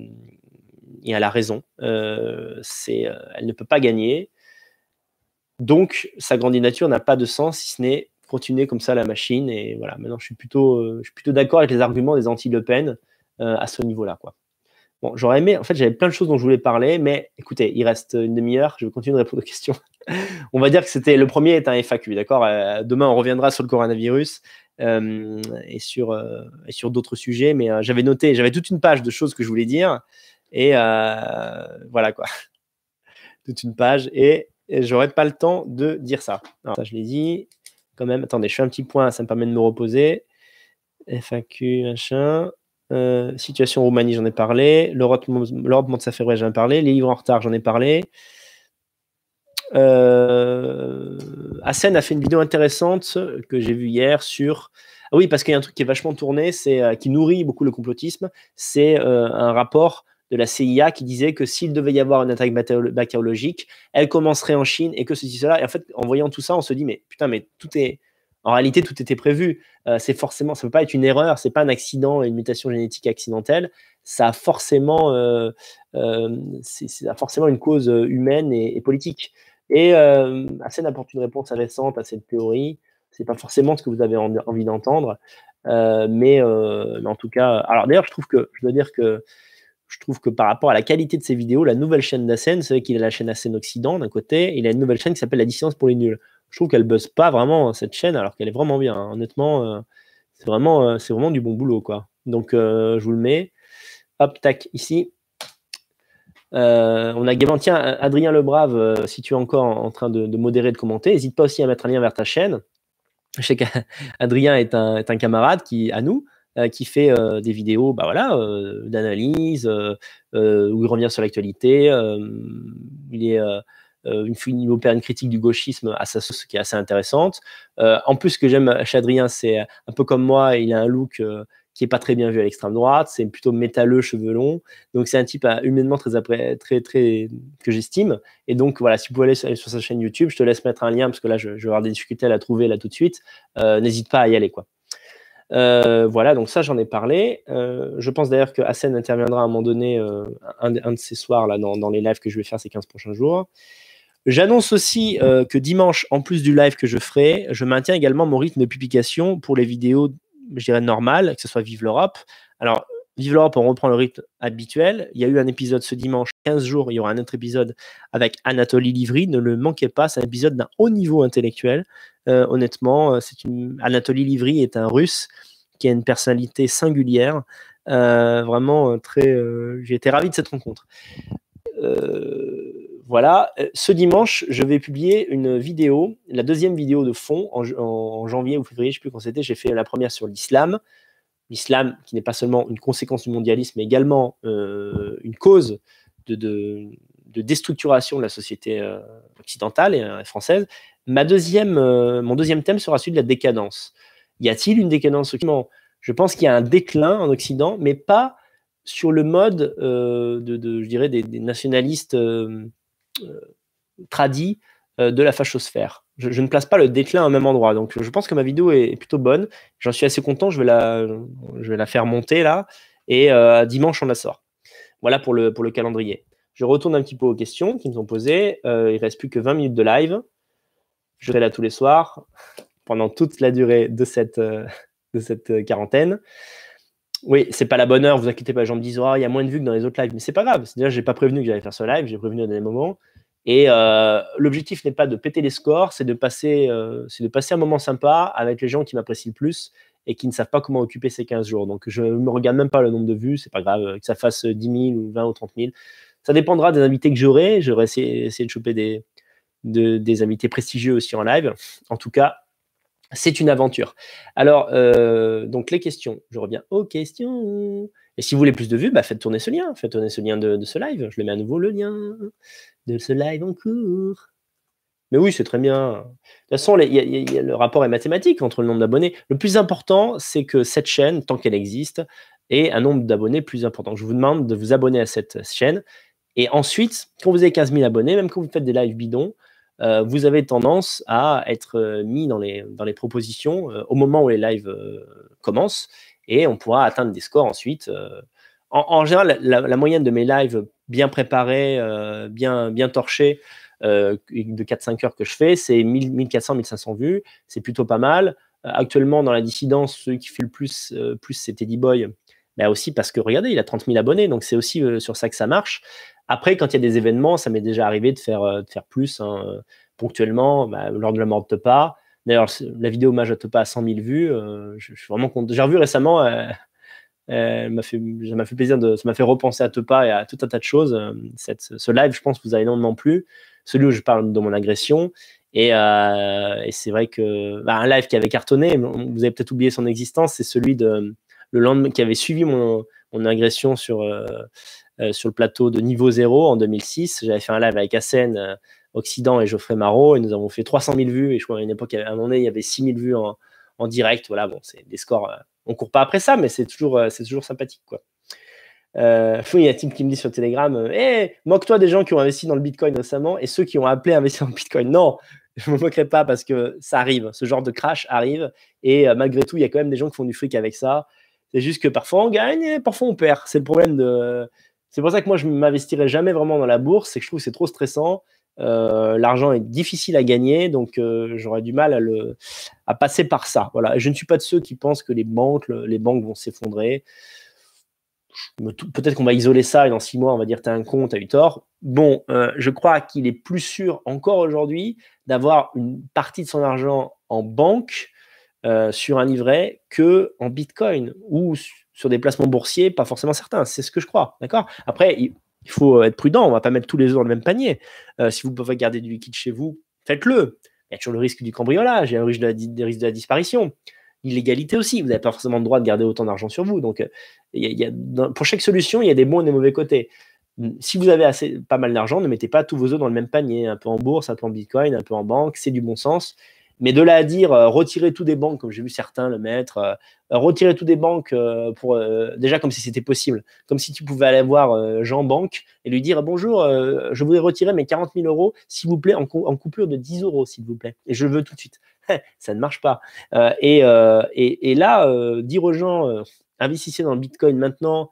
et elle a raison. Euh, elle ne peut pas gagner. Donc, sa candidature n'a pas de sens si ce n'est continuer comme ça la machine. Et voilà, maintenant, je suis plutôt, plutôt d'accord avec les arguments des anti-Le Pen à ce niveau-là. Quoi. J'aurais aimé, en fait, j'avais plein de choses dont je voulais parler, mais écoutez, il reste une demi-heure, je vais continuer de répondre aux questions. on va dire que c'était le premier est un FAQ, d'accord euh, Demain, on reviendra sur le coronavirus euh, et sur, euh, d'autres sujets, mais j'avais noté, j'avais toute une page de choses que je voulais dire, et voilà quoi. toute une page, et, j'aurais pas le temps de dire ça. ça, je l'ai dit. Quand même, attendez, je fais un petit point, ça me permet de me reposer. FAQ, machin. Euh, situation Roumanie, j'en ai parlé. L'Europe monte sa février, j'en ai parlé. Les livres en retard, j'en ai parlé. Euh, a fait une vidéo intéressante que j'ai vue hier sur. Ah oui, parce qu'il y a un truc qui est vachement tourné, c'est euh, qui nourrit beaucoup le complotisme. C'est euh, un rapport de la CIA qui disait que s'il devait y avoir une attaque bactériologique, elle commencerait en Chine et que ceci, cela. Et en fait, en voyant tout ça, on se dit, mais putain, mais tout est, en réalité, tout était prévu. Euh, c'est forcément, ça ne peut pas être une erreur, c'est pas un accident, une mutation génétique accidentelle. Ça a forcément, euh, euh, forcément une cause humaine et, politique. Et euh, apporte une réponse récente à cette théorie. C'est pas forcément ce que vous avez envie d'entendre, mais, en tout cas, alors d'ailleurs, je trouve que, je dois dire que je trouve que par rapport à la qualité de ses vidéos, la nouvelle chaîne d'Asen, c'est vrai qu'il a la chaîne Asen Occident d'un côté, il a une nouvelle chaîne qui s'appelle La Distance pour les Nuls je trouve qu'elle buzz pas vraiment cette chaîne alors qu'elle est vraiment bien. Hein. Honnêtement, euh, c'est vraiment, euh, vraiment du bon boulot quoi. Donc euh, je vous le mets. Hop, tac, ici. on a également, tiens, Adrien Lebrave, si tu es encore en, train de, modérer, de commenter, n'hésite pas aussi à mettre un lien vers ta chaîne. Je sais qu'Adrien est un, camarade qui, à nous, qui fait des vidéos bah voilà, d'analyse, où il revient sur l'actualité. il est une, il opère une critique du gauchisme à sa sauce qui est assez intéressante. Euh, en plus, ce que j'aime chez c'est un peu comme moi, il a un look euh, qui est pas très bien vu à l'extrême droite, c'est plutôt métalleux, cheveux longs. Donc c'est un type humainement très très très que j'estime. Et donc voilà, si vous pouvez aller sur, sa chaîne YouTube, je te laisse mettre un lien parce que là je, vais avoir des difficultés à la trouver là tout de suite. N'hésite pas à y aller quoi. voilà, donc ça j'en ai parlé. je pense d'ailleurs que Hassan interviendra à un moment donné, un, de ces soirs là dans, les lives que je vais faire ces 15 prochains jours. J'annonce aussi euh, que dimanche, en plus du live que je ferai, je maintiens également mon rythme de publication pour les vidéos, je dirais, normales, que ce soit Vive l'Europe. Alors, Vive l'Europe, on reprend le rythme habituel. Il y a eu un épisode ce dimanche, 15 jours, il y aura un autre épisode avec Anatoly Livry. Ne le manquez pas, c'est un épisode d'un haut niveau intellectuel. Euh, honnêtement, euh, c'est une... Anatoly Livry est un russe qui a une personnalité singulière. vraiment très. J'ai été ravi de cette rencontre. Euh, voilà, euh, ce dimanche, je vais publier une vidéo, la deuxième vidéo de fond en, janvier ou février, je ne sais plus quand c'était. J'ai fait la première sur l'islam. L'islam qui n'est pas seulement une conséquence du mondialisme, mais également euh, une cause de, déstructuration de la société euh, occidentale et française. Ma deuxième, mon deuxième thème sera celui de la décadence. Y a-t-il une décadence Je pense qu'il y a un déclin en Occident, mais pas sur le mode de, je dirais, des, nationalistes tradit euh, de la fachosphère. Je, ne place pas le déclin au même endroit. Donc je pense que ma vidéo est, plutôt bonne. J'en suis assez content. Je vais la, je la faire monter là. Et euh, dimanche, on la sort. Voilà pour le, pour le calendrier. Je retourne un petit peu aux questions qui me sont posées. Euh, il reste plus que 20 minutes de live. Je serai là tous les soirs pendant toute la durée de cette, de cette quarantaine. Oui, c'est pas la bonne heure, vous inquiétez pas. Les gens me disent, oh, il y a moins de vues que dans les autres lives. Mais c'est pas grave. C'est-à-dire, j'ai pas prévenu que j'allais faire ce live, j'ai prévenu à des moments. Et euh, l'objectif n'est pas de péter les scores, c'est de, passer, euh, de passer un moment sympa avec les gens qui m'apprécient le plus et qui ne savent pas comment occuper ces 15 jours. Donc, je ne me regarde même pas le nombre de vues, c'est pas grave, que ça fasse 10 000 ou 20 ou 30 000. Ça dépendra des invités que j'aurai. J'aurai essayé, de choper des, des invités prestigieux aussi en live. En tout cas, c'est une aventure. Alors, euh, donc les questions. Je reviens aux questions. Et si vous voulez plus de vues, bah, faites tourner ce lien. Faites tourner ce lien de, ce live. Je le mets à nouveau le lien de ce live en cours. Mais oui, c'est très bien. De toute façon, le rapport est mathématique entre le nombre d'abonnés. Le plus important, c'est que cette chaîne, tant qu'elle existe, ait un nombre d'abonnés plus important. Je vous demande de vous abonner à cette chaîne. Et ensuite, quand vous avez 15 000 abonnés, même quand vous faites des lives bidons, euh, vous avez tendance à être euh, mis dans les, dans les propositions euh, au moment où les lives commencent et on pourra atteindre des scores ensuite. En, général, la, moyenne de mes lives bien préparés, bien, bien torchés, de 4-5 heures que je fais, c'est 1400-1500 vues. C'est plutôt pas mal. actuellement, dans la dissidence, celui qui fait le plus, plus c'est Teddy Boy. Mais aussi parce que regardez, il a 30 000 abonnés, donc c'est aussi sur ça que ça marche. Après, quand il y a des événements, ça m'est déjà arrivé de faire, euh, de faire plus hein, euh, ponctuellement, bah, lors de la mort de Topa. D'ailleurs, la vidéo hommage à Topa a 100 000 vues. Euh, je, suis vraiment content. J'ai revu récemment, m'a fait, ça m'a fait plaisir, de, ça m'a fait repenser à Topa et à tout un tas de choses. Cette, ce live, je pense, vous a énormément plu. Celui où je parle de mon agression. Et, et c'est vrai que bah, un live qui avait cartonné, vous avez peut-être oublié son existence, c'est celui de le lendemain qui avait suivi mon, mon agression sur, euh, sur le plateau de niveau 0 en 2006. J'avais fait un live avec Assen, euh, Occident et Geoffrey Marot et nous avons fait 300 000 vues. Et je crois qu'à une époque, à un moment donné, il y avait 6 000 vues en, en direct. Voilà, bon, c'est des scores. Euh, on court pas après ça, mais c'est toujours, c'est toujours sympathique, quoi. Euh, il y a Tim qui me dit sur Telegram Eh, moque-toi des gens qui ont investi dans le Bitcoin récemment et ceux qui ont appelé à investir dans Bitcoin. Non, je ne me moquerai pas parce que ça arrive. Ce genre de crash arrive. Et malgré tout, il y a quand même des gens qui font du fric avec ça. C'est juste que parfois on gagne et parfois on perd. C'est le problème de, c'est pour ça que moi, je ne m'investirai jamais vraiment dans la bourse, c'est que je trouve que c'est trop stressant. Euh, l'argent est difficile à gagner, donc euh, j'aurais du mal à, passer par ça. Voilà. Je ne suis pas de ceux qui pensent que les banques, vont s'effondrer. Peut-être qu'on va isoler ça et dans six mois, on va dire tu as un compte, tu as eu tort. Bon, euh, je crois qu'il est plus sûr encore aujourd'hui d'avoir une partie de son argent en banque sur un livret que en Bitcoin ou sur des placements boursiers, pas forcément certains. C'est ce que je crois. D'accord? Après, il, faut être prudent. On va pas mettre tous les œufs dans le même panier. Euh, si vous pouvez garder du liquide chez vous, faites-le. Il y a toujours le risque du cambriolage, il y a le risque de la, risque de disparition. L'illégalité aussi. Vous n'avez pas forcément le droit de garder autant d'argent sur vous. Donc, euh, il y a, pour chaque solution, il y a des bons et des mauvais côtés. Si vous avez assez, pas mal d'argent, ne mettez pas tous vos œufs dans le même panier. Un peu en bourse, un peu en bitcoin, un peu en banque. C'est du bon sens. Mais de là à dire euh, retirer tout des banques, comme j'ai vu certains le mettre, euh, retirer tout des banques euh, pour déjà comme si c'était possible, comme si tu pouvais aller voir Jean Banque et lui dire bonjour, je voudrais retirer mes 40 000 euros, s'il vous plaît, en, coupure de 10 euros, s'il vous plaît, et je veux tout de suite. Ça ne marche pas. Et, et, et, là, dire aux gens investissez dans le Bitcoin maintenant,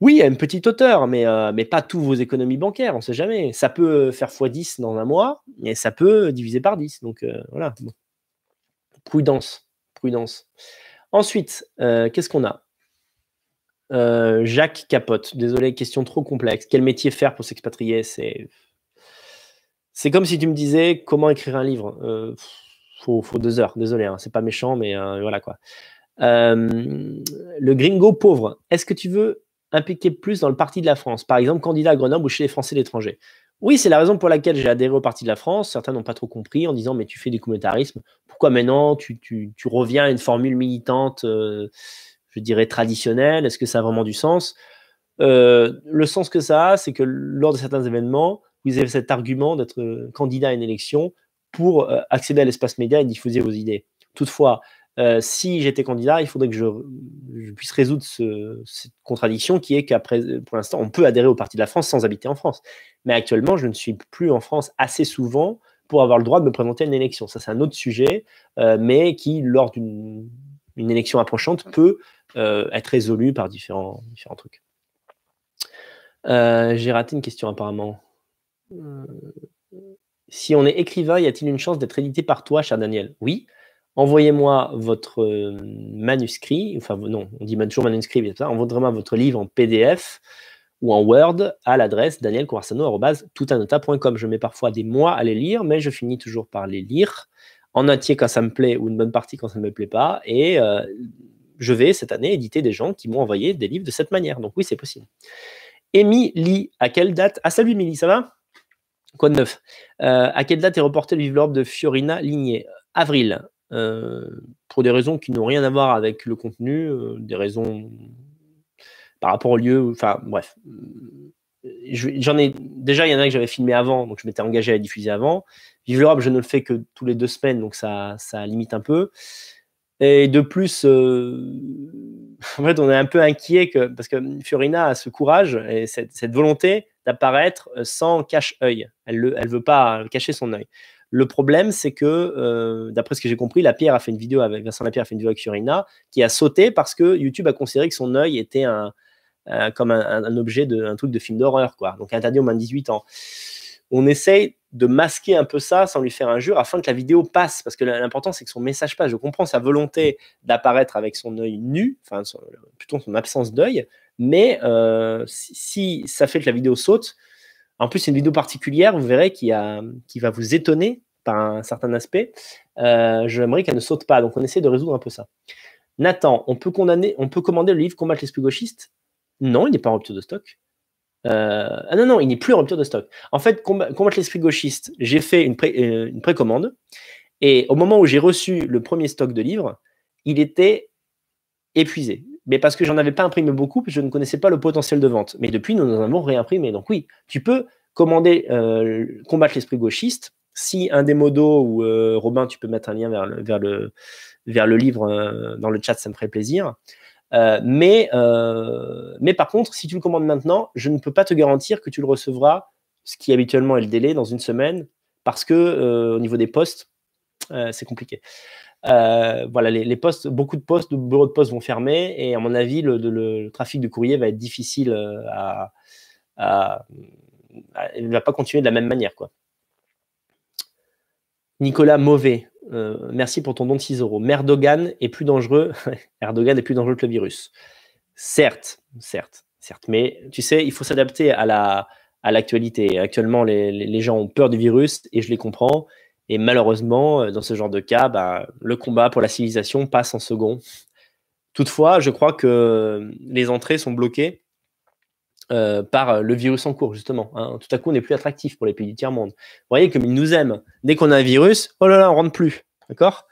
oui, il a une petite hauteur, mais, euh, mais pas tous vos économies bancaires, on ne sait jamais. Ça peut faire x10 dans un mois, et ça peut diviser par 10. Donc euh, voilà. Prudence. Prudence. Ensuite, euh, qu'est-ce qu'on a? Jacques Capote. Désolé, question trop complexe. Quel métier faire pour s'expatrier? C'est. Comme si tu me disais comment écrire un livre. faut, faut deux heures. Désolé, hein, c'est pas méchant, mais voilà quoi. le gringo pauvre. Est-ce que tu veux impliqué plus dans le Parti de la France, par exemple candidat à Grenoble ou chez les Français de l'étranger. Oui, c'est la raison pour laquelle j'ai adhéré au Parti de la France. Certains n'ont pas trop compris en disant mais tu fais du communautarisme, pourquoi maintenant tu, reviens à une formule militante, euh, je dirais traditionnelle? Est-ce que ça a vraiment du sens? Euh, Le sens que ça a, c'est que lors de certains événements, vous avez cet argument d'être euh, candidat à une élection pour accéder à l'espace média et diffuser vos idées. Toutefois, euh, si j'étais candidat, il faudrait que je, puisse résoudre cette contradiction qui est qu'après, pour l'instant, on peut adhérer au Parti de la France sans habiter en France. Mais actuellement, je ne suis plus en France assez souvent pour avoir le droit de me présenter à une élection. Ça, c'est un autre sujet, euh, mais qui, lors d'une élection approchante, peut euh, être résolu par différents, différents trucs. J'ai raté une question apparemment. Si on est écrivain, y a-t-il une chance d'être édité par toi, cher Daniel? Oui. Envoyez-moi votre manuscrit, enfin non, on dit toujours manuscrit, envoyez-moi votre livre en PDF ou en Word à l'adresse danielcorassano.toutanota.com. Je mets parfois des mois à les lire, mais je finis toujours par les lire en entier quand ça me plaît ou une bonne partie quand ça ne me plaît pas. Et je vais cette année éditer des gens qui m'ont envoyé des livres de cette manière. Donc oui, c'est possible. Émilie, à quelle date? Ah salut Émilie, ça va? Quoi de neuf? Euh, À quelle date est reporté le l'Europe de Fiorina Ligné? Avril. Euh, pour des raisons qui n'ont rien à voir avec le contenu, euh, des raisons par rapport au lieu, enfin bref. J'en ai déjà, il y en a que j'avais filmé avant, donc je m'étais engagé à diffuser avant. Vive l'Europe, je ne le fais que tous les deux semaines, donc ça, limite un peu. Et de plus, en fait, on est un peu inquiet que, parce que Fiorina a ce courage et cette, volonté d'apparaître euh, sans cache-œil. Elle ne elle veut pas cacher son œil. Le problème, c'est que, euh, d'après ce que j'ai compris, la Pierre a fait une vidéo avec Vincent Lapierre a fait une vidéo avec Fiorina qui a sauté parce que YouTube a considéré que son œil était un, comme un, objet de un truc de film d'horreur, quoi. Donc interdit au moins de 18 ans. On essaye de masquer un peu ça sans lui faire injure afin que la vidéo passe. Parce que l'important, c'est que son message passe. Je comprends sa volonté d'apparaître avec son œil nu, enfin, plutôt son absence d'œil. Mais euh, si, ça fait que la vidéo saute, en plus, c'est une vidéo particulière, vous verrez, qui, va vous étonner par un certain aspect. Euh, J'aimerais qu'elle ne saute pas. Donc, on essaie de résoudre un peu ça. Nathan, on peut, condamner, on peut commander le livre Combattre l'esprit gauchiste Non, il n'est pas en rupture de stock. Euh, ah non, non, il n'est plus en rupture de stock. En fait, combattre l'esprit gauchiste, j'ai fait euh, une, précommande. Et au moment où j'ai reçu le premier stock de livres, il était épuisé. Mais parce que j'en avais pas imprimé beaucoup, je ne connaissais pas le potentiel de vente. Mais depuis, nous en avons réimprimé. Donc oui, tu peux commander euh, Combattre l'esprit gauchiste. Si un des modos ou Robin, tu peux mettre un lien vers le, vers le, vers le livre dans le chat, ça me ferait plaisir. Euh, mais, euh, mais par contre, si tu le commandes maintenant, je ne peux pas te garantir que tu le recevras, ce qui habituellement est le délai, dans une semaine, parce que euh, au niveau des postes, c'est compliqué. Voilà, les, postes, beaucoup de postes, de bureaux de poste vont fermer, et à mon avis, le, trafic de courrier va être difficile à, à, il ne va pas continuer de la même manière, quoi. Nicolas Mauvais, euh, merci pour ton don de 6 euros. Merdogan est plus dangereux. Erdogan est plus dangereux que le virus. Certes, certes, certes. Mais tu sais, il faut s'adapter à la à l'actualité. Actuellement, les, gens ont peur du virus et je les comprends. Et malheureusement, euh, dans ce genre de cas, bah, le combat pour la civilisation passe en second. Toutefois, je crois que les entrées sont bloquées euh, par le virus en cours, justement. Hein. Tout à coup, on n'est plus attractif pour les pays du tiers-monde. Vous voyez comme ils nous aiment. Dès qu'on a un virus, oh là là, on rentre plus. D'accord?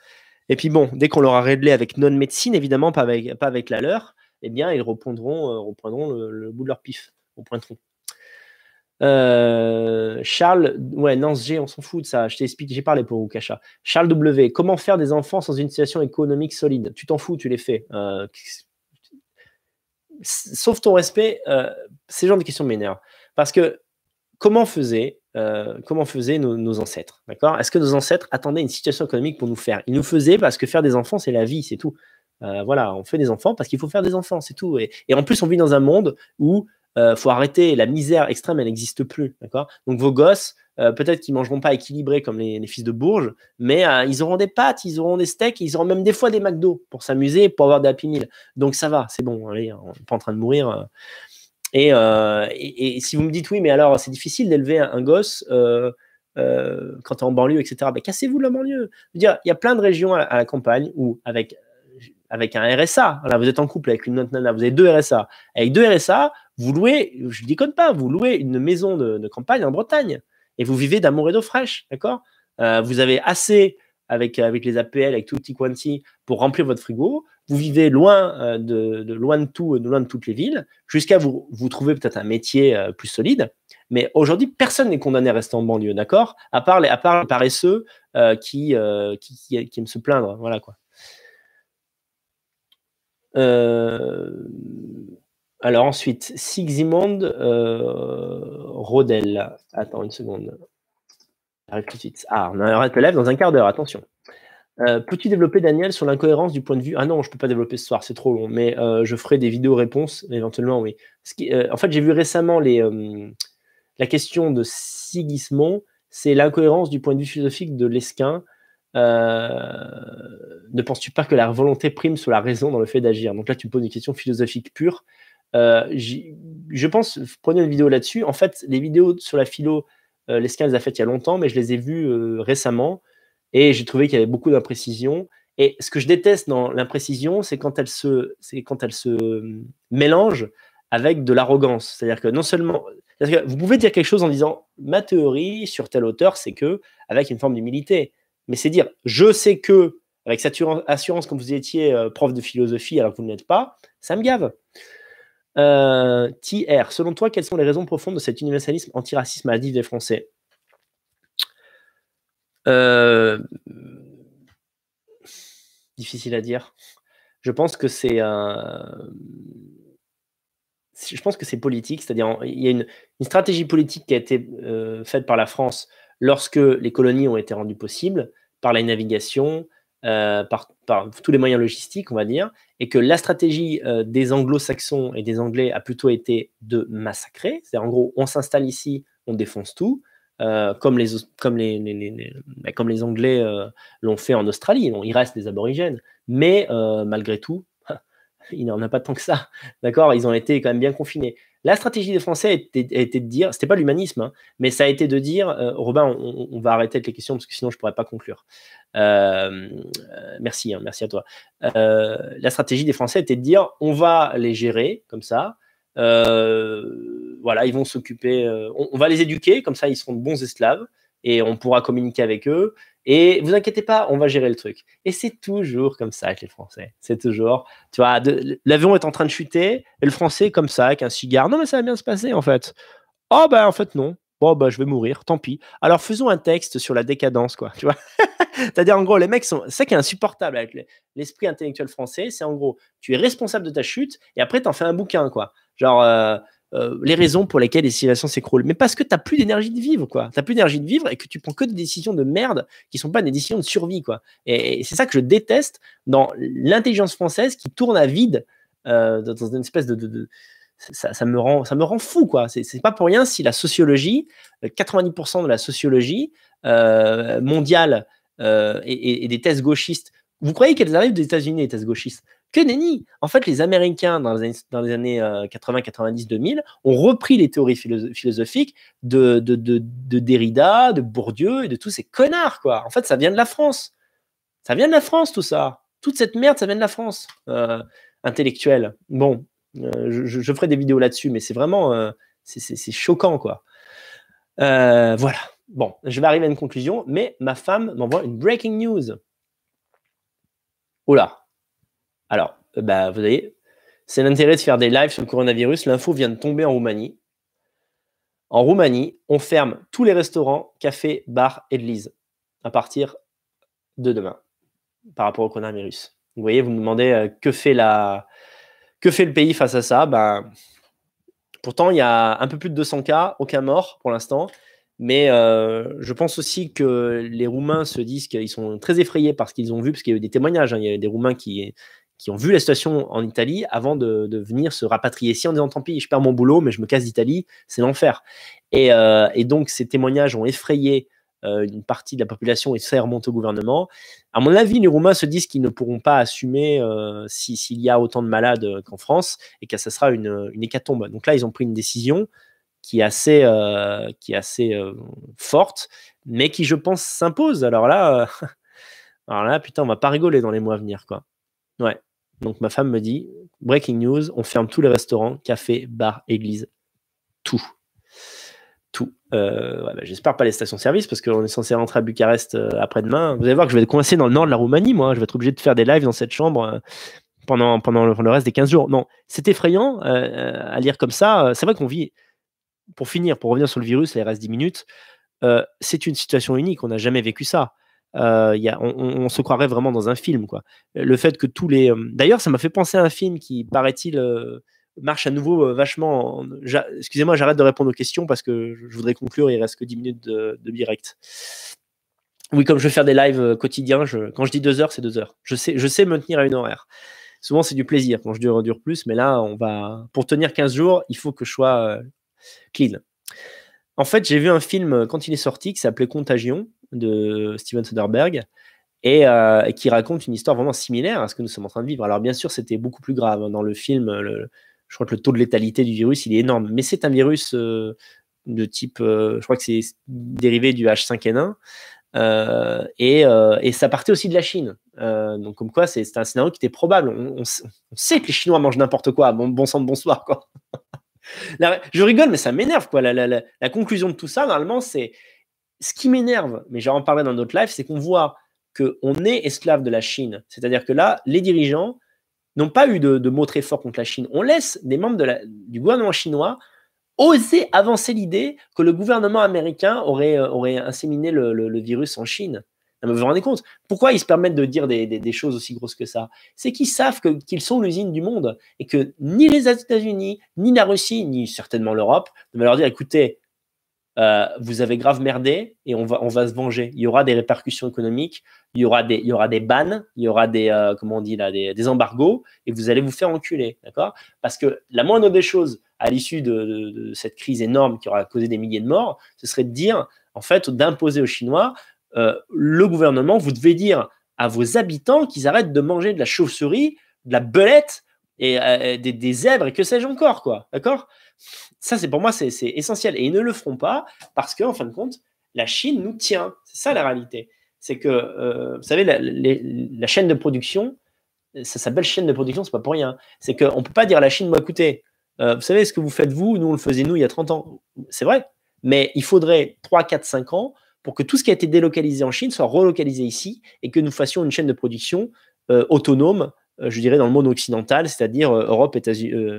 Et puis bon, dès qu'on l'aura réglé avec non-médecine, évidemment, pas avec, pas avec la leur, eh bien, ils reprendront, euh, reprendront le, bout de leur pif, au pointeron. Euh, Charles, ouais, Nance G, on s'en fout de ça. Je t'explique, j'ai parlé pour vous, Kacha. Charles W, comment faire des enfants sans une situation économique solide? Tu t'en fous, tu les fais sauf ton respect, euh, ces genres de questions m'énervent. Parce que comment faisaient, euh, comment faisaient nos, ancêtres D'accord? Est-ce que nos ancêtres attendaient une situation économique pour nous faire? Ils nous faisaient parce que faire des enfants, c'est la vie, c'est tout. Euh, voilà, on fait des enfants parce qu'il faut faire des enfants, c'est tout. Et, en plus, on vit dans un monde où il faut arrêter, la misère extrême, elle n'existe plus. D'accord? Donc vos gosses, euh, peut-être qu'ils mangeront pas équilibré comme les, fils de Bourges, mais euh, ils auront des pâtes, ils auront des steaks, ils auront même des fois des McDo pour s'amuser, pour avoir des Happy Meal. Donc ça va, c'est bon, on n'est pas en train de mourir. Euh. Et, si vous me dites oui, mais alors c'est difficile d'élever un, gosse quand tu es en banlieue, etc. Ben, cassez-vous la banlieue. Il y a plein de régions à, la campagne où avec avec un RSA. Là, vous êtes en couple avec une autre nana, vous avez deux RSA. Avec deux RSA, vous louez, je ne déconne pas, vous louez une maison de campagne en Bretagne et vous vivez d'amour et d'eau fraîche, d'accord? Euh, Vous avez assez avec, avec les APL, avec tout petit quanti pour remplir votre frigo. Vous vivez loin euh, de, loin de tout, de loin de toutes les villes, jusqu'à vous, vous trouver peut-être un métier euh, plus solide. Mais aujourd'hui, personne n'est condamné à rester en banlieue, d'accord? À, part les, à part les paresseux qui, qui, qui, aiment se plaindre. Voilà quoi. Alors ensuite, Sigimond euh, Rodel. Attends une seconde. Arrive tout de suite. Ah, on arrête le live dans un quart d'heure, attention. Euh, Peux-tu développer, Daniel, sur l'incohérence du point de vue? Ah non, je ne peux pas développer ce soir, c'est trop long, mais euh, je ferai des vidéos réponses, éventuellement, oui. En fait, j'ai vu récemment la question de Sigismond, c'est l'incohérence du point de vue philosophique de Lesquin. ne penses-tu pas que la volonté prime sur la raison dans le fait d'agir? Donc là, tu me poses une question philosophique pure. Je pense, prenez une vidéo là-dessus. En fait, les vidéos sur la philo, les les a faites il y a longtemps, mais je les ai vues récemment et j'ai trouvé qu'il y avait beaucoup d'imprécisions. Et ce que je déteste dans l'imprécision, c'est quand elle se, c'est quand elle se euh, mélange avec de l'arrogance. C'est-à-dire que non seulement, vous pouvez dire quelque chose en disant ma théorie sur tel auteur, c'est que, avec une forme d'humilité. Mais c'est dire je sais que, avec cette assurance quand vous étiez euh, prof de philosophie alors que vous ne l'êtes pas, ça me gave. Euh, TR, selon toi, quelles sont les raisons profondes de cet universalisme antiraciste maladif des Français? Euh, difficile à dire. Je pense que c'est. Je pense que c'est politique, c'est-à-dire il y a une, stratégie politique qui a été euh, faite par la France lorsque les colonies ont été rendues possibles, par la navigation, euh, par, tous les moyens logistiques, on va dire, et que la stratégie euh, des anglo-saxons et des anglais a plutôt été de massacrer. C'est-à-dire, en gros, on s'installe ici, on défonce tout. Euh, comme, les, comme, les, bah, comme les Anglais l'ont fait en Australie. il reste des aborigènes, mais malgré tout, il n'en a pas tant que ça. D'accord? Ils ont été quand même bien confinés. La stratégie des Français a de dire, c'était pas l'humanisme, hein, mais ça a été de dire, Robin, on, va arrêter avec les questions parce que sinon je pourrais pas conclure. merci, hein, merci à toi. la stratégie des Français était de dire, on va les gérer comme ça, euh, voilà, ils vont s'occuper, euh, on, va les éduquer, comme ça ils seront de bons esclaves et on pourra communiquer avec eux. Et vous inquiétez pas, on va gérer le truc. Et c'est toujours comme ça avec les Français. C'est toujours, tu vois, l'avion est en train de chuter et le Français comme ça avec un cigare. Non mais ça va bien se passer en fait. Oh ben en fait non. Bon bah je vais mourir, tant pis. Alors faisons un texte sur la décadence quoi, tu vois. C'est-à-dire en gros les mecs sont, ça qui est insupportable avec l'esprit intellectuel français, c'est en gros tu es responsable de ta chute et après tu en fais un bouquin quoi. Genre, euh, euh, les raisons pour lesquelles les civilisations s'écroulent. Mais parce que tu n'as plus d'énergie de vivre, quoi. Tu plus d'énergie de vivre et que tu prends que des décisions de merde qui sont pas des décisions de survie, quoi. Et, c'est ça que je déteste dans l'intelligence française qui tourne à vide euh, dans une espèce de, ça, me rend, ça me rend fou, quoi. C'est pas pour rien si la sociologie, 90% de la sociologie mondiale et, et, des thèses gauchistes, vous croyez qu'elles arrivent des États-Unis, les thèses gauchistes? Que nenni En fait, les Américains, dans les années, 80, 90, 2000, ont repris les théories philosophiques de, de, Derrida, de Bourdieu et de tous ces connards, quoi. En fait, ça vient de la France. Ça vient de la France, tout ça. Toute cette merde, ça vient de la France euh, intellectuelle. Bon, euh, je, ferai des vidéos là-dessus, mais c'est vraiment... Euh, c'est choquant, quoi. voilà. Bon, je vais arriver à une conclusion, mais ma femme m'envoie une breaking news. Oh là, alors, euh, bah, vous voyez, c'est l'intérêt de faire des lives sur le coronavirus. L'info vient de tomber en Roumanie. En Roumanie, on ferme tous les restaurants, cafés, bars, églises à partir de demain par rapport au coronavirus. Vous voyez, vous me demandez euh, que, fait la... que fait le pays face à ça? Ben, Pourtant, il y a un peu plus de 200 cas, aucun mort pour l'instant. Mais euh, je pense aussi que les Roumains se disent qu'ils sont très effrayés par ce qu'ils ont vu, parce qu'il y a eu des témoignages. Hein. il y a des Roumains qui, qui ont vu la situation en Italie avant de, venir se rapatrier ici en disant tant pis, je perds mon boulot, mais je me casse d'Italie, c'est l'enfer. Et, euh, donc ces témoignages ont effrayé euh, une partie de la population et ça est remonté au gouvernement. À mon avis, les Roumains se disent qu'ils ne pourront pas assumer euh, s'il y a autant de malades qu'en France et que ça sera une, une, hécatombe. Donc là, ils ont pris une décision qui est assez, qui est assez forte, mais qui, je pense, s'impose. Alors là, alors là, putain, on va pas rigoler dans les mois à venir, quoi. Ouais. Donc ma femme me dit breaking news, on ferme tous les restaurants, cafés, bars, églises, tout. Tout. Euh, bah, j'espère pas les stations-service parce qu'on est censé rentrer à Bucarest euh, après-demain. Vous allez voir que je vais être coincé dans le nord de la Roumanie, moi. Je vais être obligé de faire des lives dans cette chambre euh, pendant, pendant le, reste des 15 jours. Non, c'est effrayant à lire comme ça. C'est vrai qu'on vit, pour finir, pour revenir sur le virus, il reste 10 minutes, c'est une situation unique. On n'a jamais vécu ça. Euh, on, se croirait vraiment dans un film. Quoi. Le fait que tous les. Euh, d'ailleurs, ça m'a fait penser à un film qui, paraît-il, euh, marche à nouveau vachement. Excusez-moi, j'arrête de répondre aux questions parce que je voudrais conclure. Il reste que 10 minutes de, direct. Oui, comme je vais faire des lives quotidiens, quand je dis deux heures, c'est deux heures. Je sais, je sais me tenir à une horaire. Souvent, c'est du plaisir quand je dure, dure plus, mais là, on va. Pour tenir 15 jours, il faut que je sois clean. En fait, j'ai vu un film quand il est sorti qui s'appelait Contagion de Steven Soderbergh. et euh, qui raconte une histoire vraiment similaire à ce que nous sommes en train de vivre. Alors bien sûr, c'était beaucoup plus grave. Hein. Dans le film, je crois que le taux de létalité du virus, il est énorme. Mais c'est un virus euh, de type, je crois que c'est dérivé du H5N1. Et, et, ça partait aussi de la Chine. donc comme quoi, c'est un scénario qui était probable. On, sait que les Chinois mangent n'importe quoi. Bon, bon sang de bonsoir. Je rigole, mais ça m'énerve. la, la, conclusion de tout ça, normalement, c'est ce qui m'énerve, mais j'en parlerai dans d'autres lives, c'est qu'on voit qu'on est esclave de la Chine. C'est-à-dire que là, les dirigeants n'ont pas eu de, mots très forts contre la Chine. On laisse des membres du gouvernement chinois oser avancer l'idée que le gouvernement américain aurait, euh, aurait inséminé le, virus en Chine. vous vous rendez compte Pourquoi ils se permettent de dire des, choses aussi grosses que ça? C'est qu'ils savent qu'ils sont l'usine du monde et que ni les États-Unis, ni la Russie, ni certainement l'Europe ne vont leur dire écoutez, euh, vous avez grave merdé et on va, on va se venger. Il y aura des répercussions économiques, il y aura des, il y aura des bans, il y aura des, euh, comment on dit là, des, embargos et vous allez vous faire enculer, d'accord? Parce que la moindre des choses à l'issue de, cette crise énorme qui aura causé des milliers de morts, ce serait de dire, en fait, d'imposer aux Chinois, euh, le gouvernement, vous devez dire à vos habitants qu'ils arrêtent de manger de la chauve-souris, de la belette et des, des, zèbres et que sais-je encore, quoi, d'accord? Ça, c'est pour moi, c'est essentiel. Et ils ne le feront pas parce qu'en en fin de compte, la Chine nous tient. C'est ça la réalité. C'est que, euh, vous savez, la, chaîne de production, ça s'appelle chaîne de production, c'est pas pour rien. C'est qu'on ne peut pas dire à la Chine, moi, écoutez, euh, vous savez ce que vous faites vous, nous, on le faisait nous il y a 30 ans. C'est vrai. Mais il faudrait 3, 4, 5 ans pour que tout ce qui a été délocalisé en Chine soit relocalisé ici et que nous fassions une chaîne de production euh, autonome, je dirais, dans le monde occidental, c'est-à-dire Europe,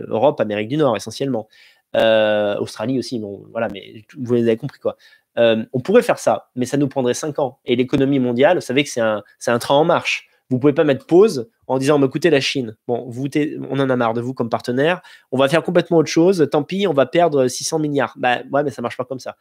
Europe, Amérique du Nord essentiellement. Euh, Australie aussi, bon, voilà, mais vous avez compris quoi. Euh, on pourrait faire ça, mais ça nous prendrait 5 ans. Et l'économie mondiale, vous savez que c'est un, un train en marche. Vous pouvez pas mettre pause en disant, écoutez, la Chine, bon, vous, on en a marre de vous comme partenaire, on va faire complètement autre chose, tant pis, on va perdre 600 milliards. Bah ouais, mais ça marche pas comme ça.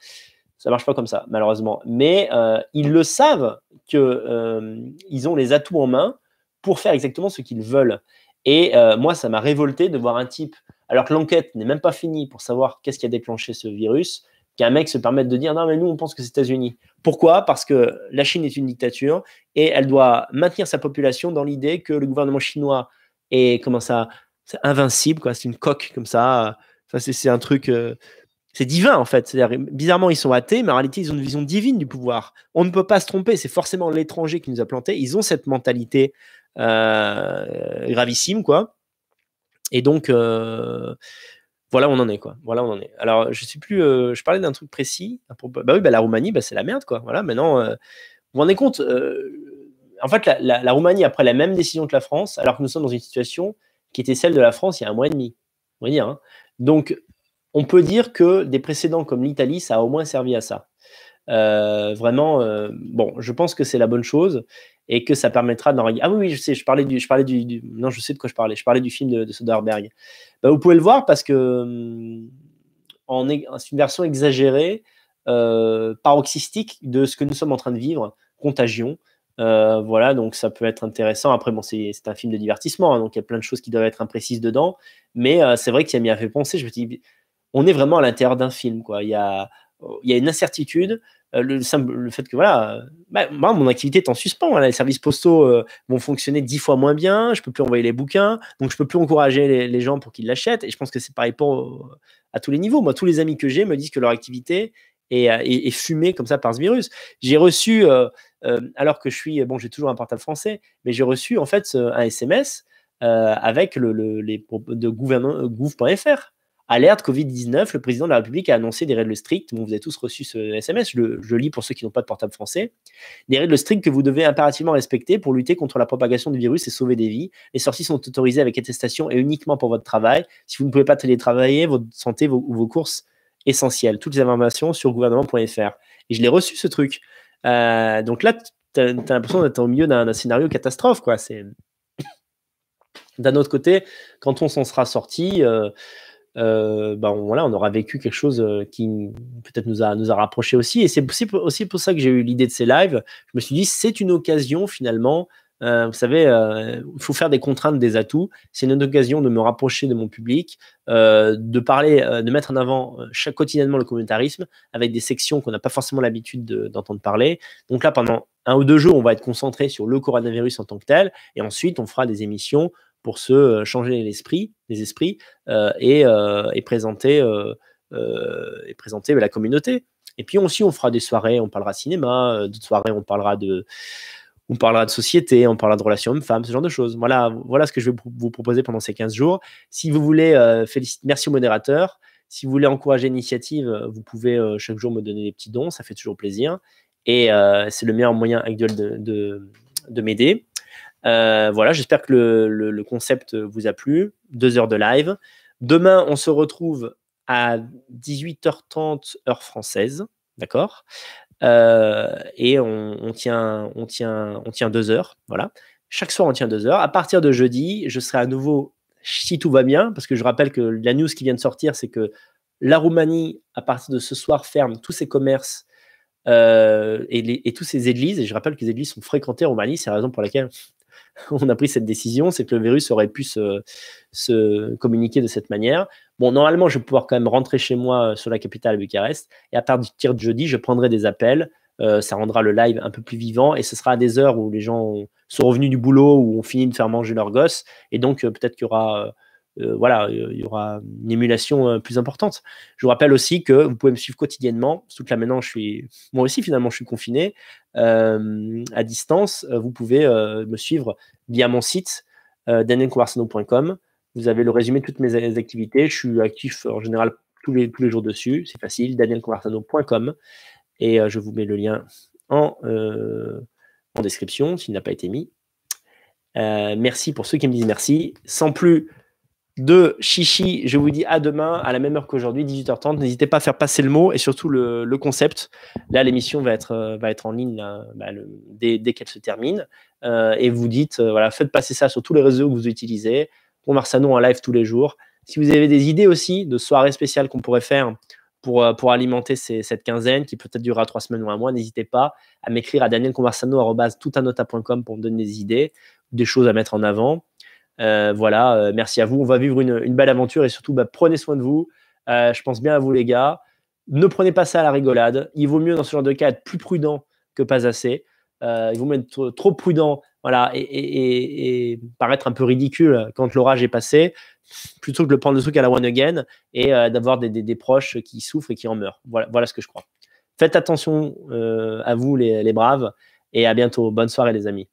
Ça marche pas comme ça, malheureusement. Mais euh, ils le savent que ils ont les atouts en main pour faire exactement ce qu'ils veulent. Et moi, ça m'a révolté de voir un type alors que l'enquête n'est même pas finie pour savoir qu'est-ce qui a déclenché ce virus, qu'un mec se permette de dire non mais nous on pense que c'est les États-Unis. Pourquoi? Parce que la Chine est une dictature et elle doit maintenir sa population dans l'idée que le gouvernement chinois est comment ça, invincible quoi, c'est une coque comme ça. Enfin, c'est un truc euh, c'est divin en fait. Bizarrement, ils sont athées, mais en réalité, ils ont une vision divine du pouvoir. On ne peut pas se tromper, c'est forcément l'étranger qui nous a plantés. Ils ont cette mentalité euh, gravissime, quoi. Et donc, euh, voilà on en est, quoi. Voilà on en est. Alors, je sais plus, euh, je parlais d'un truc précis. Bah oui, bah, la Roumanie, bah, c'est la merde, quoi. Voilà, maintenant, euh, vous vous rendez compte, en fait, la, Roumanie a pris la même décision que la France, alors que nous sommes dans une situation qui était celle de la France il y a un mois et demi. On va dire. Donc, on peut dire que des précédents comme l'Italie, ça a au moins servi à ça. vraiment, bon, je pense que c'est la bonne chose et que ça permettra d'enrayer. Ah oui, oui, je sais, je parlais du, non, je sais de quoi je parlais. Je parlais du film de, Soderbergh. Bah, vous pouvez le voir parce que hum, c'est une version exagérée, euh, paroxystique de ce que nous sommes en train de vivre, contagion. Euh, voilà, donc ça peut être intéressant. Après, bon, c'est un film de divertissement, hein, donc il y a plein de choses qui doivent être imprécises dedans. Mais euh, c'est vrai qu'il m'y a fait penser. Je me dis, on est vraiment à l'intérieur d'un film, il y a une incertitude. Euh, le, le, fait que voilà, euh, bah, moi, mon activité est en suspens. Hein. les services postaux euh, vont fonctionner dix fois moins bien. Je peux plus envoyer les bouquins, donc je peux plus encourager les, gens pour qu'ils l'achètent. Et je pense que c'est pareil pour à tous les niveaux. Moi, tous les amis que j'ai me disent que leur activité est, est, fumée comme ça par ce virus. J'ai reçu, alors que je suis, bon, j'ai toujours un portable français, mais j'ai reçu en fait un SMS avec le, les de gouv.fr Alerte Covid-19, le président de la République a annoncé des règles strictes. vous avez tous reçu ce SMS, je le, lis pour ceux qui n'ont pas de portable français. Des règles strictes que vous devez impérativement respecter pour lutter contre la propagation du virus et sauver des vies. Les sorties sont autorisées avec attestation et uniquement pour votre travail. Si vous ne pouvez pas télétravailler, votre santé ou vos, courses essentielles. Toutes les informations sur gouvernement.fr. Et je l'ai reçu ce truc. Euh, donc là, tu as, l'impression d'être au milieu d'un scénario catastrophe. quoi. D'un autre côté, quand on s'en sera sorti, euh, euh, ben voilà, on aura vécu quelque chose euh, qui peut-être nous a, nous a rapprochés aussi. Et c'est aussi, pour ça que j'ai eu l'idée de ces lives. Je me suis dit, c'est une occasion finalement Euh, vous savez, il faut faire des contraintes, des atouts. C'est une occasion de me rapprocher de mon public, de parler, de mettre en avant chaque, quotidiennement le communautarisme avec des sections qu'on n'a pas forcément l'habitude d'entendre parler. Donc là, pendant un ou deux jours, on va être concentré sur le coronavirus en tant que tel, et ensuite, on fera des émissions pour se changer l'esprit, les esprits, et, présenter, et présenter la communauté. Et puis aussi, on fera des soirées, on parlera cinéma, d'autres soirées, on parlera de, on parlera de société, on parlera de relations hommes-femmes, ce genre de choses. Voilà, voilà ce que je vais vous proposer pendant ces 15 jours. Si vous voulez, euh, merci au modérateur. Si vous voulez encourager l'initiative, vous pouvez chaque jour me donner des petits dons, ça fait toujours plaisir. Et c'est le meilleur moyen actuel de, de m'aider. Voilà, j'espère que le, concept vous a plu. Deux heures de live. Demain, on se retrouve à 18h30 heure française, d'accord? Euh, Et on, tient, on, tient, on tient deux heures, voilà. Chaque soir, on tient deux heures. À partir de jeudi, je serai à nouveau, si tout va bien, parce que je rappelle que la news qui vient de sortir, c'est que la Roumanie, à partir de ce soir, ferme tous ses commerces euh, et, et, tous ses églises. Et je rappelle que les églises sont fréquentées en Roumanie, c'est la raison pour laquelle on a pris cette décision, c'est que le virus aurait pu se, communiquer de cette manière. Bon, normalement, je vais pouvoir quand même rentrer chez moi euh, sur la capitale Bucarest, et à partir de jeudi, je prendrai des appels. Euh, ça rendra le live un peu plus vivant, et ce sera à des heures où les gens sont revenus du boulot, ou ont fini de faire manger leur gosse, et donc euh, peut-être qu'il y aura voilà, il y aura une émulation euh, plus importante. Je vous rappelle aussi que vous pouvez me suivre quotidiennement. Surtout que là maintenant, je suis, moi aussi finalement, je suis confiné euh, à distance. Vous pouvez me suivre via mon site danielconversano.com. Vous avez le résumé de toutes mes activités. Je suis actif en général tous les, tous les jours dessus. C'est facile, danielconversano.com. Et je vous mets le lien en, en description s'il n'a pas été mis. merci pour ceux qui me disent merci. Sans plus de Chichi. Je vous dis à demain à la même heure qu'aujourd'hui, 18h30. N'hésitez pas à faire passer le mot et surtout le, concept. Là, l'émission va être, euh, va être en ligne bah, dès, qu'elle se termine. Euh, et vous dites, euh, voilà, faites passer ça sur tous les réseaux que vous utilisez. Pour Marsano en live tous les jours. Si vous avez des idées aussi de soirées spéciales qu'on pourrait faire pour, pour alimenter cette quinzaine qui peut-être durera trois semaines ou un mois, n'hésitez pas à m'écrire à danielconversano.toutanota.com pour me donner des idées, des choses à mettre en avant. Euh, voilà, euh, merci à vous. On va vivre une, belle aventure et surtout, bah, prenez soin de vous. Euh, je pense bien à vous, les gars. Ne prenez pas ça à la rigolade. Il vaut mieux, dans ce genre de cas, être plus prudent que pas assez. il vaut mieux être trop prudent voilà, et, paraître un peu ridicule quand l'orage est passé, plutôt que de prendre le truc à la one again et d'avoir des, proches qui souffrent et qui en meurent. Voilà, voilà ce que je crois. Faites attention à vous, les braves, et à bientôt. Bonne soirée, les amis.